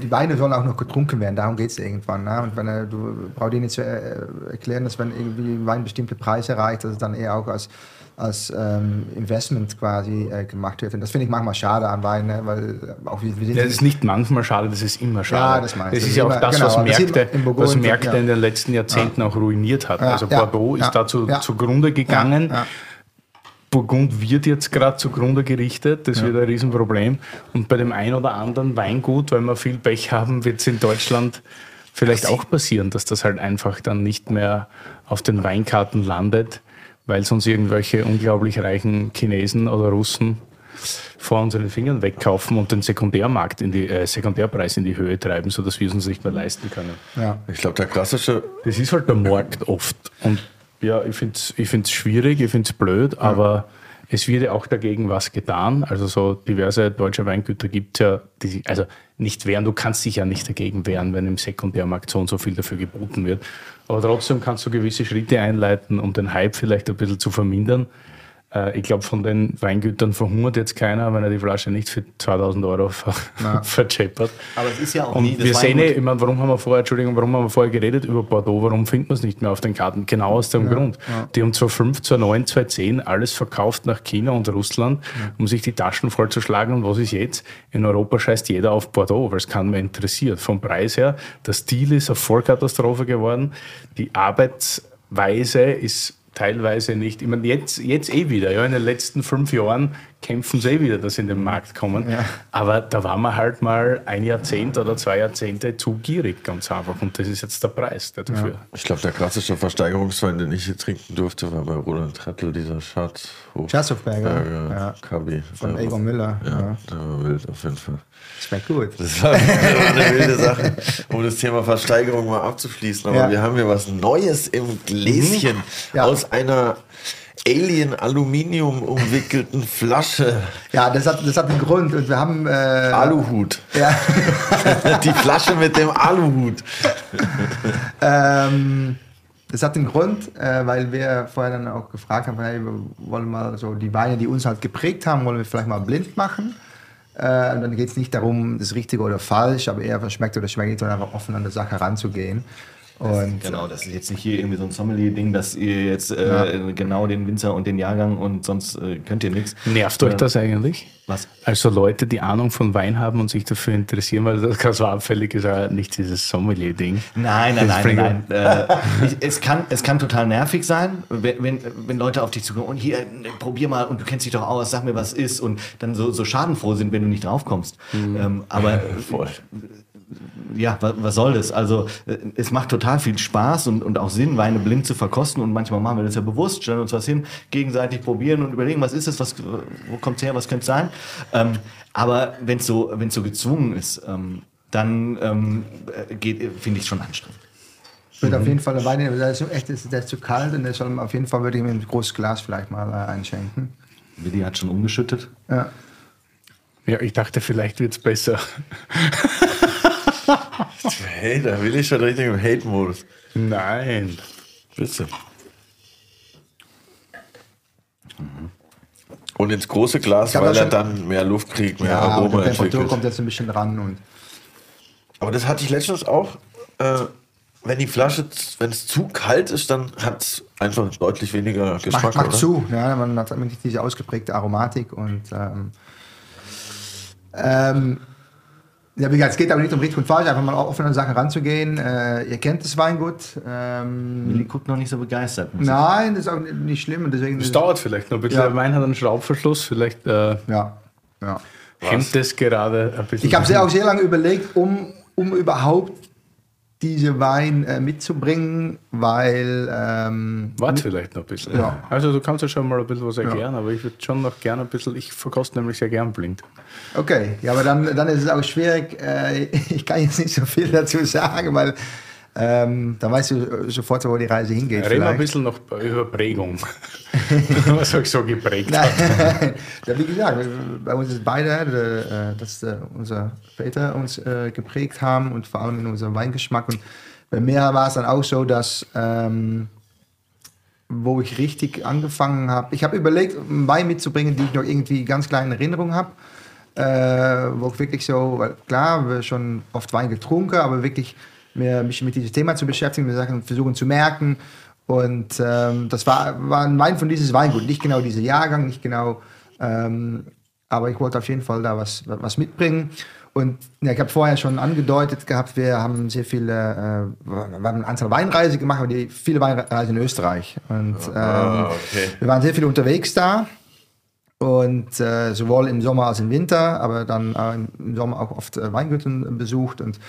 die Weine sollen auch noch getrunken werden. Darum geht es irgendwann. Ne? Und wenn, äh, du brauchst dir nicht zu äh, erklären, dass wenn irgendwie Wein bestimmte Preise erreicht, dass es dann eher auch als, als ähm, Investment quasi äh, gemacht wird. Und das finde ich manchmal schade an Wein, ne? weil äh, auch wir, wir sind Das ist nicht manchmal schade, das ist immer schade. Ja, das meinst das ist ja auch das, genau, was Märkte, in was Märkte ja. in den letzten Jahrzehnten auch ruiniert hat. Ja, also ja, Bordeaux ja, ist dazu ja. zugrunde gegangen. Ja, ja. Burgund wird jetzt gerade zugrunde gerichtet, das wird ein Riesenproblem. Und bei dem einen oder anderen Weingut, weil wir viel Pech haben, wird es in Deutschland vielleicht auch passieren, dass das halt einfach dann nicht mehr auf den Weinkarten landet, weil sonst irgendwelche unglaublich reichen Chinesen oder Russen vor unseren Fingern wegkaufen und den Sekundärmarkt in die, äh, Sekundärpreis in die Höhe treiben, sodass wir es uns nicht mehr leisten können. Ja. Ich glaube, der klassische. Das ist halt der Markt oft. Und ja, ich finde es ich find's schwierig, ich finde es blöd, ja. aber es wird ja auch dagegen was getan. Also so diverse deutsche Weingüter gibt es ja, die, also nicht wehren, du kannst dich ja nicht dagegen wehren, wenn im Sekundärmarkt so und so viel dafür geboten wird. Aber trotzdem kannst du gewisse Schritte einleiten, um den Hype vielleicht ein bisschen zu vermindern. Äh, ich glaube, von den Weingütern verhungert jetzt keiner, wenn er die Flasche nicht für 2000 Euro ver vercheppert. Aber es ist ja auch Und nie, wir sehen eh, ich meine, warum haben wir vorher, Entschuldigung, warum haben wir vorher geredet über Bordeaux? Warum finden wir es nicht mehr auf den Karten? Genau aus dem ja, Grund. Ja. Die haben 2005, 2009, 2010 alles verkauft nach China und Russland, ja. um sich die Taschen vollzuschlagen. Und was ist jetzt? In Europa scheißt jeder auf Bordeaux, weil es keinen mehr interessiert. Vom Preis her, der Stil ist eine Vollkatastrophe geworden. Die Arbeitsweise ist teilweise nicht. Ich meine, jetzt, jetzt eh wieder, ja, in den letzten fünf Jahren kämpfen sie eh wieder, dass sie in den Markt kommen. Ja. Aber da waren wir halt mal ein Jahrzehnt oder zwei Jahrzehnte zu gierig, ganz einfach. Und das ist jetzt der Preis der dafür. Ja. Ich glaube, der klassische Versteigerungswein, den ich hier trinken durfte, war bei Roland Trettel, dieser Schatz. Schatzhofberger. Ja. Kabi. Von Egon Müller. Ja, ja, der war wild auf jeden Fall. Das war gut. Das war, eine wilde Sache, um das Thema Versteigerung mal abzuschließen. Aber wir haben hier was Neues im Gläschen aus einer Alien-Aluminium umwickelten Flasche. Ja, das hat, das hat einen Grund. Und wir haben. Äh, Aluhut. Ja. Die Flasche mit dem Aluhut. ähm, das hat einen Grund, äh, weil wir vorher dann auch gefragt haben, hey, wir wollen mal so die Weine, die uns halt geprägt haben, wollen wir vielleicht mal blind machen. Äh, und dann geht es nicht darum, das Richtige oder falsch, aber eher schmeckt oder schmeckt nicht, sondern einfach offen an der Sache heranzugehen. Und genau, das ist jetzt nicht hier irgendwie so ein Sommelier-Ding, dass ihr jetzt äh, ja. genau den Winzer und den Jahrgang und sonst äh, könnt ihr nichts. Nervt euch das eigentlich? Was? Also Leute, die Ahnung von Wein haben und sich dafür interessieren, weil das ganz so abfällig ist, ja nicht dieses Sommelier-Ding. Nein, nein, nein, nein. nein. äh, ich, es, kann, es kann total nervig sein, wenn, wenn, wenn Leute auf dich zukommen und hier, probier mal und du kennst dich doch aus, sag mir, was ist und dann so, so schadenfroh sind, wenn du nicht draufkommst. Mhm. Ähm, aber Voll ja, was, was, soll das? Also äh, es macht total viel Spaß und, und auch Sinn, Weine blind zu verkosten und manchmal machen wir das ja bewusst, stellen uns was hin, gegenseitig probieren und überlegen, was ist es, was, wo kommt es her, was könnte es sein. Ähm, aber wenn es so, wenn's so gezwungen ist, ähm, dann ähm, finde ich es schon anstrengend. Ich würde mhm. auf jeden Fall Wein, der ist, echt, der ist zu kalt und der soll auf jeden Fall würde ich mir ein großes Glas vielleicht mal äh, einschenken. Willi hat schon umgeschüttet. Ja. Ja, ich dachte, vielleicht wird es besser. hey, da will ich schon richtig im Hate-Modus. Nein. Bitte. Und ins große Glas, weil er dann mehr Luft kriegt, mehr ja, Aroma die Temperatur kommt jetzt ein bisschen ran. Und Aber das hatte ich letztens auch. Äh, wenn die Flasche, wenn es zu kalt ist, dann hat es einfach deutlich weniger Geschmack. Macht, macht zu, ja, man hat nicht diese ausgeprägte Aromatik und ähm, ähm, ja, wie gesagt, es geht aber nicht um richtig und falsch, einfach mal offen an Sachen ranzugehen. Äh, ihr kennt das Weingut. Ähm, Willi guckt noch nicht so begeistert. Nein, das ist auch nicht schlimm. Deswegen das dauert vielleicht noch ein bisschen. Ja. Wein hat einen Schraubverschluss, vielleicht äh, ja. Ja. hemmt es gerade ein bisschen. Ich habe sehr auch sehr lange überlegt, um, um überhaupt diese Wein äh, mitzubringen, weil. Ähm, Warte vielleicht noch ein bisschen. Ja. Also, du kannst ja schon mal ein bisschen was erklären, ja. aber ich würde schon noch gerne ein bisschen. Ich verkoste nämlich sehr gern blind. Okay, ja, aber dann, dann ist es auch schwierig. Äh, ich kann jetzt nicht so viel dazu sagen, weil ähm, dann weißt du sofort, wo die Reise hingeht. Reden wir ein bisschen noch über Prägung. Was euch so geprägt hat. ja, wie gesagt, bei uns ist beide, äh, dass äh, unsere Väter uns äh, geprägt haben und vor allem in unserem Weingeschmack. Und bei mir war es dann auch so, dass ähm, wo ich richtig angefangen habe, ich habe überlegt, einen Wein mitzubringen, die ich noch irgendwie ganz kleine Erinnerung habe. Äh, wo ich wirklich so, klar, wir schon oft Wein getrunken, aber wirklich mehr, mich mit diesem Thema zu beschäftigen, mit Sachen versuchen zu merken. Und ähm, das war, war ein Wein von dieses Weingut, nicht genau dieser Jahrgang, nicht genau, ähm, aber ich wollte auf jeden Fall da was, was mitbringen. Und ja, ich habe vorher schon angedeutet gehabt, wir haben sehr viele, äh, wir haben eine Anzahl Weinreise gemacht, aber die, viele Weinreisen in Österreich. Und ah, ähm, okay. wir waren sehr viel unterwegs da. Und äh, sowohl im Sommer als im Winter, aber dann äh, im Sommer auch oft äh, Weingüten besucht. Und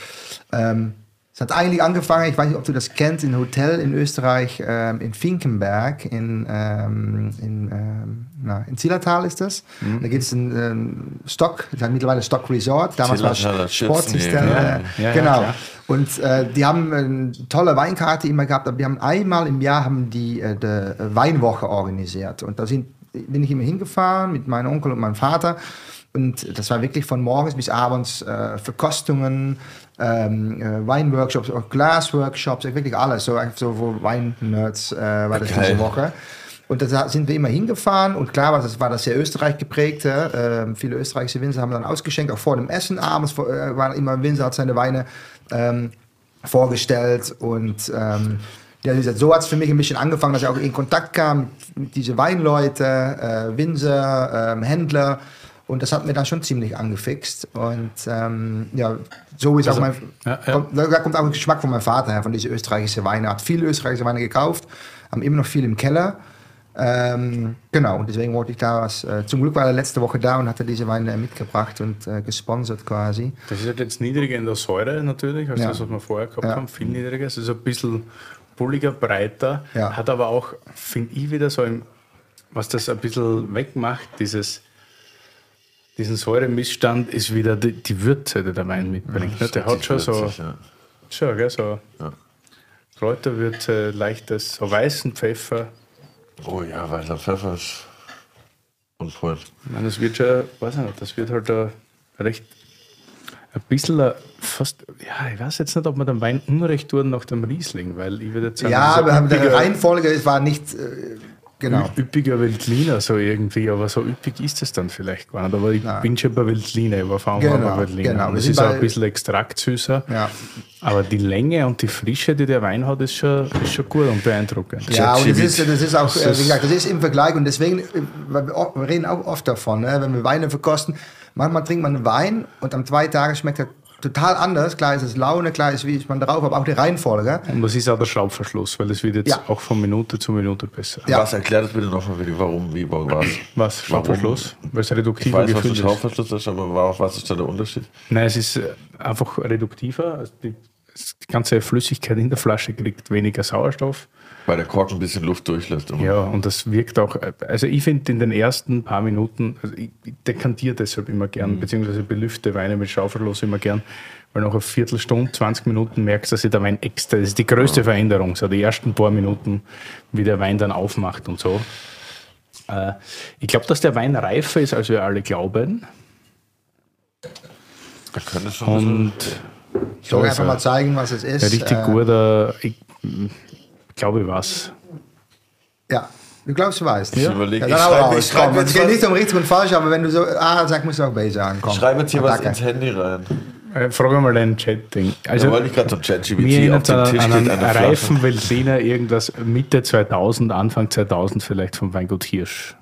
ähm, Es hat eigentlich angefangen, ich weiß nicht, ob du das kennst, in Hotel in Österreich, ähm, in Finkenberg, in, ähm, in, ähm, na, in Zillertal ist das. Mhm. Da gibt es einen ähm, Stock, das hat mittlerweile Stock Resort, damals war Zillertaler es Sportsystem. Ja. Äh, Ja, ja, genau. klar. Und äh, die haben eine tolle Weinkarte immer gehabt, aber die haben einmal im Jahr haben die äh, die Weinwoche organisiert. Und da sind, bin ich immer hingefahren mit meinem Onkel und meinem Vater. Und das war wirklich von morgens bis abends äh, Verkostungen, ähm, äh, Weinworkshops, auch Glasworkshops, wirklich alles. So, so wo Weinnerds äh, war das diese Woche. Und da sind wir immer hingefahren und klar war das, war das sehr Österreich geprägt. Ähm, viele österreichische Winzer haben dann ausgeschenkt, auch vor dem Essen abends vor, äh, war immer Winzer, hat seine Weine ähm, vorgestellt und ähm, ja, so hat es für mich ein bisschen angefangen, dass ich auch in Kontakt kam mit, diesen Weinleute, äh, Winzer, ähm, Händler und das hat mir dann schon ziemlich angefixt und ähm, ja, so ist auch mein, ja, ja. Kommt, da kommt auch ein Geschmack von meinem Vater her, von diesen österreichischen Weine. Er hat viele österreichische Weine gekauft, haben immer noch viel im Keller. Ähm, genau, und deswegen wollte ich da was. Äh, zum Glück war er letzte Woche da und hatte diese Weine mitgebracht und äh, gesponsert quasi. Das ist halt jetzt niedriger in der Säure natürlich, als Ja. das, was wir vorher gehabt haben. Viel niedriger. Es ist ein bisschen bulliger, breiter. Hat aber auch, finde ich, wieder so, im, was das ein bisschen wegmacht, dieses, diesen Säuremissstand, ist wieder die, die Würze, die der Wein mitbringt. ne? Der hat schon so, Witzig, ja. schon, gell, so Ja. Kräuterwürze, leichtes, so weißen Pfeffer. Oh ja, weißer Pfeffer ist point. Ich meine, das wird schon, weiß ich nicht, das wird halt ein recht, ein bisschen fast, ja, ich weiß jetzt nicht, ob man den Wein unrecht tun nach dem Riesling, weil ich würde jetzt sagen, Ja, so wir haben die üppiger- Reihenfolge, es war nicht. Äh, genau. Üppiger Veltliner so irgendwie, aber so üppig ist es dann vielleicht gar nicht. Aber ich bin schon bei Veltliner, ich war vor Genau, bei Veltliner. genau. Das sind ist auch ein bisschen extraktsüßer. Ja. Aber die Länge und die Frische, die der Wein hat, ist schon, ist schon gut und beeindruckend. Ja, und das ist, das ist auch, äh, ist- wie gesagt, das ist im Vergleich und deswegen, äh, wir, reden auch oft davon, ne, wenn wir Weine verkosten, manchmal trinkt man Wein und am zwei Tagen schmeckt er total anders. Klar ist es Laune, klar ist, wie ist man drauf, aber auch die Reihenfolge. Und das ist auch der Schraubverschluss, weil es wird jetzt Ja. auch von Minute zu Minute besser. Ja. Was erklärt das bitte nochmal, wie- warum, wie, was? Was? Schraubverschluss? Weil es Ich reduktiver weiß, was der. Schraubverschluss ist, aber wa- was ist da der Unterschied? Nein, es ist äh, einfach reduktiver. Also die, die ganze Flüssigkeit in der Flasche kriegt weniger Sauerstoff. Weil der Kork ein bisschen Luft durchlässt. immer. Ja, und das wirkt auch, also ich finde in den ersten paar Minuten, also ich, ich dekantiere deshalb immer gern, beziehungsweise belüfte Weine mit Schaufellos immer gern, weil nach einer Viertelstunde, 20 Minuten merkst du, dass sich der Wein extra, das ist die größte Veränderung, so die ersten paar Minuten, wie der Wein dann aufmacht und so. Äh, ich glaube, dass der Wein reifer ist, als wir alle glauben. Da könnte schon ein bisschen- Und Ich soll Ja, einfach mal zeigen, was es ist. ja, richtig Äh, guter, ich glaube, ich weiß. Ja, du glaubst, du weißt. Ich Ja, überlege, dann ich schreibe- ich schreibe Komm, jetzt Es geht was- nicht um richtig und falsch, aber wenn du so A sagst, musst du auch B sagen. Komm. Ich schreibe jetzt hier was ins Handy rein. Äh, frage mal deinen Chat-Ding. Also, da wollte ich gerade so ChatGPT auf dem an, Tisch an einen reifen Veltliner, irgendwas Mitte 2000, Anfang 2000 vielleicht vom Weingut Hirsch.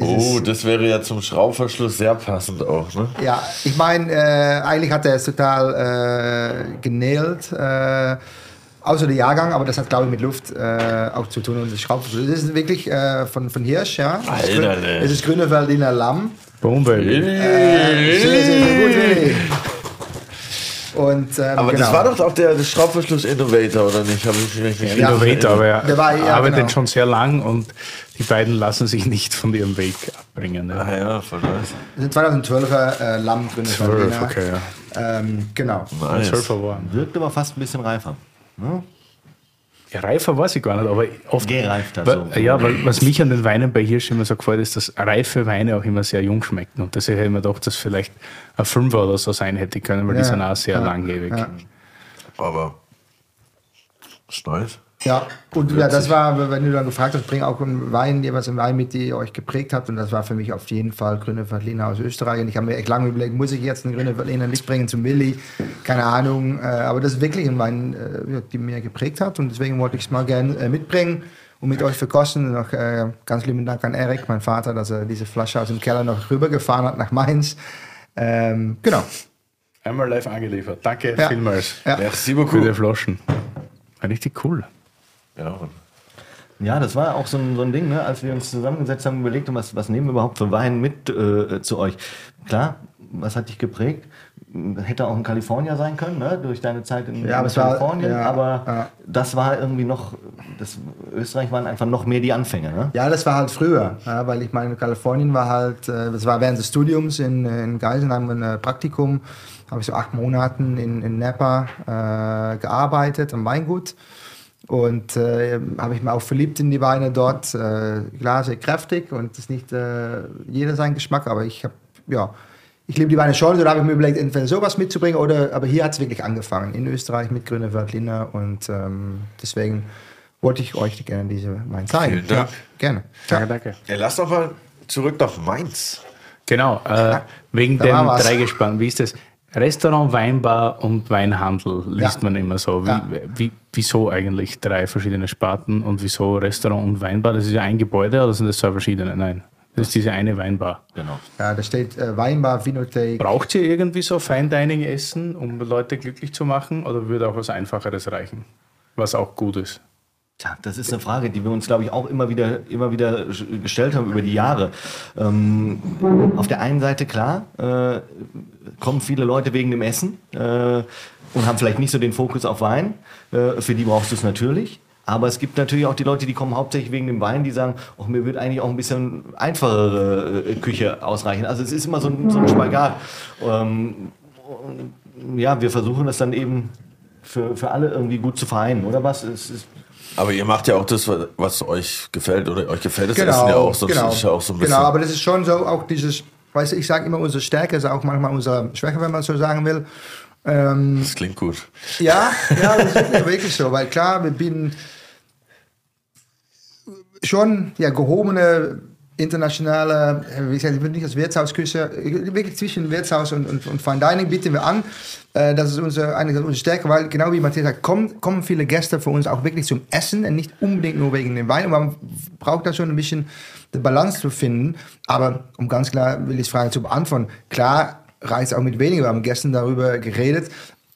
Oh, das wäre ja zum Schraubverschluss sehr passend auch, ne? Ja, ich meine, äh, eigentlich hat er es total äh, genäht. Äh, außer der Jahrgang, aber das hat, glaube ich, mit Luft äh, auch zu tun und das Schraubverschluss. Das ist wirklich äh, von, von Hirsch, ja. Ist Alter, Das ist grüne Berliner Lamm. Boom, Baby. Äh, sehr, sehr, sehr gut, Willi. Und, ähm, Aber genau. das war doch auch der, der Schraubverschluss Innovator, oder nicht? Hab ich nicht Ja. Innovator, aber er Der war- ja, arbeitet genau. schon sehr lang und die beiden lassen sich nicht von ihrem Weg abbringen. Ne? Ah ja, voll nice. Das sind 2012er äh, Lamm grüne Zwölf, Berliner. okay, ja. Ähm, genau. nice. Zwölfer waren. Wirkt aber fast ein bisschen reifer. Ne? Ja, reifer weiß ich gar nicht, aber oft. Gereifter, so. Ja, weil was mich an den Weinen bei Hirsch immer so gefällt, ist, dass reife Weine auch immer sehr jung schmecken. Und deswegen hätte ich mir gedacht, dass vielleicht ein Fünfer oder so sein hätte können, weil die Ja, sind auch sehr ja, langlebig. ja. Aber ist nice. Ja, und ja, das war, wenn du dann gefragt hast, bring auch einen Wein, jeweils einen Wein mit, die ihr euch geprägt habt. Und das war für mich auf jeden Fall Grüne Veltliner aus Österreich. Und ich habe mir echt lange überlegt, muss ich jetzt einen Grüne Veltliner mitbringen zum Willi? Keine Ahnung. Äh, aber das ist wirklich ein Wein, äh, die mir geprägt hat. Und deswegen wollte ich es mal gerne äh, mitbringen und mit euch verkosten. Und noch ganz lieben Dank an Erik, mein Vater, dass er diese Flasche aus dem Keller noch rübergefahren hat nach Mainz. Ähm, genau. Einmal live angeliefert. Danke Ja. vielmals Ja. Merci für beaucoup. die Flaschen. War richtig cool. Ja. Ja, das war auch so ein, so ein Ding, ne? als wir uns zusammengesetzt haben, überlegt haben, was, was nehmen wir überhaupt für Wein mit äh, zu euch. Klar, was hat dich geprägt? hätte auch ein Kalifornier sein können, ne? durch deine Zeit in, Ja, aber in es war- Kalifornien. ja, aber ja. das war irgendwie noch, das, Österreich waren einfach noch mehr die Anfänge. Ne? Ja, das war halt früher, ja, weil ich meine, Kalifornien war halt, äh, das war während des Studiums in, in Geisenheim ein äh, Praktikum, habe ich so acht Monaten in, in Napa äh, gearbeitet, am Weingut. Und äh, habe ich mir auch verliebt in die Weine dort. Äh, klar, sehr kräftig und das ist nicht äh, jeder sein Geschmack, aber ich habe, ja, ich liebe die Weine schon. Da habe ich mir überlegt, entweder sowas mitzubringen oder, aber hier hat es wirklich angefangen, in Österreich mit Grüne Veltliner und ähm, deswegen wollte ich euch gerne diese Weine zeigen. Vielen Dank. Ja, gerne. Danke, danke. Ja, lass doch mal zurück nach Mainz. Genau, äh, wegen da dem. Dreigespann. Wie ist das? Restaurant, Weinbar und Weinhandel liest Ja. man immer so. Wie, Ja. wie, wieso eigentlich drei verschiedene Sparten und wieso Restaurant und Weinbar? Das ist ja ein Gebäude oder sind das zwei verschiedene? Nein, das ist diese eine Weinbar. Genau. Ja, da steht äh, Weinbar, Vinothek. Braucht ihr irgendwie so Fine Dining Essen, um Leute glücklich zu machen oder würde auch was Einfacheres reichen? Was auch gut ist. Tja, das ist eine Frage, die wir uns, glaube ich, auch immer wieder, immer wieder gestellt haben über die Jahre. Ähm, auf der einen Seite, klar, äh, kommen viele Leute wegen dem Essen äh, und haben vielleicht nicht so den Fokus auf Wein. Äh, für die brauchst du es natürlich. Aber es gibt natürlich auch die Leute, die kommen hauptsächlich wegen dem Wein, die sagen, oh, mir wird eigentlich auch ein bisschen einfachere äh, Küche ausreichen. Also es ist immer so ein, so ein Spagat. Ähm, ja, wir versuchen das dann eben für, für alle irgendwie gut zu vereinen, oder was? Es ist, Aber ihr macht ja auch das, was euch gefällt, oder euch gefällt das Essen ja auch. So, genau, ist ja auch so ein bisschen. genau, aber das ist schon so auch dieses, weißt du, ich sage immer, unsere Stärke ist auch manchmal unsere Schwäche, wenn man so sagen will. Ähm, das klingt gut. Ja, ja, das ist wirklich- wirklich so, weil klar, wir bieten schon ja, gehobene internationale, äh, wie gesagt, ich bin nicht als Wirtshausküche, wirklich zwischen Wirtshaus und, und, und Fine Dining bieten wir an. Äh, Das ist unsere, eine unsere Stärke, weil genau wie Matthias sagt, kommen, kommen viele Gäste für uns auch wirklich zum Essen und nicht unbedingt nur wegen dem Wein. Und man braucht da schon ein bisschen die Balance zu finden. Aber um ganz klar will ich die Frage zu beantworten, klar reicht es auch mit weniger. Wir haben gestern darüber geredet.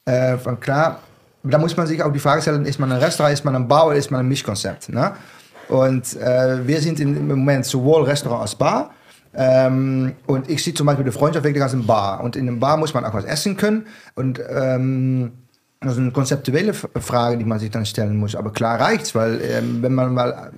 Äh, klar, da muss man sich auch die Frage stellen, ist man ein Restaurant, ist man ein Bar oder ist man ein Mischkonzept? Ne? Und äh, wir sind in, im Moment sowohl Restaurant als Bar. Ähm, und ich sehe zum Beispiel die Freundschaft wirklich als ein Bar. Und in einem Bar muss man auch was essen können. Und ähm, das ist eine konzeptuelle Frage, die man sich dann stellen muss. Aber klar reicht's, weil ähm, wenn man mal,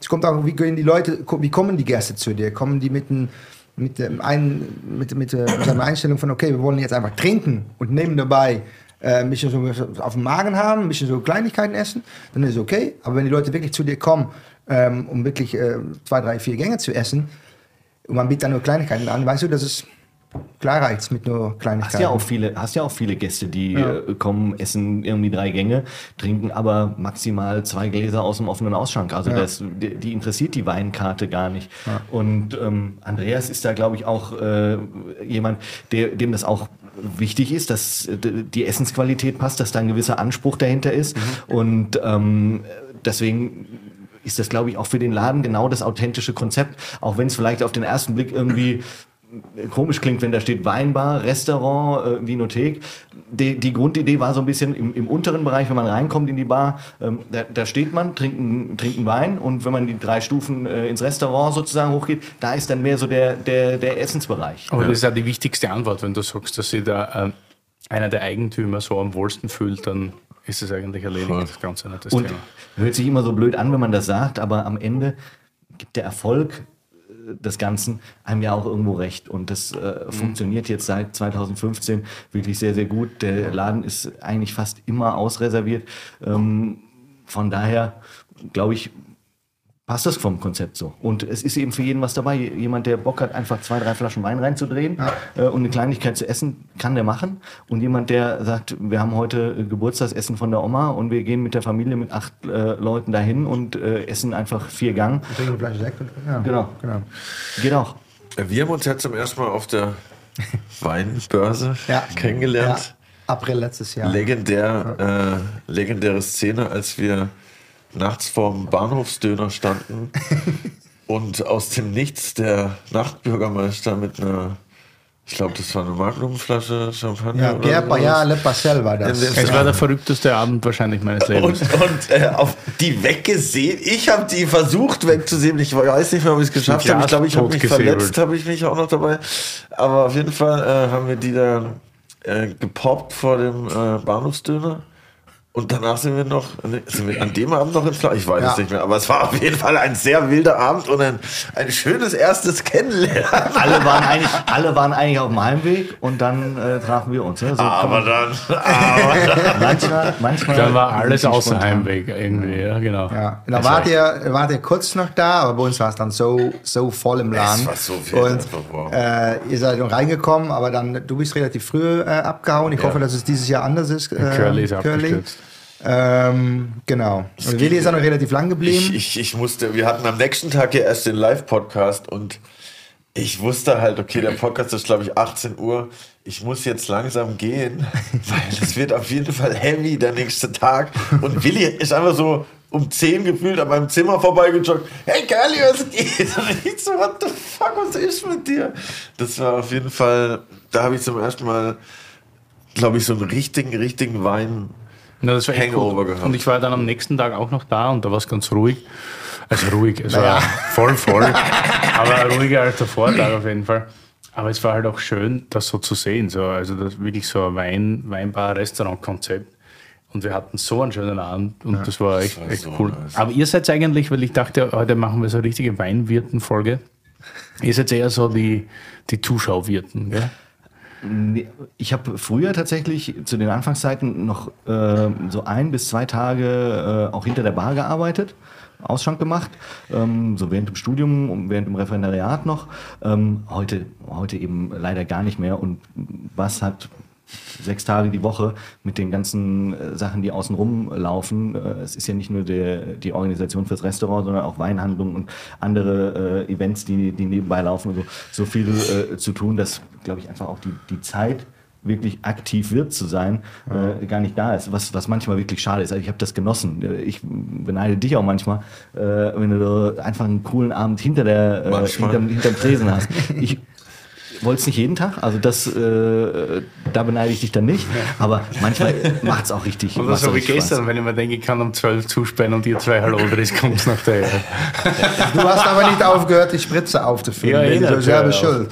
es kommt auch, wie gehen die Leute, wie kommen die Gäste zu dir? Kommen die mit einem mit, dem ein, mit, mit, äh, mit einer Einstellung von, okay, wir wollen jetzt einfach trinken und nehmen dabei äh, ein bisschen so auf dem Magen haben, ein bisschen so Kleinigkeiten essen, dann ist es okay. Aber wenn die Leute wirklich zu dir kommen, ähm, um wirklich äh, zwei, drei, vier Gänge zu essen, und man bietet dann nur Kleinigkeiten an, weißt du, das ist klar reicht's mit nur Kleinigkeiten. Hast ja auch viele, hast ja auch viele Gäste, die äh, kommen, essen irgendwie drei Gänge, trinken aber maximal zwei Gläser aus dem offenen Ausschank. Also das, die, interessiert die Weinkarte gar nicht. Und ähm, Andreas ist da, glaube ich, auch äh, jemand, der, dem das auch wichtig ist, dass äh, die Essensqualität passt, dass da ein gewisser Anspruch dahinter ist. Und ähm, deswegen ist das, glaube ich, auch für den Laden genau das authentische Konzept, auch wenn es vielleicht auf den ersten Blick irgendwie komisch klingt, wenn da steht Weinbar, Restaurant, äh, Vinothek. Die, die Grundidee war so ein bisschen im, im unteren Bereich, wenn man reinkommt in die Bar, ähm, da, da steht man, trinkt einen, trinkt einen Wein und wenn man die drei Stufen äh, ins Restaurant sozusagen hochgeht, da ist dann mehr so der, der, der Essensbereich. Aber das ist ja die wichtigste Antwort, wenn du sagst, dass sich da äh, einer der Eigentümer so am wohlsten fühlt, dann ist es eigentlich erledigt, das Ganze nicht das Und Thema. hört sich immer so blöd an, wenn man das sagt, aber am Ende gibt der Erfolg des Ganzen einem ja auch irgendwo recht. Und das äh, funktioniert jetzt seit 2015 wirklich sehr, sehr gut. Der Laden ist eigentlich fast immer ausreserviert. Ähm, von daher glaube ich, passt das vom Konzept so. Und es ist eben für jeden was dabei. Jemand, der Bock hat, einfach zwei, drei Flaschen Wein reinzudrehen äh, und eine Kleinigkeit zu essen, kann der machen. Und jemand, der sagt, wir haben heute äh, Geburtstagsessen von der Oma und wir gehen mit der Familie mit acht äh, Leuten dahin und äh, essen einfach vier Gang. Trinken eine Flasche Sekt und, ja, Genau. genau. Geht auch. Wir haben uns ja zum ersten Mal auf der Weinbörse Ja. kennengelernt. Ja, April letztes Jahr. Legendär, äh, legendäre Szene, als wir nachts vorm Bahnhofsdöner standen und aus dem Nichts der Nachtbürgermeister mit einer, ich glaube, das war eine Magnumflasche Champagner. ja, sowas. ja, Le Pastel war das. Es war der verrückteste Abend wahrscheinlich meines Lebens. Und, und äh, auf die weggesehen. Ich habe die versucht wegzusehen. Ich weiß nicht mehr, ob ich es geschafft habe. Ich glaube, ich habe mich verletzt, habe ich mich auch noch dabei. Aber auf jeden Fall äh, haben wir die da äh, gepoppt vor dem äh, Bahnhofsdöner. Und danach sind wir noch, sind wir an dem Abend noch ins Fleisch, ich weiß Ja. es nicht mehr, aber es war auf jeden Fall ein sehr wilder Abend und ein, ein schönes erstes Kennenlernen. Alle waren, eigentlich, alle waren eigentlich auf dem Heimweg und dann äh, trafen wir uns. Ne? So Aber dann, aber dann manchmal, manchmal Dann war alles außer. Heimweg irgendwie, ja, genau. Ja, da wart ihr, wart ihr kurz noch da, aber bei uns war es dann so, so voll im Laden. war so viel, Und wow. äh, ihr seid noch reingekommen, aber dann, du bist relativ früh äh, abgehauen. Ich hoffe, dass es dieses Jahr anders ist. Äh, Curly ist abgestürzt. Ähm, genau. Und Willi ist auch noch relativ lang geblieben. ich, ich, ich musste, wir hatten am nächsten Tag ja erst den Live-Podcast und ich wusste halt, okay, der Podcast ist, glaube ich, 18 Uhr. Ich muss jetzt langsam gehen, weil es wird auf jeden Fall heavy der nächste Tag. Und Willi ist einfach so um 10 gefühlt an meinem Zimmer vorbeigejoggt. Hey, Curly, was geht? Und ich so, what the fuck, was ist mit dir? Das war auf jeden Fall, da habe ich zum ersten Mal, glaube ich, so einen richtigen, richtigen Wein. Na, das war Hangover gehabt. Und ich war dann am nächsten Tag auch noch da und da war es ganz ruhig. Also ruhig, es war voll voll, aber ruhiger als der Vortag auf jeden Fall. Aber es war halt auch schön, das so zu sehen. So, also das wirklich so ein Wein, Weinbar-Restaurant-Konzept. Und wir hatten so einen schönen Abend und das war echt, war echt so cool. nice. Aber ihr seid eigentlich, weil ich dachte, heute machen wir so eine richtige Weinwirten-Folge. Ihr seid eher so die, die Zuschauwirten, gell? Ich habe früher tatsächlich zu den Anfangszeiten noch äh, so ein bis zwei Tage äh, auch hinter der Bar gearbeitet, Ausschank gemacht, ähm, so während dem Studium und während dem Referendariat noch. Ähm, heute, heute eben leider gar nicht mehr. Und was hat sechs Tage die Woche mit den ganzen äh, Sachen, die außenrum laufen. Äh, es ist ja nicht nur der, die Organisation fürs Restaurant, sondern auch Weinhandlungen und andere äh, Events, die, die nebenbei laufen. und So, so viel äh, zu tun, dass, glaube ich, einfach auch die, die Zeit wirklich aktiv wird zu sein, äh, gar nicht da ist, was, was manchmal wirklich schade ist. Also ich habe das genossen. Äh, Ich beneide dich auch manchmal, äh, wenn du einfach einen coolen Abend hinter der äh, hinterm, hinterm Tresen hast. Ich wollte es nicht jeden Tag, also das, äh, da beneide ich dich dann nicht, aber manchmal macht es auch richtig. Oder macht's so wie gestern, Spaß. wenn ich mir denke, ich kann um 12 zusperren und ihr zwei Hallo, das kommt nach der Du hast aber nicht aufgehört, die Spritze aufzufüllen. Ja, du selber natürlich. schuld.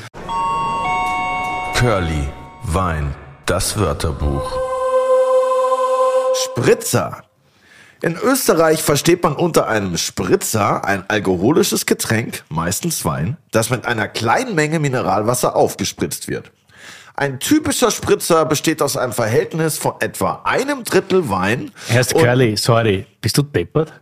Curly, Wein, das Wörterbuch. Spritzer. In Österreich versteht man unter einem Spritzer ein alkoholisches Getränk, meistens Wein, das mit einer kleinen Menge Mineralwasser aufgespritzt wird. Ein typischer Spritzer besteht aus einem Verhältnis von etwa einem Drittel Wein. Erst und- Curly, sorry, bist du deppert?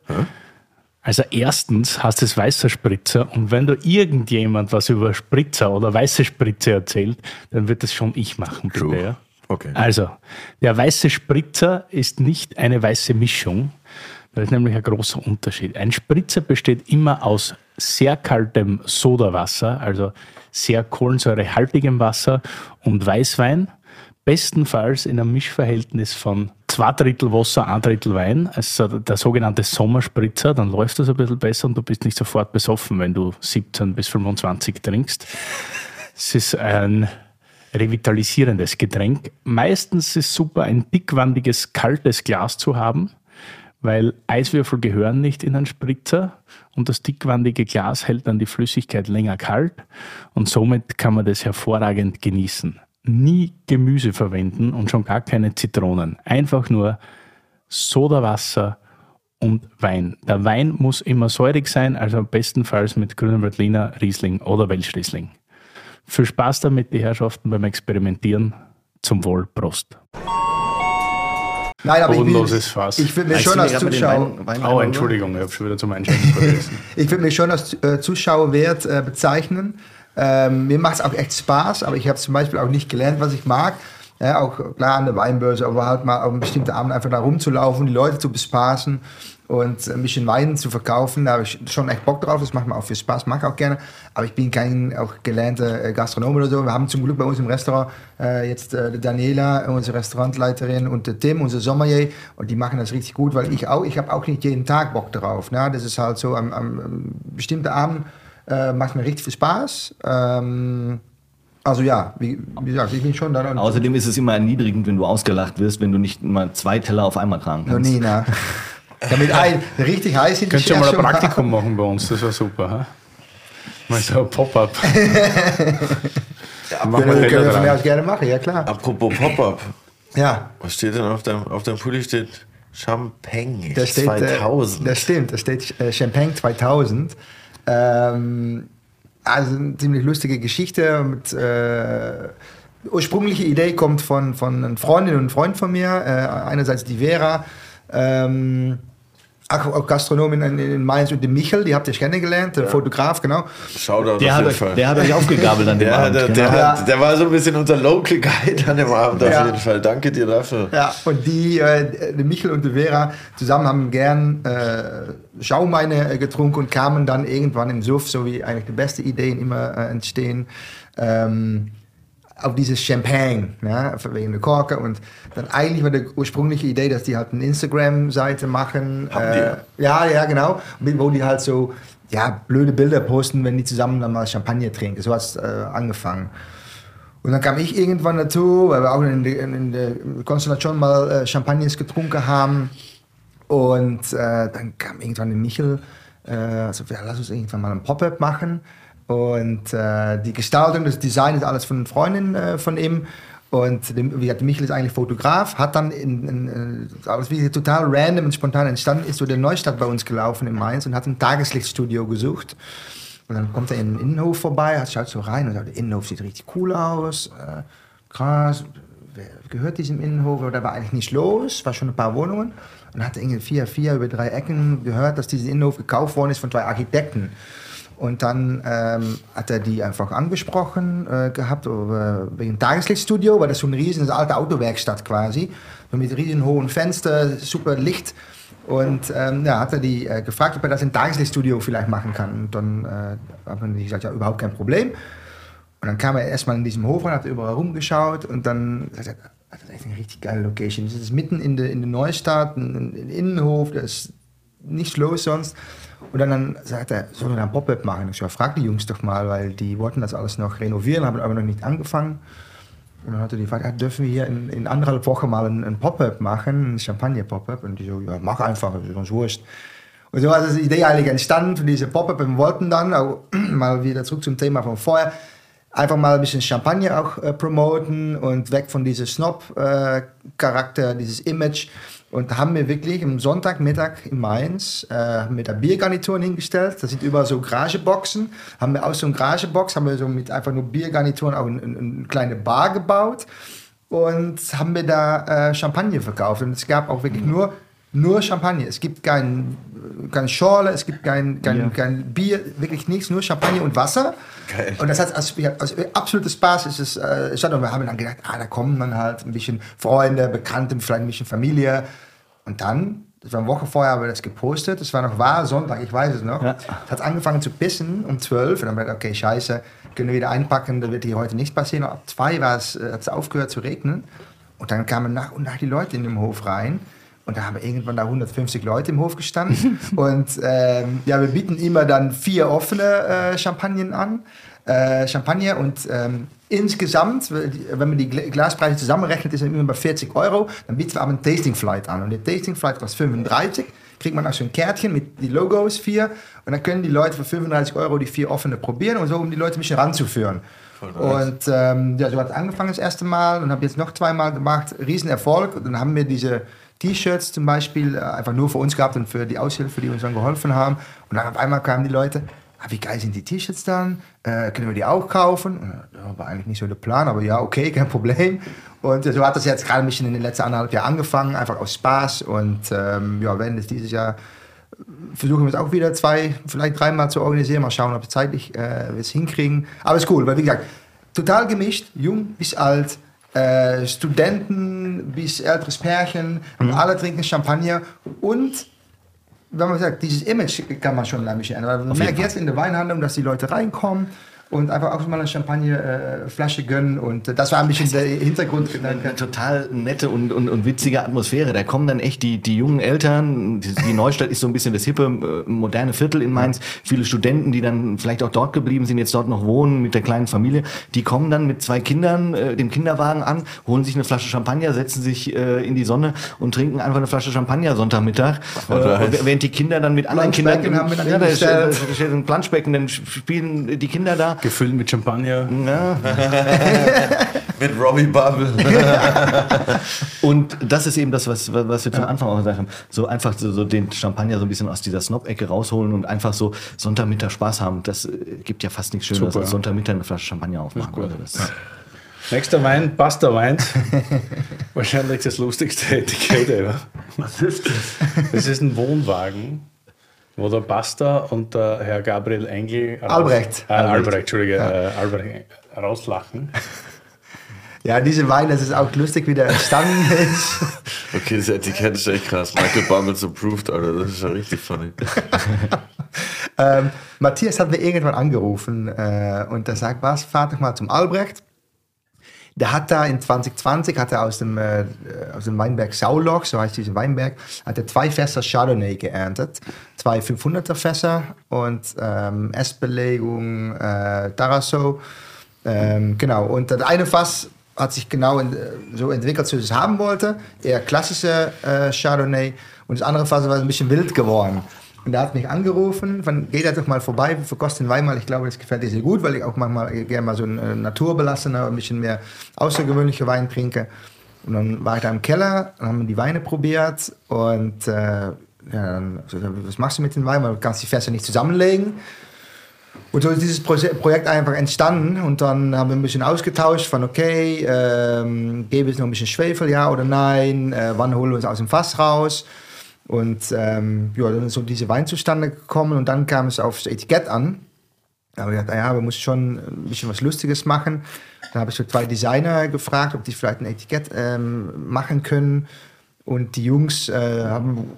Also erstens hast du es weißer Spritzer und wenn du irgendjemand was über Spritzer oder weiße Spritzer erzählt, dann wird das schon ich machen, bitte. True. Ja? Okay. Also, der weiße Spritzer ist nicht eine weiße Mischung. Da ist nämlich ein großer Unterschied. Ein Spritzer besteht immer aus sehr kaltem Sodawasser, also sehr kohlensäurehaltigem Wasser und Weißwein. Bestenfalls in einem Mischverhältnis von zwei Drittel Wasser, ein Drittel Wein, also der sogenannte Sommerspritzer, dann läuft das ein bisschen besser und du bist nicht sofort besoffen, wenn du 17 bis 25 trinkst. Es ist ein revitalisierendes Getränk. Meistens ist super, ein dickwandiges, kaltes Glas zu haben, weil Eiswürfel gehören nicht in einen Spritzer und das dickwandige Glas hält dann die Flüssigkeit länger kalt und somit kann man das hervorragend genießen. Nie Gemüse verwenden und schon gar keine Zitronen. Einfach nur Sodawasser und Wein. Der Wein muss immer säurig sein, also bestenfalls mit grünem Veltliner, Riesling oder Welschriesling. Viel Spaß damit, die Herrschaften, beim Experimentieren. Zum Wohl, Prost. Nein, aber Bodenloses Fass. ich will mir schon als Zuschauer, Oh, Entschuldigung, ich habe schon wieder zum Einschalten vergessen. ich will mich schon als äh, Zuschauerwert äh, bezeichnen. Ähm, mir macht es auch echt Spaß, aber ich habe zum Beispiel auch nicht gelernt, was ich mag. Ja, auch klar an der Weinbörse, aber halt mal auf einem bestimmten Abend einfach da rumzulaufen, die Leute zu bespaßen und ein bisschen Wein zu verkaufen. Da habe ich schon echt Bock drauf. Das macht mir auch viel Spaß, mag auch gerne. Aber ich bin kein auch gelernter äh, Gastronom oder so. Wir haben zum Glück bei uns im Restaurant äh, jetzt äh, Daniela, unsere Restaurantleiterin und der Tim, unser Sommelier. Und die machen das richtig gut, weil ich auch, ich habe auch nicht jeden Tag Bock drauf. Ne? Das ist halt so am, am, bestimmten Abend äh, macht mir richtig viel Spaß. Ähm, also ja, wie, wie gesagt, ich bin schon da. Außerdem ist es immer erniedrigend, wenn du ausgelacht wirst, wenn du nicht mal zwei Teller auf einmal tragen kannst. nie, ne? Damit ein richtig heiß in die Könnt ihr mal ein Praktikum machen bei uns, das war super. Ha? Mal so ein Pop-up. Ja, Machen wir Können wir von mir aus gerne machen, ja klar. Apropos Pop-Up. Ja, Was steht denn auf deinem, auf deinem Pulli? Steht Champagne da steht, 2000. Äh, das stimmt, da steht äh, Champagne 2000. Ähm, also eine ziemlich lustige Geschichte. Mit, äh, ursprüngliche Idee kommt von, von einer Freundin und einem Freund von mir. Äh, einerseits die Vera, ähm, auch, Gastronomin in, in Mainz und den Michel, die habt ihr kennengelernt, der Fotograf, genau. Shoutout Der auf hat, jeden euch, Fall. der hat euch aufgegabelt an dem der, Abend. der, genau. der, Ja. hat, der war so ein bisschen unser Local Guide an dem Abend auf Ja. jeden Fall. Danke dir dafür. Ja, und die, äh, die Michel und die Vera zusammen haben gern äh, Schaumweine äh, getrunken und kamen dann irgendwann im Suff, so wie eigentlich die besten Ideen immer äh, entstehen, ähm, auf dieses Champagne, ja, wegen der Korke. Und dann eigentlich war die ursprüngliche Idee, dass die halt eine Instagram-Seite machen. Die? Ja, ja, genau. Wo die halt so ja, blöde Bilder posten, wenn die zusammen dann mal Champagner trinken. So hat es äh, angefangen. Und dann kam ich irgendwann dazu, weil wir auch in der, in der Konstellation mal äh, Champagners getrunken haben. Und äh, dann kam irgendwann der Michel, äh, also ja, lass uns irgendwann mal ein Pop-up machen. Und äh, die Gestaltung, das Design ist alles von einer Freundin äh, von ihm. Und dem, wie gesagt, Michel ist eigentlich Fotograf, hat dann in, in, äh, alles wie total random und spontan entstanden, ist so der Neustadt bei uns gelaufen in Mainz und hat ein Tageslichtstudio gesucht. Und dann kommt er in den Innenhof vorbei, schaut so rein und sagt, der Innenhof sieht richtig cool aus. Äh, krass, wer gehört diesem Innenhof? Aber da war eigentlich nichts los, war schon ein paar Wohnungen. Und dann hat er irgendwie vier, vier über drei Ecken gehört, dass dieser Innenhof gekauft worden ist von zwei Architekten. Und dann ähm, hat er die einfach angesprochen äh, gehabt, über, wegen Tageslichtstudio, weil das so ein riesen, alte Autowerkstatt quasi, so mit riesen hohen Fenster, super Licht. Und ähm, ja, hat er die äh, gefragt, ob er das im Tageslichtstudio vielleicht machen kann. Und dann äh, haben die gesagt, ja, überhaupt kein Problem. Und dann kam er erstmal in diesem Hof rein, hat überall rumgeschaut und dann hat er gesagt, "Ah, das ist echt eine richtig geile Location. Das ist mitten in der, in der Neustadt, ein, ein Innenhof, da ist nichts los sonst. Und dann, dann sagt er, sollen wir da ein Pop-up machen? Ich ja, frag die Jungs doch mal, weil die wollten das alles noch renovieren, haben aber noch nicht angefangen. Und dann hat er die gefragt, ja, dürfen wir hier in, in anderthalb Wochen mal ein, ein Pop-up machen, ein Champagner-Pop-up? Und die so, ja, mach einfach, ist uns wurscht. Und so ist die Idee eigentlich entstanden für diese Pop-up. Und wollten dann auch mal wieder zurück zum Thema von vorher, einfach mal ein bisschen Champagner auch äh, promoten und weg von diesem Snob-Charakter, dieses Image. Und da haben wir wirklich am Sonntagmittag in Mainz äh, mit der Biergarnituren hingestellt. Da sind überall so Garageboxen. Haben wir aus so einer Garagebox, haben wir so mit einfach nur Biergarnituren auch eine, eine kleine Bar gebaut. Und haben wir da äh, Champagner verkauft. Und es gab auch wirklich nur, nur Champagner. Es gibt kein, keine Schorle, es gibt kein, kein, kein Bier, wirklich nichts, nur Champagner und Wasser. Geil. Und das hat als, als absolute Spaß ist es, äh, statt. Und wir haben dann gedacht, ah, da kommen dann halt ein bisschen Freunde, Bekannte, vielleicht ein bisschen Familie. Und dann, das war eine Woche vorher, haben wir das gepostet. Das war noch wahr, Sonntag, ich weiß es noch. Ja. Es hat angefangen zu pissen um 12. Und dann haben wir gedacht, okay, scheiße, können wir wieder einpacken, da wird hier heute nichts passieren. Ab zwei war es, äh, hat es aufgehört zu regnen. Und dann kamen nach und nach die Leute in den Hof rein. Und da haben wir irgendwann da 150 Leute im Hof gestanden. und ähm, ja, wir bieten immer dann vier offene äh, Champagnen an. Äh, Champagner und ähm, insgesamt, wenn man die Gla- Glaspreise zusammenrechnet, ist es immer bei 40 Euro. Dann bieten wir aber ein Tasting Flight an. Und der Tasting Flight kostet 35. Kriegt man auch so ein Kärtchen mit die Logos vier. Und dann können die Leute für 35 Euro die vier offene probieren und so, um die Leute ein bisschen ranzuführen. Und ähm, ja, so hat es angefangen das erste Mal und habe jetzt noch zweimal gemacht. Riesenerfolg. Und dann haben wir diese T-Shirts zum Beispiel äh, einfach nur für uns gehabt und für die Aushilfe, die uns dann geholfen haben. Und dann auf einmal kamen die Leute, ah, wie geil sind die T-Shirts dann? Äh, können wir die auch kaufen? Und, war eigentlich nicht so der Plan, aber ja, okay, kein Problem. Und äh, so hat das jetzt gerade ein bisschen in den letzten anderthalb Jahren angefangen, einfach aus Spaß. Und ähm, ja, werden es dieses Jahr versuchen wir es auch wieder zwei, vielleicht dreimal zu organisieren. Mal schauen, ob wir zeitlich äh, es hinkriegen. Aber es ist cool, weil wie gesagt, total gemischt, jung bis alt, äh, Studenten bis älteres Pärchen, und alle trinken Champagner. Und wenn man sagt, dieses Image kann man schon ein bisschen ändern. Man merkt jetzt in der Weinhandlung, dass die Leute reinkommen und einfach auch mal eine Champagnerflasche äh, Flasche gönnen. Und äh, das war ein bisschen der Hintergrund. eine total nette und, und, und witzige Atmosphäre. Da kommen dann echt die, die jungen Eltern. Die, die Neustadt ist so ein bisschen das hippe, äh, moderne Viertel in Mainz. Viele Studenten, die dann vielleicht auch dort geblieben sind, jetzt dort noch wohnen mit der kleinen Familie, die kommen dann mit zwei Kindern, äh, dem Kinderwagen an, holen sich eine Flasche Champagner, setzen sich äh, in die Sonne und trinken einfach eine Flasche Champagner Sonntagmittag. Äh, während die Kinder dann mit anderen Kindern... Haben dann ja, da ist, steht ein Planschbecken, dann spielen die Kinder da Gefüllt mit Champagner. Ja. Mit Robbie Bubble. Und das ist eben das, was, was wir zum Anfang auch gesagt haben. So einfach so, so den Champagner so ein bisschen aus dieser Snob-Ecke rausholen und einfach so Sonntagmittag Spaß haben. Das äh, gibt ja fast nichts Schöneres, als. Sonntagmittag eine Flasche Champagner aufmachen. gut. Also das, Nächster Wein, Pasta Weins. Wahrscheinlich das lustigste Etikett ever. Was ist das? Das ist ein Wohnwagen, wo der Pasta und der Herr Gabriel Engel. Albrecht. Äh, Albrecht, Entschuldige, äh, Albrecht rauslachen. Ja, diese Wein, das ist auch lustig, wie der entstanden ist. Okay, das Etikett ist echt krass. Michael Bumbles approved, Alter. Das ist ja richtig funny. ähm, Matthias hat mir irgendwann angerufen äh, und er sagt, was, fahr doch mal zum Albrecht. Der hat da in 2020, hat er aus dem, äh, aus dem Weinberg Sauloch, so heißt dieser Weinberg, hat er zwei Fässer Chardonnay geerntet. Zwei 500er Fässer und ähm, Essbelegung, äh, Tarasso. Ähm, genau, und das eine Fass hat sich genau in, äh, so entwickelt, wie er es haben wollte. Eher klassische äh, Chardonnay. Und das andere Fass war ein bisschen wild geworden. Und er hat mich angerufen, von, geht er doch mal vorbei, verkostet den Wein mal. Ich glaube, das gefällt dir sehr gut, weil ich auch manchmal gerne mal so einen äh, naturbelassener, ein bisschen mehr außergewöhnliche Wein trinke. Und dann war ich da im Keller und haben wir die Weine probiert. Und äh, ja, dann, was machst du mit den Weinen? Du kannst die Fässer nicht zusammenlegen. Und so ist dieses Proje- Projekt einfach entstanden und dann haben wir ein bisschen ausgetauscht von okay, ähm, gäbe es noch ein bisschen Schwefel, ja oder nein, äh, wann holen wir uns aus dem Fass raus? Und ähm, ja, dann ist so diese Wein zustande gekommen und dann kam es aufs Etikett an. Da habe ich gedacht, ah ja, wir müssen schon ein bisschen was Lustiges machen. Dann habe ich so zwei Designer gefragt, ob die vielleicht ein Etikett ähm, machen können. Und die Jungs äh, haben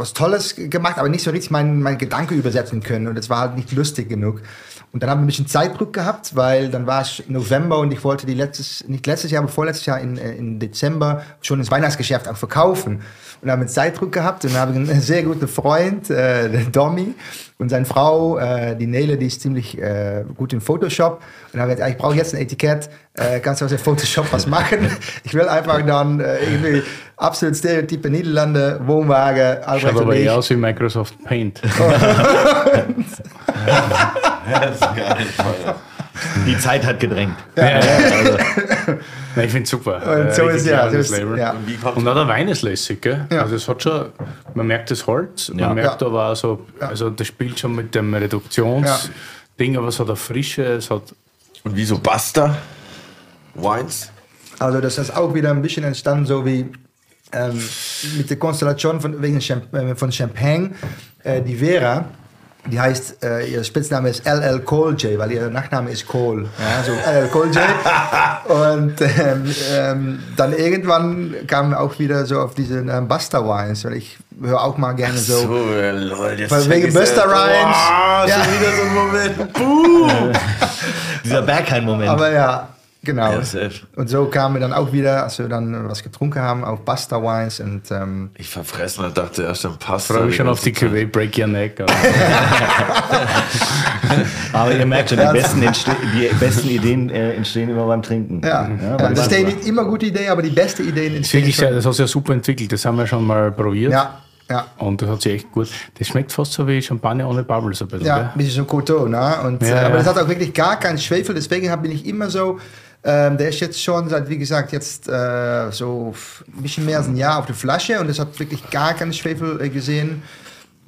was Tolles gemacht, aber nicht so richtig meinen mein Gedanke übersetzen können. Und das war halt nicht lustig genug. Und dann haben wir ein bisschen Zeitdruck gehabt, weil dann war es November und ich wollte die letztes, nicht letztes Jahr, aber vorletztes Jahr in, äh, in Dezember schon ins Weihnachtsgeschäft auch verkaufen. Und dann haben wir Zeitdruck gehabt und dann habe ich einen sehr guten Freund, äh, Domi, und seine Frau, äh, die Nele, die ist ziemlich äh, gut im Photoshop. Und dann habe ich gesagt, ich brauche jetzt ein Etikett, äh, kannst du aus dem Photoshop was machen? Ich will einfach dann äh, irgendwie absolut Stereotype Niederlande, Wohnwagen, Albrecht Schaut und aber ich. eher aus wie Microsoft Paint. die Zeit hat gedrängt. Nein, ich finde es super. Und Äh, so richtig ist ja, ist, Label. ja. Und auch der Wein ist lässig, gell? Ja. Also es hat schon, man merkt das Holz, Ja. man merkt Ja. aber auch so, also das spielt schon mit dem Reduktionsding, aber es hat eine Frische, es hat Und wieso Basta? Wines? Also das ist auch wieder ein bisschen entstanden, so wie ähm, mit der Konstellation von, wegen Champ äh, von Champagne. Äh, die Vera, die heißt, äh, ihr Spitzname ist LL Cool J, weil ihr Nachname ist Cole. Ja, so LL Cool J. Und ähm, ähm, dann irgendwann kam auch wieder so auf diese ähm, Buster Wines, weil ich höre auch mal gerne so. So, äh, lol, jetzt Weil wegen Buster. Rhymes. Boah, Ja. schon wieder so ein Moment. Buh. Dieser Berghain-Moment. Aber ja, genau. Ja, und so kamen wir dann auch wieder, als wir dann was getrunken haben, auf Buster Wines und ähm, Ich verfressen und dachte erst an Pasta. freue mich schon auf die. QV Break Your Neck. aber- Aber ihr merkt schon, die besten, die besten Ideen äh, entstehen immer beim Trinken. Ja, Ja, ja, das ist nicht immer gute Idee, aber die beste Idee in Das, ist wirklich sehr, das hast du ja super entwickelt, das haben wir schon mal probiert. Ja, ja. Und das hat sich echt gut. Das schmeckt fast so wie Champagner ohne Bubbles ein bisschen. Ja, ein bisschen so Coteau, ne? Und, Ja, äh, aber das hat auch wirklich gar keinen Schwefel, deswegen bin ich immer so, ähm, der ist jetzt schon seit, wie gesagt, jetzt äh, so ein bisschen mehr als ein Jahr auf der Flasche und es hat wirklich gar keinen Schwefel äh, gesehen.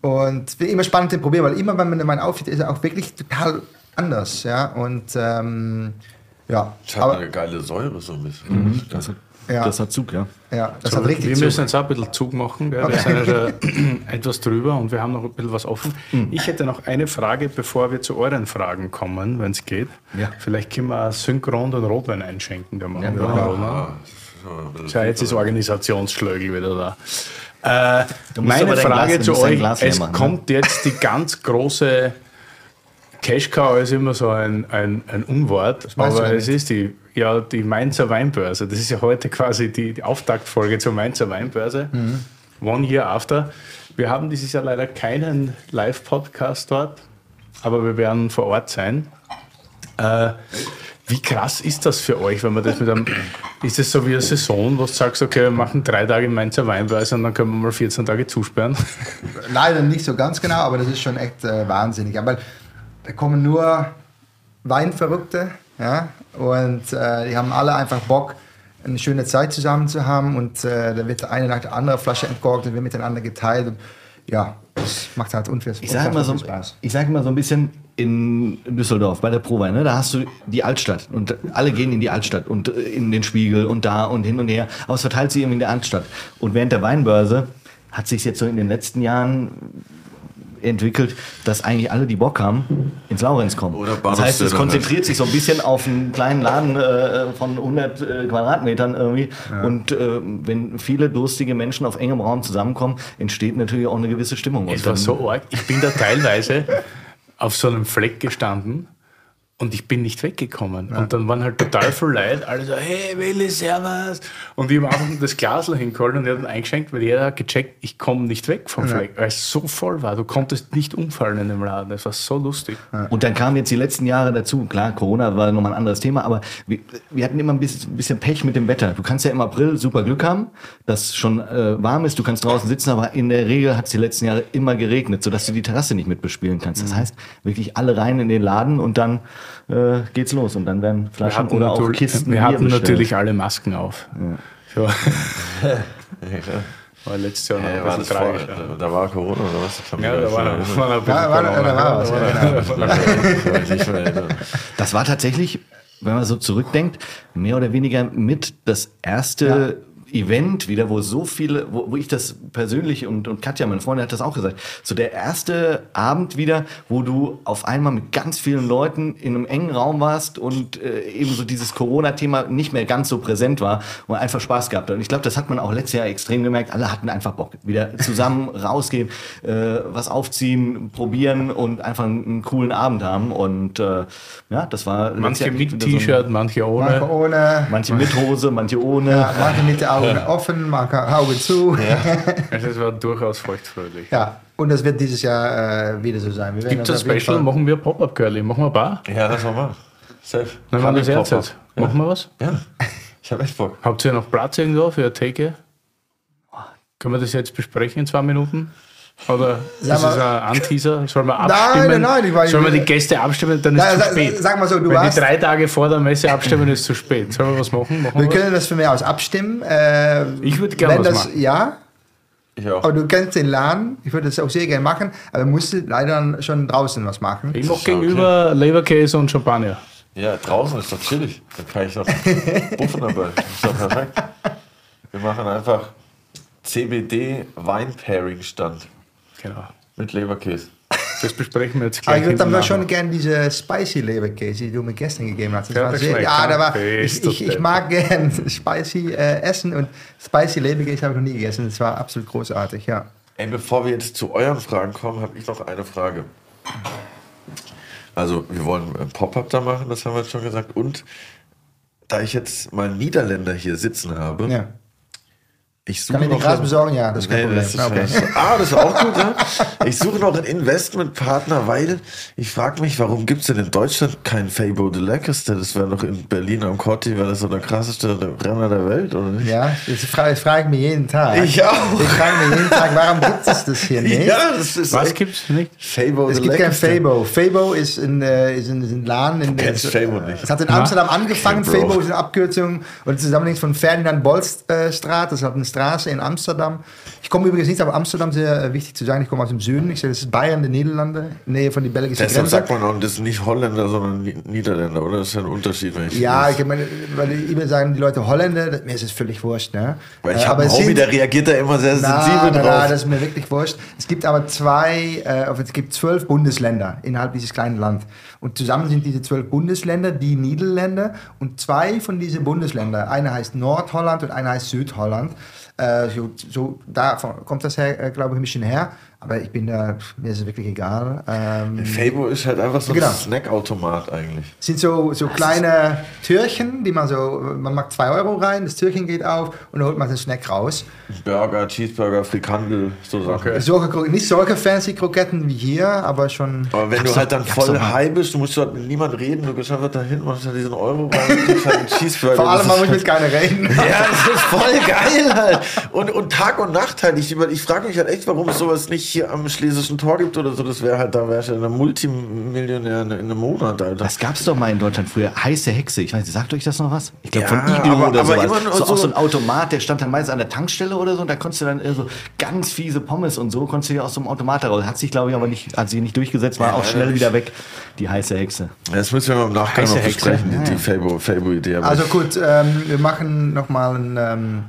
Und bin immer spannend zu probieren, weil immer, wenn man den Wein aufsieht, ist er auch wirklich total anders, ja. Und ähm, ja, Es hat aber, eine geile Säure so ein bisschen. Das, hat, ja, das hat Zug, ja. ja, das So, hat richtig wir Zug. müssen jetzt auch ein bisschen Zug machen. Gell? Wir sind ja schon etwas drüber und wir haben noch ein bisschen was offen. Mhm. Ich hätte noch eine Frage, bevor wir zu euren Fragen kommen, wenn es geht. Ja. Vielleicht können wir synchron den Rotwein einschenken. Der Mann, Ja, der genau. Rotwein. Ja, Tja, jetzt ist Organisationsschlögel wieder da. Äh, meine Frage zu euch, es machen, ne? kommt jetzt die ganz große Cash Cow ist immer so ein, ein, ein Unwort, aber es ist die, ja, die Mainzer Weinbörse. Das ist ja heute quasi die, die Auftaktfolge zur Mainzer Weinbörse. Mhm. One Year After. Wir haben dieses Jahr leider keinen Live-Podcast dort, aber wir werden vor Ort sein. Äh, wie krass ist das für euch, wenn man das mit einem. Ist das so wie eine Saison, wo du sagst, okay, wir machen drei Tage Mainzer Weinbörse und dann können wir mal 14 Tage zusperren? Leider nicht so ganz genau, aber das ist schon echt äh, wahnsinnig. Aber da kommen nur Weinverrückte. Ja? Und äh, die haben alle einfach Bock, eine schöne Zeit zusammen zu haben. Und äh, da wird eine nach der anderen Flasche entkorkt und wird miteinander geteilt. Und, ja, das macht halt unfassbar Ich sage immer, so, Spaß. ich sag immer so ein bisschen in Düsseldorf bei der Prowein, ne, da hast du die Altstadt und alle gehen in die Altstadt und äh, in den Spiegel und da und hin und her. Aber es verteilt sich irgendwie in der Altstadt. Und während der Weinbörse hat sich jetzt so in den letzten Jahren entwickelt, dass eigentlich alle, die Bock haben, ins Laurenz kommen. Oder das heißt, es Bahnhofsstelle, konzentriert sich so ein bisschen auf einen kleinen Laden äh, von 100 äh, Quadratmetern irgendwie. Und äh, wenn viele durstige Menschen auf engem Raum zusammenkommen, entsteht natürlich auch eine gewisse Stimmung. Es war so arg. Ich bin da teilweise auf so einem Fleck gestanden und ich bin nicht weggekommen. Und dann waren halt total viel Leute, alle so, hey Willi, servus. Und ich habe einfach das Glasl hingeholt und er hat ihn eingeschenkt, weil jeder hat gecheckt, ich komme nicht weg vom Fleck, weil es so voll war. Du konntest nicht umfallen in dem Laden. Das war so lustig. Und dann kamen jetzt die letzten Jahre dazu. Klar, Corona war nochmal ein anderes Thema, aber wir, wir hatten immer ein bisschen, ein bisschen Pech mit dem Wetter. Du kannst ja im April super Glück haben, dass es schon äh, warm ist, du kannst draußen sitzen, aber in der Regel hat es die letzten Jahre immer geregnet, sodass du die Terrasse nicht mit bespielen kannst. Das heißt, wirklich alle rein in den Laden und dann äh, geht's los. Und dann werden Flaschen oder auch Kisten wir hatten bestellt. natürlich alle Masken auf. So. war letztes Jahr noch Hey, war das vor, da, war Corona oder was? Ja, da war, noch- war noch Ja, war, da war was, ja, genau. Das war tatsächlich, wenn man so zurückdenkt, mehr oder weniger mit das erste Event wieder, wo so viele, wo, wo ich das persönlich und, und Katja, meine Freundin, hat das auch gesagt, so der erste Abend wieder, wo du auf einmal mit ganz vielen Leuten in einem engen Raum warst und äh, eben so dieses Corona-Thema nicht mehr ganz so präsent war und einfach Spaß gehabt hat. Und ich glaube, das hat man auch letztes Jahr extrem gemerkt. Alle hatten einfach Bock, wieder zusammen rausgehen, äh, was aufziehen, probieren und einfach einen, einen coolen Abend haben. Und äh, ja, das war Manche mit wieder so T-Shirt, manche ohne. Manche ohne, Manche mit Hose, manche ohne. ja, manche mit den Augen offen, manche Augen zu. Also es war durchaus feuchtfröhlich. Ja, und das wird dieses Jahr äh, wieder so sein. Wir Gibt es ein Special? Fall- Machen wir Pop-Up Curly? Machen wir ein Bar? Ja, das war mal. Safe. Dann machen wir das Bock jetzt. Machen wir was? Ja, ich hab echt Bock. Habt ihr noch Platz irgendwo für eine Theke? Können wir das jetzt besprechen in zwei Minuten? Oder ist Sag es mal- ein Anteaser? Sollen wir Nein, abstimmen? nein, nein, ich war- Sollen wir die Gäste abstimmen? Dann ist Nein, es zu sag- spät. sag mal so, du Wenn warst- die drei Tage vor der Messe abstimmen, ist es zu spät. Sollen wir was machen? machen Wir wir können das von mir aus abstimmen. Äh, Ich würde gerne was das, machen. Ja, Ich auch. aber du kennst den Laden. Ich würde das auch sehr gerne machen, aber musst leider schon draußen was machen. Ich mache gegenüber Leberkäse und Champagner. Ja, draußen ist doch chillig. Da kann ich noch buffen dabei. Das ist doch perfekt. Wir machen einfach CBD Wein-Pairing Stand Genau. mit Leberkäse. Das besprechen wir jetzt Aber gleich. ich würde dann hinten schon gerne diese Spicy Leberkäse, die du mir gestern gegeben hast. Das Ja, war das sehr, schmeckt, ja, da war, ich, ich, ich mag gern Spicy äh, essen und Spicy Leberkäse habe ich noch nie gegessen. Das war absolut großartig, ja. Ey, bevor wir jetzt zu euren Fragen kommen, habe ich noch eine Frage. Also, wir wollen ein Pop-up da machen, das haben wir jetzt schon gesagt. Und da ich jetzt mal einen Niederländer hier sitzen habe, ja. Ich suche Kann ich dir noch Gras einen- besorgen? Ja, das ist kein Nee, Problem. das ist okay. scheiße. Ah, das ist auch gut, ja. Ich suche noch einen Investmentpartner, weil ich frage mich, warum gibt es denn in Deutschland keinen Fabo de Leckerste? Das wäre doch in Berlin am Corti, wäre das so der krasseste Renner der Welt, oder nicht? Ja, das frage, das frage ich mich jeden Tag. Ich auch. Ich frage mich jeden Tag, warum gibt es das hier nicht? Ja, das ist Was gibt es nicht? Fabo Es de gibt kein. Fabo. Fabo ist ein, äh, ist ein, ist ein Laden. In, kennst es, Fabo nicht. Es hat in Amsterdam angefangen. Fabo ist eine Abkürzung und zusammenhängt von Ferdinand Bolstraat. Das ist halt eine Straße in Amsterdam. Ich komme übrigens nicht, aber Amsterdam sehr äh, wichtig zu sagen. Ich komme aus dem Süden. Ich sage, das ist Bayern, die Niederlande, Nähe von die belgischen Deshalb Grenze. sagt man auch, das ist nicht Holländer, sondern Ni- Niederländer, oder? Das ist ja ein Unterschied, wenn ich Ja, ich meine, weil immer sagen die Leute Holländer, mir ist es völlig wurscht. Ne? Weil ich habe Homie, sind- der reagiert da immer sehr Na, sensibel na, drauf. na, das ist mir wirklich wurscht. Es gibt aber zwei, äh, es gibt zwölf Bundesländer innerhalb dieses kleinen Land. Und zusammen sind diese zwölf Bundesländer die Niederländer. Und zwei von diesen Bundesländern, eine heißt Nordholland und eine heißt Südholland. Äh, so, so, da kommt das her, äh, glaube ich, ein bisschen her. Aber ich bin da, mir ist es wirklich egal. Ähm, Fabo ist halt einfach so ein Genau. Snackautomat eigentlich. sind so, so kleine Türchen, die man so, man macht zwei Euro rein, das Türchen geht auf und dann holt man den Snack raus. Burger, Cheeseburger, Frikandel, so Sachen. Kro- nicht solche fancy Kroketten wie hier, aber schon. Aber wenn du halt dann voll high bist, du musst halt mit niemandem reden, du gehst einfach dahin, machst halt diesen Euro rein und kriegst halt einen Cheeseburger. Vor allem, man muss mit keiner reden. Ja, das ist voll geil halt. und, und Tag und Nacht halt. Ich, über- ich frage mich halt echt, warum es sowas nicht hier am Schlesischen Tor gibt oder so. Das wäre halt, da wäre ich ja ein Multimillionär in, in einem Monat, Alter. Das gab's doch mal in Deutschland früher. Heiße Hexe. Ich weiß nicht, sagt euch das noch was? Ich glaube Ja, von Iglo aber- oder aber sowas. immer nur so, so- auch so ein Automat, der stand dann meist an der Tankstelle oder so. Und da konntest du dann äh, so ganz fiese Pommes und so konntest du dir aus so einem Automat heraus. Hat sich, glaube ich, aber nicht, hat sich nicht durchgesetzt, war auch schnell wieder weg. Die heiße Hexe. Das müssen wir mal im Nachgang Heiße noch Hexe. besprechen, die, die Fabo-Idee. aber Also gut, ähm, wir machen nochmal ein ähm,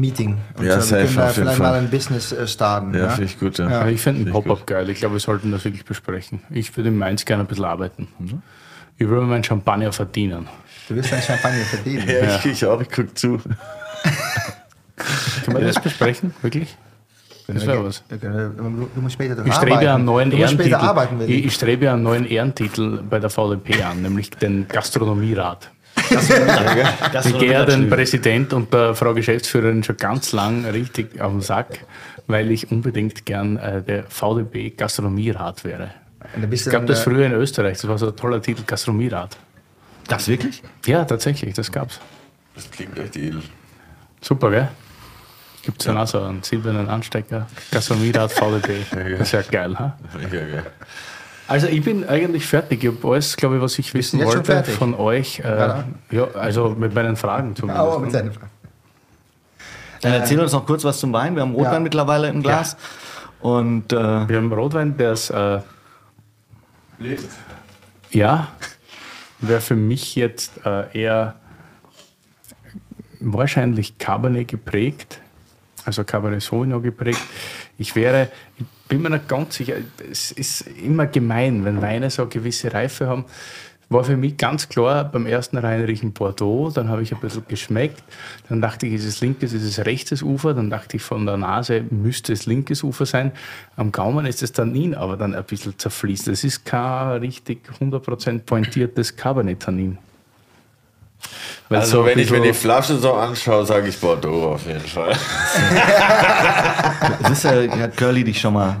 Meeting. Und Ja, so, wir safe, können da auf jeden vielleicht Fall. mal ein Business äh, starten. ja, Ja, finde ich gut, ja. Ja, ich finde ich Pop-Up geil. Ich glaube, wir sollten das wirklich besprechen. Ich würde in Mainz gerne ein bisschen arbeiten. Ich würde meinen Champagner verdienen. Du wirst dein Champagner verdienen. Ja, ich, ich auch, ich guck zu. Können wir das besprechen? Wirklich? Das wäre was. Du, musst später Ich arbeiten. strebe einen neuen du musst Ehrentitel. arbeiten, ich. ich strebe einen neuen Ehrentitel bei der VDP an, nämlich den Gastronomierat. Das Ich gehe den Präsident und der Frau Geschäftsführerin schon ganz lang richtig auf den Sack, weil ich unbedingt gern äh, der VDP Gastronomierat wäre. Es gab das äh, früher in Österreich, das war so ein toller Titel, Gastronomierat. Das wirklich? Ja, tatsächlich, das gab's. Das klingt echt edel. Super, gell? Gibt es dann auch so einen silbernen Anstecker, Gastronomierat VDP. Das ist ja geil, ha? Mega geil. Also ich bin eigentlich fertig. Ich habe alles, glaube ich, was ich wissen wollte von euch. Äh, Ja. ja, also mit meinen Fragen zumindest. Aber mit ne? seiner Frau. Dann erzähl uns noch kurz was zum Wein. Wir haben Rotwein Ja. mittlerweile im Glas. Und äh, Wir haben Rotwein, der ist. Äh, ja, wäre für mich jetzt äh, eher wahrscheinlich Cabernet geprägt, also Cabernet Sauvignon geprägt. Ich wäre, ich bin mir nicht ganz sicher, es ist immer gemein, wenn Weine so eine gewisse Reife haben. War für mich ganz klar beim ersten Reinriechen Bordeaux, dann habe ich ein bisschen geschmeckt, dann dachte ich, ist es linkes, ist es rechtes Ufer, dann dachte ich von der Nase, müsste es linkes Ufer sein. Am Gaumen ist es Tannin aber dann ein bisschen zerfließt. Es ist kein richtig 100% pointiertes Cabernet-Tannin. Weil Also, so wenn ich mir die Flasche so anschaue, sage ich Bordeaux auf jeden Fall. es ist ja, hat Curly dich schon mal.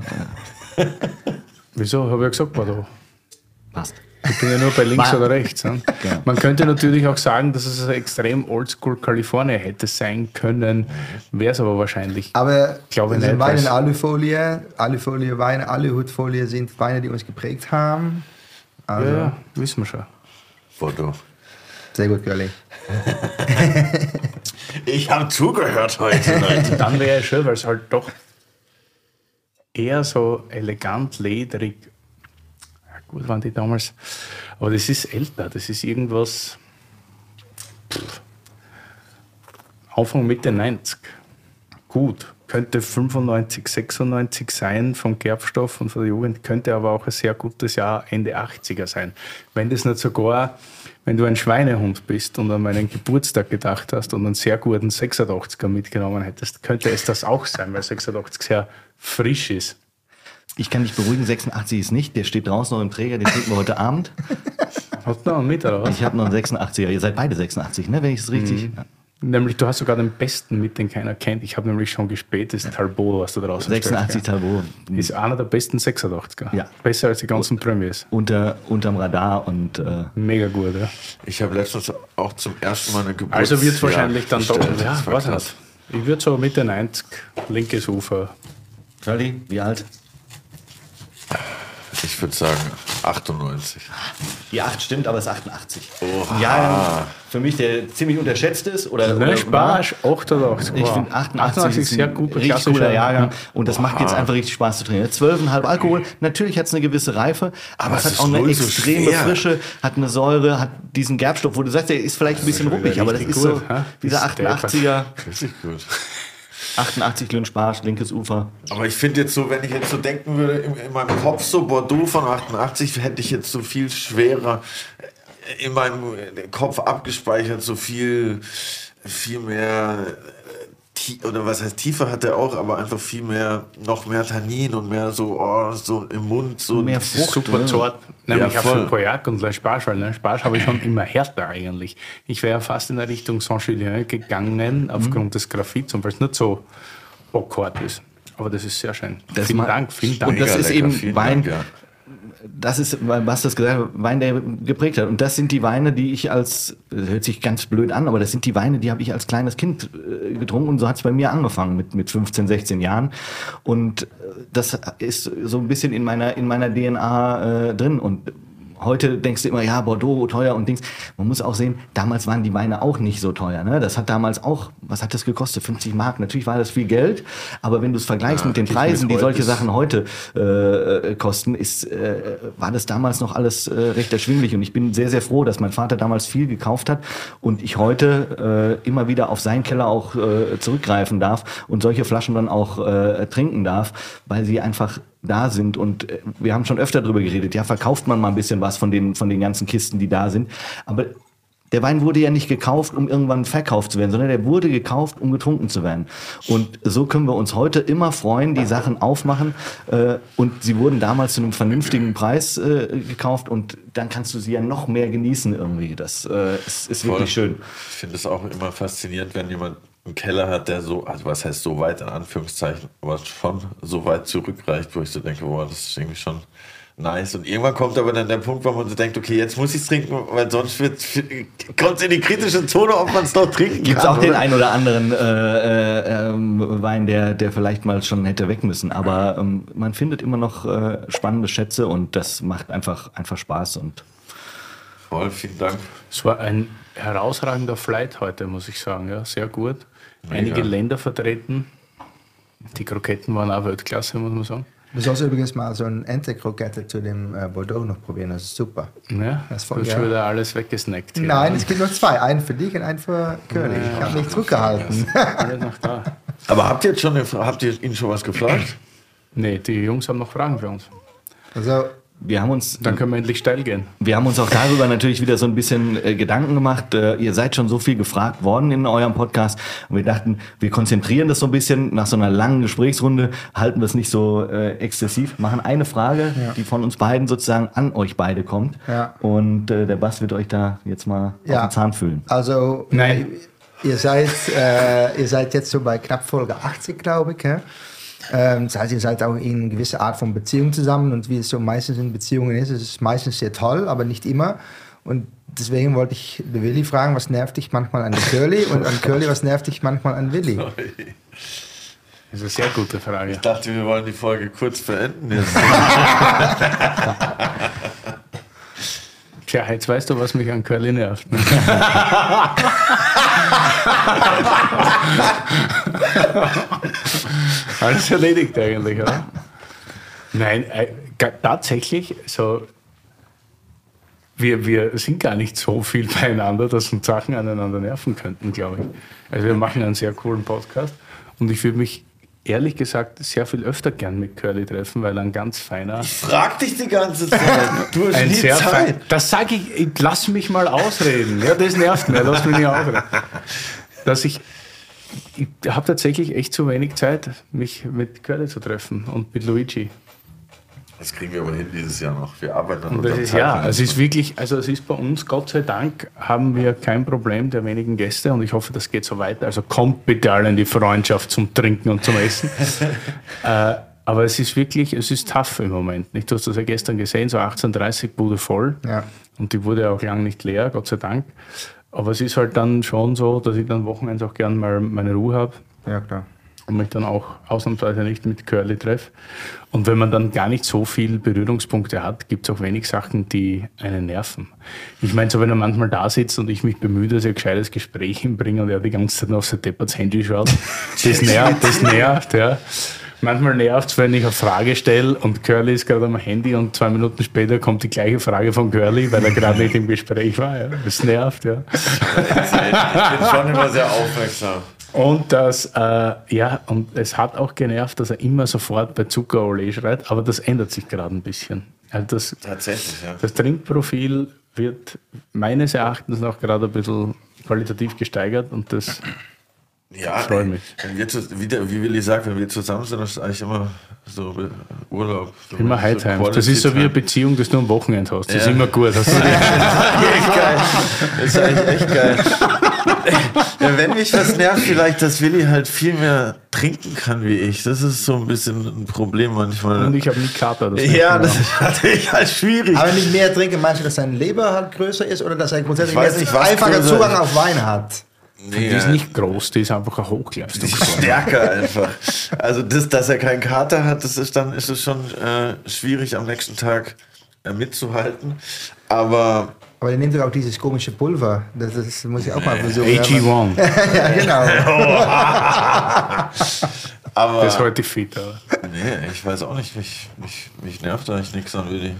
Wieso? Habe ich ja gesagt Bordeaux. Passt. Ich bin ja nur bei links War- oder rechts. Ne? Genau. Man könnte natürlich auch sagen, dass es ein extrem oldschool California hätte sein können, wäre es aber wahrscheinlich. Aber Glaube das sind nicht, Weine in Alufolie. Alufolie Weine, Aluhutfolie sind Weine, die uns geprägt haben. Also, ja, ja, wissen wir schon. Bordeaux. Sehr gut, Curly. Ich habe zugehört heute, Leute. Dann wäre es schön, weil es halt doch eher so elegant, lederig. Ja, gut waren die damals. Aber das ist älter. Das ist irgendwas. Pff, Anfang Mitte 90. Gut. Könnte 95, 96 sein vom Gerbstoff und von der Jugend, könnte aber auch ein sehr gutes Jahr Ende 80er sein. Wenn das nicht sogar, wenn du ein Schweinehund bist und an meinen Geburtstag gedacht hast und einen sehr guten 86er mitgenommen hättest, könnte es das auch sein, weil 86 sehr frisch ist. Ich kann dich beruhigen, 86 ist nicht. Der steht draußen noch im Träger, den trinken wir heute Abend. Hast du noch einen mit, oder was? Ich habe noch einen 86er. Ihr seid beide 86, ne? Wenn ich es richtig. Mhm. Nämlich, du hast sogar den besten mit, den keiner kennt. Ich habe nämlich schon gespäht, das Talbot, was du draußen 86 stellst, Talbot. Ist einer der besten 86er. Ja. Besser als die ganzen Premiers. Unter, unterm Radar und äh, Mega gut, ja. Ich habe letztens auch zum ersten Mal eine Geburt. Also wird es wahrscheinlich dann doch. bestellt. Ja, weiß nicht. Ich würde so Mitte 90, linkes Ufer. Curly, wie alt? Ich würde sagen 98. Die 8 stimmt, aber es ist 88. Oha. Ja, für mich der ziemlich unterschätzt ist. Oder, oder Spaß, 88. Ich finde 88, ist sehr ein gut. richtig cooler Jahrgang. ja. Und das macht jetzt einfach richtig Spaß zu trinken. 12,5 Alkohol. Natürlich hat es eine gewisse Reife, aber, Aber es hat auch eine so extreme schwer. Frische, hat eine Säure, hat diesen Gerbstoff, wo du sagst, der ist vielleicht ein bisschen ruppig, aber das ist so gut, hä? dieser Ist der 88er, Richtig gut. 88 Glünsparsch, linkes Ufer. Aber ich finde jetzt so, wenn ich jetzt so denken würde, in, in meinem Kopf so Bordeaux von 88, hätte ich jetzt so viel schwerer äh, in meinem Kopf abgespeichert, so viel, viel mehr, äh, oder was heißt tiefer hat er auch, aber einfach viel mehr, noch mehr Tannin und mehr so, oh, so im Mund, so Mehr Frucht, super oder? zart. Nämlich Ja, voll. für Cognac und Le Sparge, weil Le Sparge habe ich schon immer härter eigentlich. Ich wäre fast in der Richtung Saint-Julien gegangen, aufgrund Mhm. des Graphits und weil es nicht so bockhart ist. Aber das ist sehr schön. Das vielen Dank, vielen Dank. Und das ist lecker, eben Wein, Dank, ja. Das ist, was das gesagt hat, Wein, der geprägt hat. Und das sind die Weine, die ich als, hört sich ganz blöd an, aber das sind die Weine, die habe ich als kleines Kind äh, getrunken und so hat es bei mir angefangen mit, mit 15, 16 Jahren. Und äh, das ist so ein bisschen in meiner, in meiner DNA äh, drin. Und heute denkst du immer, ja, Bordeaux teuer und Dings. Man muss auch sehen, damals waren die Weine auch nicht so teuer. Ne? Das hat damals auch, was hat das gekostet? 50 Mark. Natürlich war das viel Geld, aber wenn du es vergleichst ja, mit den Preisen, die solche Sachen heute äh, kosten, ist, äh, war das damals noch alles äh, recht erschwinglich. Und ich bin sehr, sehr froh, dass mein Vater damals viel gekauft hat und ich heute äh, immer wieder auf seinen Keller auch äh, zurückgreifen darf und solche Flaschen dann auch äh, trinken darf, weil sie einfach da sind. Und äh, wir haben schon öfter darüber geredet. Ja, verkauft man mal ein bisschen was von den, von den ganzen Kisten, die da sind. Aber der Wein wurde ja nicht gekauft, um irgendwann verkauft zu werden, sondern der wurde gekauft, um getrunken zu werden. Und so können wir uns heute immer freuen, die Sachen aufmachen. Äh, und sie wurden damals zu einem vernünftigen Preis äh, gekauft und dann kannst du sie ja noch mehr genießen irgendwie. Das äh, ist, ist wirklich schön. Ich finde es auch immer faszinierend, wenn jemand einen Keller hat, der so, also was heißt so weit in Anführungszeichen, aber schon so weit zurückreicht, wo ich so denke, boah, das ist irgendwie schon nice. Und irgendwann kommt aber dann der Punkt, wo man so denkt, okay, jetzt muss ich es trinken, weil sonst kommt es in die kritische Zone, ob man es noch trinken Gibt es auch oder? den einen oder anderen äh, äh, ähm, Wein, der, der vielleicht mal schon hätte weg müssen. Aber ähm, man findet immer noch äh, spannende Schätze und das macht einfach, einfach Spaß. Und Voll, vielen Dank. Es war ein herausragender Flight heute, muss ich sagen. Ja, sehr gut einige ja. Länder vertreten. Die Kroketten waren auch Weltklasse, muss man sagen. Du sollst übrigens mal so ein Ente-Krokette zu dem äh, Bordeaux noch probieren, das ist super. Ja, das ist voll du hast schon wieder alles weggesnackt. Hier, Nein, es gibt noch zwei. Einen für dich und einen für König. Ja, ich habe mich zurückgehalten. noch da. Aber habt ihr, jetzt schon, habt ihr ihn schon was gefragt? Nee, die Jungs haben noch Fragen für uns. Also wir haben uns. Dann können wir endlich steil gehen. Wir haben uns auch darüber natürlich wieder so ein bisschen äh, Gedanken gemacht. Äh, ihr seid schon so viel gefragt worden in eurem Podcast. Und wir dachten, wir konzentrieren das so ein bisschen. Nach so einer langen Gesprächsrunde halten wir es nicht so äh, exzessiv. Machen eine Frage, ja. die von uns beiden sozusagen an euch beide kommt. Ja. Und äh, der Bass wird euch da jetzt mal ja. auf den Zahn fühlen. Also, Nein. Ihr seid, äh, ihr seid jetzt so bei knapp Folge 80, glaube ich. Ja? Ähm, das heißt, ihr seid auch in gewisser Art von Beziehung zusammen und wie es so meistens in Beziehungen ist, ist es meistens sehr toll, aber nicht immer. Und deswegen wollte ich Willi fragen, was nervt dich manchmal an Curly und an Curly, was nervt dich manchmal an Willi? Das ist eine sehr gute Frage. Ich dachte, wir wollen die Folge kurz beenden. Tja, jetzt weißt du, was mich an Curly nervt. Ne? Alles erledigt eigentlich, oder? Nein, äh, tatsächlich, so, wir, wir sind gar nicht so viel beieinander, dass uns Sachen aneinander nerven könnten, glaube ich. Also wir machen einen sehr coolen Podcast und ich würde mich ehrlich gesagt sehr viel öfter gern mit Curly treffen, weil er ein ganz feiner. Ich frag dich die ganze Zeit. Du hast ein nie sehr Zeit. Fein, das sage ich, ich lass mich mal ausreden. Ja, das nervt mich, lass mich nicht ausreden. Dass ich, ich habe tatsächlich echt zu wenig Zeit, mich mit Curly zu treffen und mit Luigi. Das kriegen wir aber hin dieses Jahr noch. Wir arbeiten an das ist, Ja, es ist wirklich, also es ist bei uns, Gott sei Dank, haben wir kein Problem der wenigen Gäste und ich hoffe, das geht so weiter. Also kommt bitte alle in die Freundschaft zum Trinken und zum Essen. äh, aber es ist wirklich, es ist tough im Moment. Nicht? Du hast das ja gestern gesehen, so 18.30 Bude voll. Ja. Und die wurde auch lang nicht leer, Gott sei Dank. Aber es ist halt dann schon so, dass ich dann Wochenends auch gern mal meine Ruhe habe. Ja, klar und mich dann auch ausnahmsweise nicht mit Curly treffe. Und wenn man dann gar nicht so viele Berührungspunkte hat, gibt es auch wenig Sachen, die einen nerven. Ich meine, so wenn er manchmal da sitzt und ich mich bemühe, dass er ein gescheites Gespräch hinbringe und er die ganze Zeit auf sein Depperts Handy schaut, das nervt, das nervt, ja. Manchmal nervt es, wenn ich eine Frage stelle und Curly ist gerade am Handy und zwei Minuten später kommt die gleiche Frage von Curly, weil er gerade nicht im Gespräch war. Ja. Das nervt, ja. Ich bin schon immer sehr aufmerksam. Und das, äh, ja, und es hat auch genervt, dass er immer sofort bei Zuckerole schreit, aber das ändert sich gerade ein bisschen. Also das, Tatsächlich, ja. Das Trinkprofil wird meines Erachtens noch gerade ein bisschen qualitativ gesteigert und das ja, freut mich. Wenn wir zu, wie, der, wie Willi sagt, wenn wir zusammen sind, ist eigentlich immer so Urlaub. So immer Hightime. So das ist so wie eine Beziehung, dass du am Wochenende hast. Das ja. ist immer gut. Das ist echt geil. Das ist eigentlich echt geil. Ja, wenn mich was nervt, vielleicht, dass Willi halt viel mehr trinken kann wie ich. Das ist so ein bisschen ein Problem manchmal. Und ich habe nie Kater. Das ja, das ist natürlich halt schwierig. Aber wenn ich mehr trinke, meinst du, dass sein Leber halt größer ist oder dass er grundsätzlich nicht, einfacher größer Zugang ist. auf Wein hat? Nee, Die ist nicht groß, die ist einfach ein Hochleistung. Die ist stärker einfach. Also das, dass er keinen Kater hat, das ist dann ist es schon äh, schwierig am nächsten Tag äh, mitzuhalten. Aber Aber der nimmt doch auch dieses komische Pulver. Das, das muss ich auch mal versuchen. AG1. ja, genau. aber Das ist heute fit, aber. nee, ich weiß auch nicht, mich, mich, mich nervt eigentlich nichts an Willi.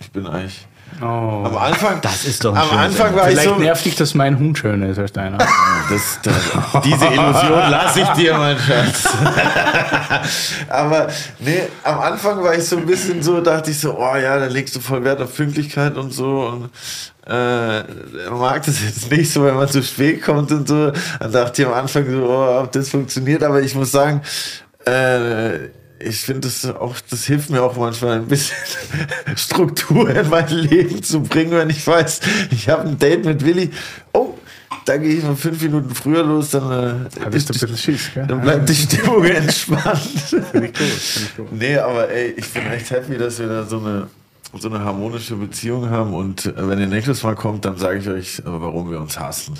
Ich bin eigentlich Oh. am Anfang. Das ist doch ein am Anfang war ich Vielleicht so. nervt dich, dass mein Hund schöner ist als deiner. Das, das, diese Illusion lasse ich dir, mein Schatz. Aber nee, am Anfang war ich so ein bisschen so, dachte ich so, oh ja, da legst du voll Wert auf Pünktlichkeit und so. Und äh, er mag das jetzt nicht so, wenn man zu spät kommt und so. Dann dachte ich am Anfang so, oh, ob das funktioniert. Aber ich muss sagen, äh, ich finde das auch, das hilft mir auch manchmal ein bisschen Struktur in mein Leben zu bringen, wenn ich weiß, ich habe ein Date mit Willi. Oh, da gehe ich mal fünf Minuten früher los, dann, äh, Hattest du ein ist- bisschen Schiss, gell? dann bleibt die Stimmung entspannt. Finde ich gut, finde ich gut. Nee, aber ey, ich bin echt happy, dass wir da so eine, so eine harmonische Beziehung haben. Und äh, wenn ihr nächstes Mal kommt, dann sage ich euch, äh, warum wir uns hassen.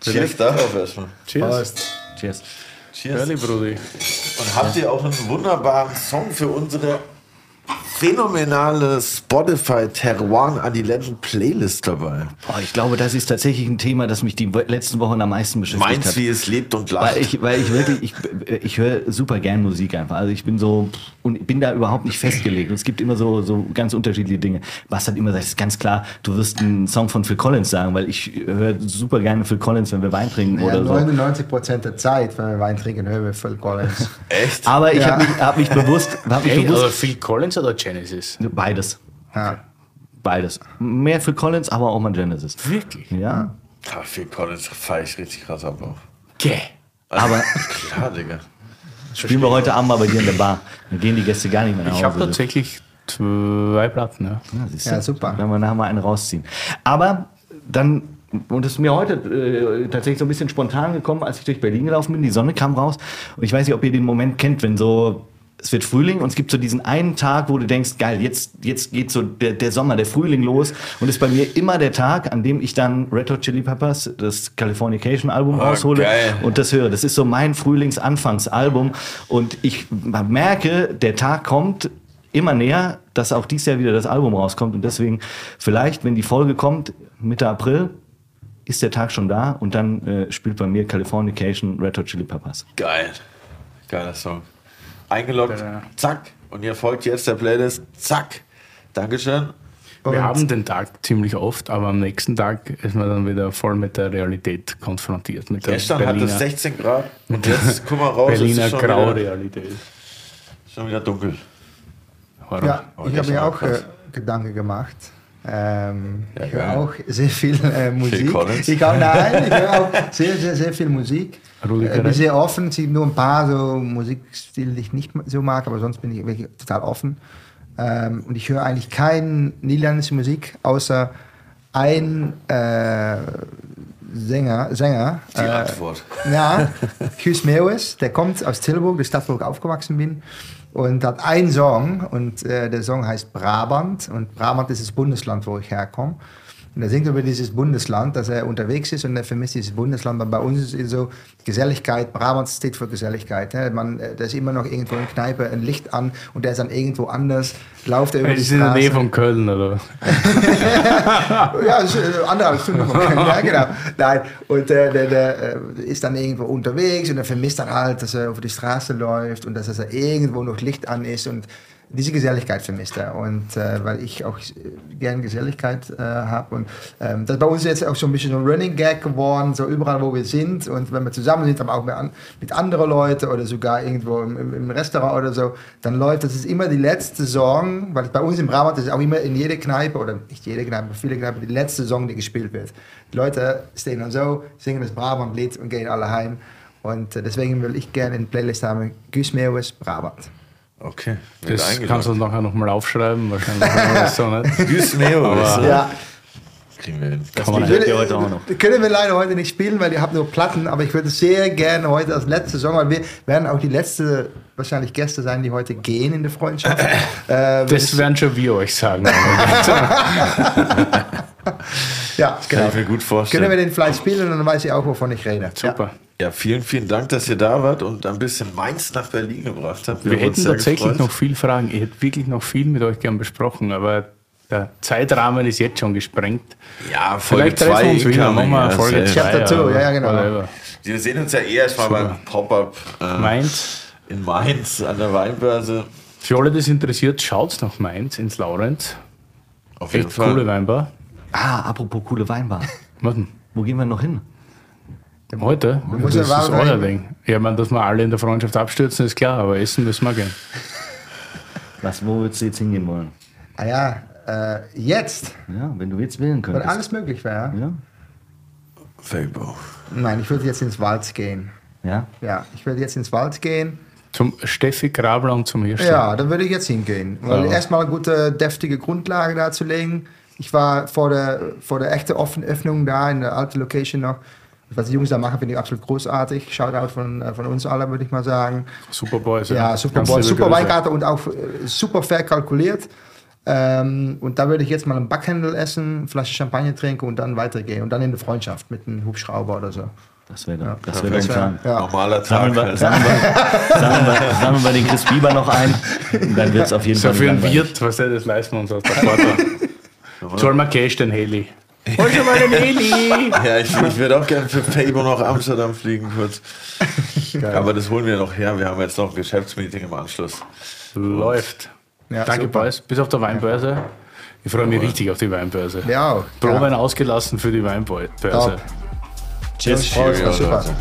Cheers darauf erstmal. Cheers. Cheers. Cheers. Early, Brudi. Und habt ihr auch einen wunderbaren Song für unsere phänomenale Spotify Terroir Adiletten Playlist dabei? Boah, ich glaube, das ist tatsächlich ein Thema, das mich die letzten Wochen am meisten beschäftigt Meins, hat. wie es lebt und lacht. Weil ich, weil ich wirklich, ich, ich höre super gern Musik einfach. Also ich bin so und bin da überhaupt nicht festgelegt. Und es gibt immer so, so ganz unterschiedliche Dinge. Was hat immer sagt, ist ganz klar, du wirst einen Song von Phil Collins sagen, weil ich höre super gerne Phil Collins, wenn wir Wein trinken Ja, oder so. 99 Prozent der Zeit, wenn wir Wein trinken, hören wir Phil Collins. Echt? Aber ich Ja. habe mich, hab mich bewusst, hab mich Hey, bewusst oder Phil Collins oder Genesis? beides, Ja. beides. Mehr Phil Collins, aber auch mal Genesis. Wirklich? Ja, Ah, Phil Collins feiere ich richtig krass ab auch. Gäh. aber Klar, Digga. spielen wir heute Abend mal bei dir in der Bar. Dann gehen die Gäste gar nicht mehr nach Ich Hause. habe tatsächlich zwei Platten, ja. Ja? Ja, super. Wenn wir nachher mal einen rausziehen. Aber dann, und es ist mir heute äh, tatsächlich so ein bisschen spontan gekommen, als ich durch Berlin gelaufen bin, die Sonne kam raus. Und ich weiß nicht, ob ihr den Moment kennt, wenn so, es wird Frühling und es gibt so diesen einen Tag, wo du denkst, geil, jetzt, jetzt geht so der, der Sommer, der Frühling los. Und es ist bei mir immer der Tag, an dem ich dann Red Hot Chili Peppers, das Californication Album raushole geil. und das höre. Das ist so mein Frühlingsanfangsalbum. Und ich merke, der Tag kommt immer näher, dass auch dieses Jahr wieder das Album rauskommt. Und deswegen, vielleicht, wenn die Folge kommt, Mitte April, ist der Tag schon da und dann äh, spielt bei mir Californication Red Hot Chili Peppers. Geil. Geiler Song. Eingeloggt, zack. Und ihr folgt jetzt der Playlist, zack. Dankeschön. Wir Und- haben den Tag ziemlich oft, aber am nächsten Tag ist man dann wieder voll mit der Realität konfrontiert. Mit Gestern hat es 16 Grad und jetzt, guck mal raus, es Berliner ist schon wieder, Graurealität. schon wieder dunkel. Horror. Ja, Oh, ich habe mir auch äh. Gedanken gemacht. Ähm, Ja, ich höre geil. auch sehr viel äh, Musik. Collins? Ich auch, nein, ich höre auch sehr, sehr, sehr viel Musik. Rudi Äh, bin sehr offen. Es gibt nur ein paar so Musikstile, die ich nicht so mag, aber sonst bin ich wirklich total offen. Ähm, und ich höre eigentlich keine niederländische Musik, außer ein äh, Sänger, Sänger Die äh, Antwort. ja, Guus Meeuwis, der kommt aus Tilburg, der Stadt, wo ich aufgewachsen bin. Und hat einen Song und äh, der Song heißt Brabant. Und Brabant ist das Bundesland, wo ich herkomme. Und er singt über dieses Bundesland, dass er unterwegs ist und er vermisst dieses Bundesland. Und bei uns ist es so Geselligkeit, Brabant steht für Geselligkeit. Ne? Man, äh, da ist immer noch irgendwo in Kneipe ein Licht an und der ist dann irgendwo anders, läuft er über die ist in der Straße. Nähe von Köln, oder? ja, ist äh, anderthalb Stunden von Köln, ja, genau. Nein, und äh, der, der äh, ist dann irgendwo unterwegs und er vermisst dann halt, dass er auf die Straße läuft und dass er irgendwo noch Licht an ist und diese Geselligkeit vermisst er. Und äh, weil ich auch äh, gern Geselligkeit äh, habe. Und ähm, das ist bei uns jetzt auch so ein bisschen so ein Running Gag geworden, so überall, wo wir sind. Und wenn wir zusammen sind, aber auch mit, an, mit anderen Leuten oder sogar irgendwo im, im, Restaurant oder so, dann läuft das ist immer die letzte Song, weil bei uns im Brabant ist auch immer in jeder Kneipe, oder nicht jede Kneipe, aber viele Kneipen, die letzte Song, die gespielt wird. Die Leute stehen dann so, singen das Brabant-Lied und gehen alle heim. Und äh, deswegen will ich gerne in Playlist haben, Guus Meeuwis, Brabant. Okay. Das kannst du nachher nochmal aufschreiben, wahrscheinlich. so nicht. Aber- ja. Kriegen wir hin. Das Kann man liegt ja heute auch noch. Können wir leider heute nicht spielen, weil ihr habt nur Platten, aber ich würde sehr gerne heute als letzte Song, weil wir werden auch die letzte wahrscheinlich Gäste sein, die heute gehen in der Freundschaft. äh, Das werden schon wir euch sagen. ja, Kann genau. ich mir gut vorstellen. Können wir den vielleicht spielen und dann weiß ich auch, wovon ich rede. Super. Ja, vielen, vielen Dank, dass ihr da wart und ein bisschen Mainz nach Berlin gebracht habt. Wir uns hätten tatsächlich gefreut. noch viel Fragen. Ich hätte wirklich noch viel mit euch gern besprochen, aber der Zeitrahmen ist jetzt schon gesprengt. Ja, Folge Vielleicht treffen 2 wir uns wieder. Machen wir Folge safe. 2. Chapter two, ja, ja, genau. whatever. Wir sehen uns ja eher erstmal beim Pop-Up äh, Mainz. in Mainz an der Weinbörse. Für alle, das interessiert, schaut nach Mainz ins Laurenz. Auf jeden Echt Fall. coole Weinbar. Ah, apropos coole Weinbar. Warten. Wo gehen wir noch hin? Heute? das ja ist euer. Ding. Ja, man, dass wir alle in der Freundschaft abstürzen, ist klar, aber essen müssen wir gehen. Was, wo würdest du jetzt hingehen wollen? Ah ja, äh, jetzt, Ja, wenn du jetzt wählen wenn könntest. alles möglich wäre. Ja? Fabo. Nein, ich würde jetzt ins Wald gehen. Ja? Ja, ich würde jetzt ins Wald gehen. Zum Steffi Grabler und zum Hirsch. Ja, dann würde ich jetzt hingehen. Weil Ja. erstmal eine gute, deftige Grundlage da zu legen. Ich war vor der, vor der echten Öffnung da in der alten Location noch. Was die Jungs da machen, finde ich absolut großartig. Shoutout von, äh, von uns alle, würde ich mal sagen. Super Boys. Ja, super, Ganz Boy, liebe super. Weinkarte und auch äh, super fair kalkuliert. Ähm, und da würde ich jetzt mal einen Backhändel essen, eine Flasche Champagner trinken und dann weitergehen. Und dann in eine Freundschaft mit einem Hubschrauber oder so. Das wäre das wär dein Plan. Ja. Normaler Tag. Sammeln wir, halt. sammeln, wir, sammeln, wir, sammeln wir den Chris Bieber noch ein. Und dann wird es auf jeden So Fall für einen langweilig. Wirt, was das leisten uns aus der. Soll man Cash den Heli? Hol schon mal den Heli! Ja, ich, ich würde auch gerne für Fabo nach Amsterdam fliegen kurz. Aber das holen wir noch her. Wir haben jetzt noch ein Geschäftsmeeting im Anschluss. Läuft. Ja, Danke, super. Boys. Bis auf der Weinbörse. Ich freue mich richtig auf die Weinbörse. Ja. Proben Ja. ausgelassen für die Weinbörse. Top. Cheers. Cheerio, super. Leute.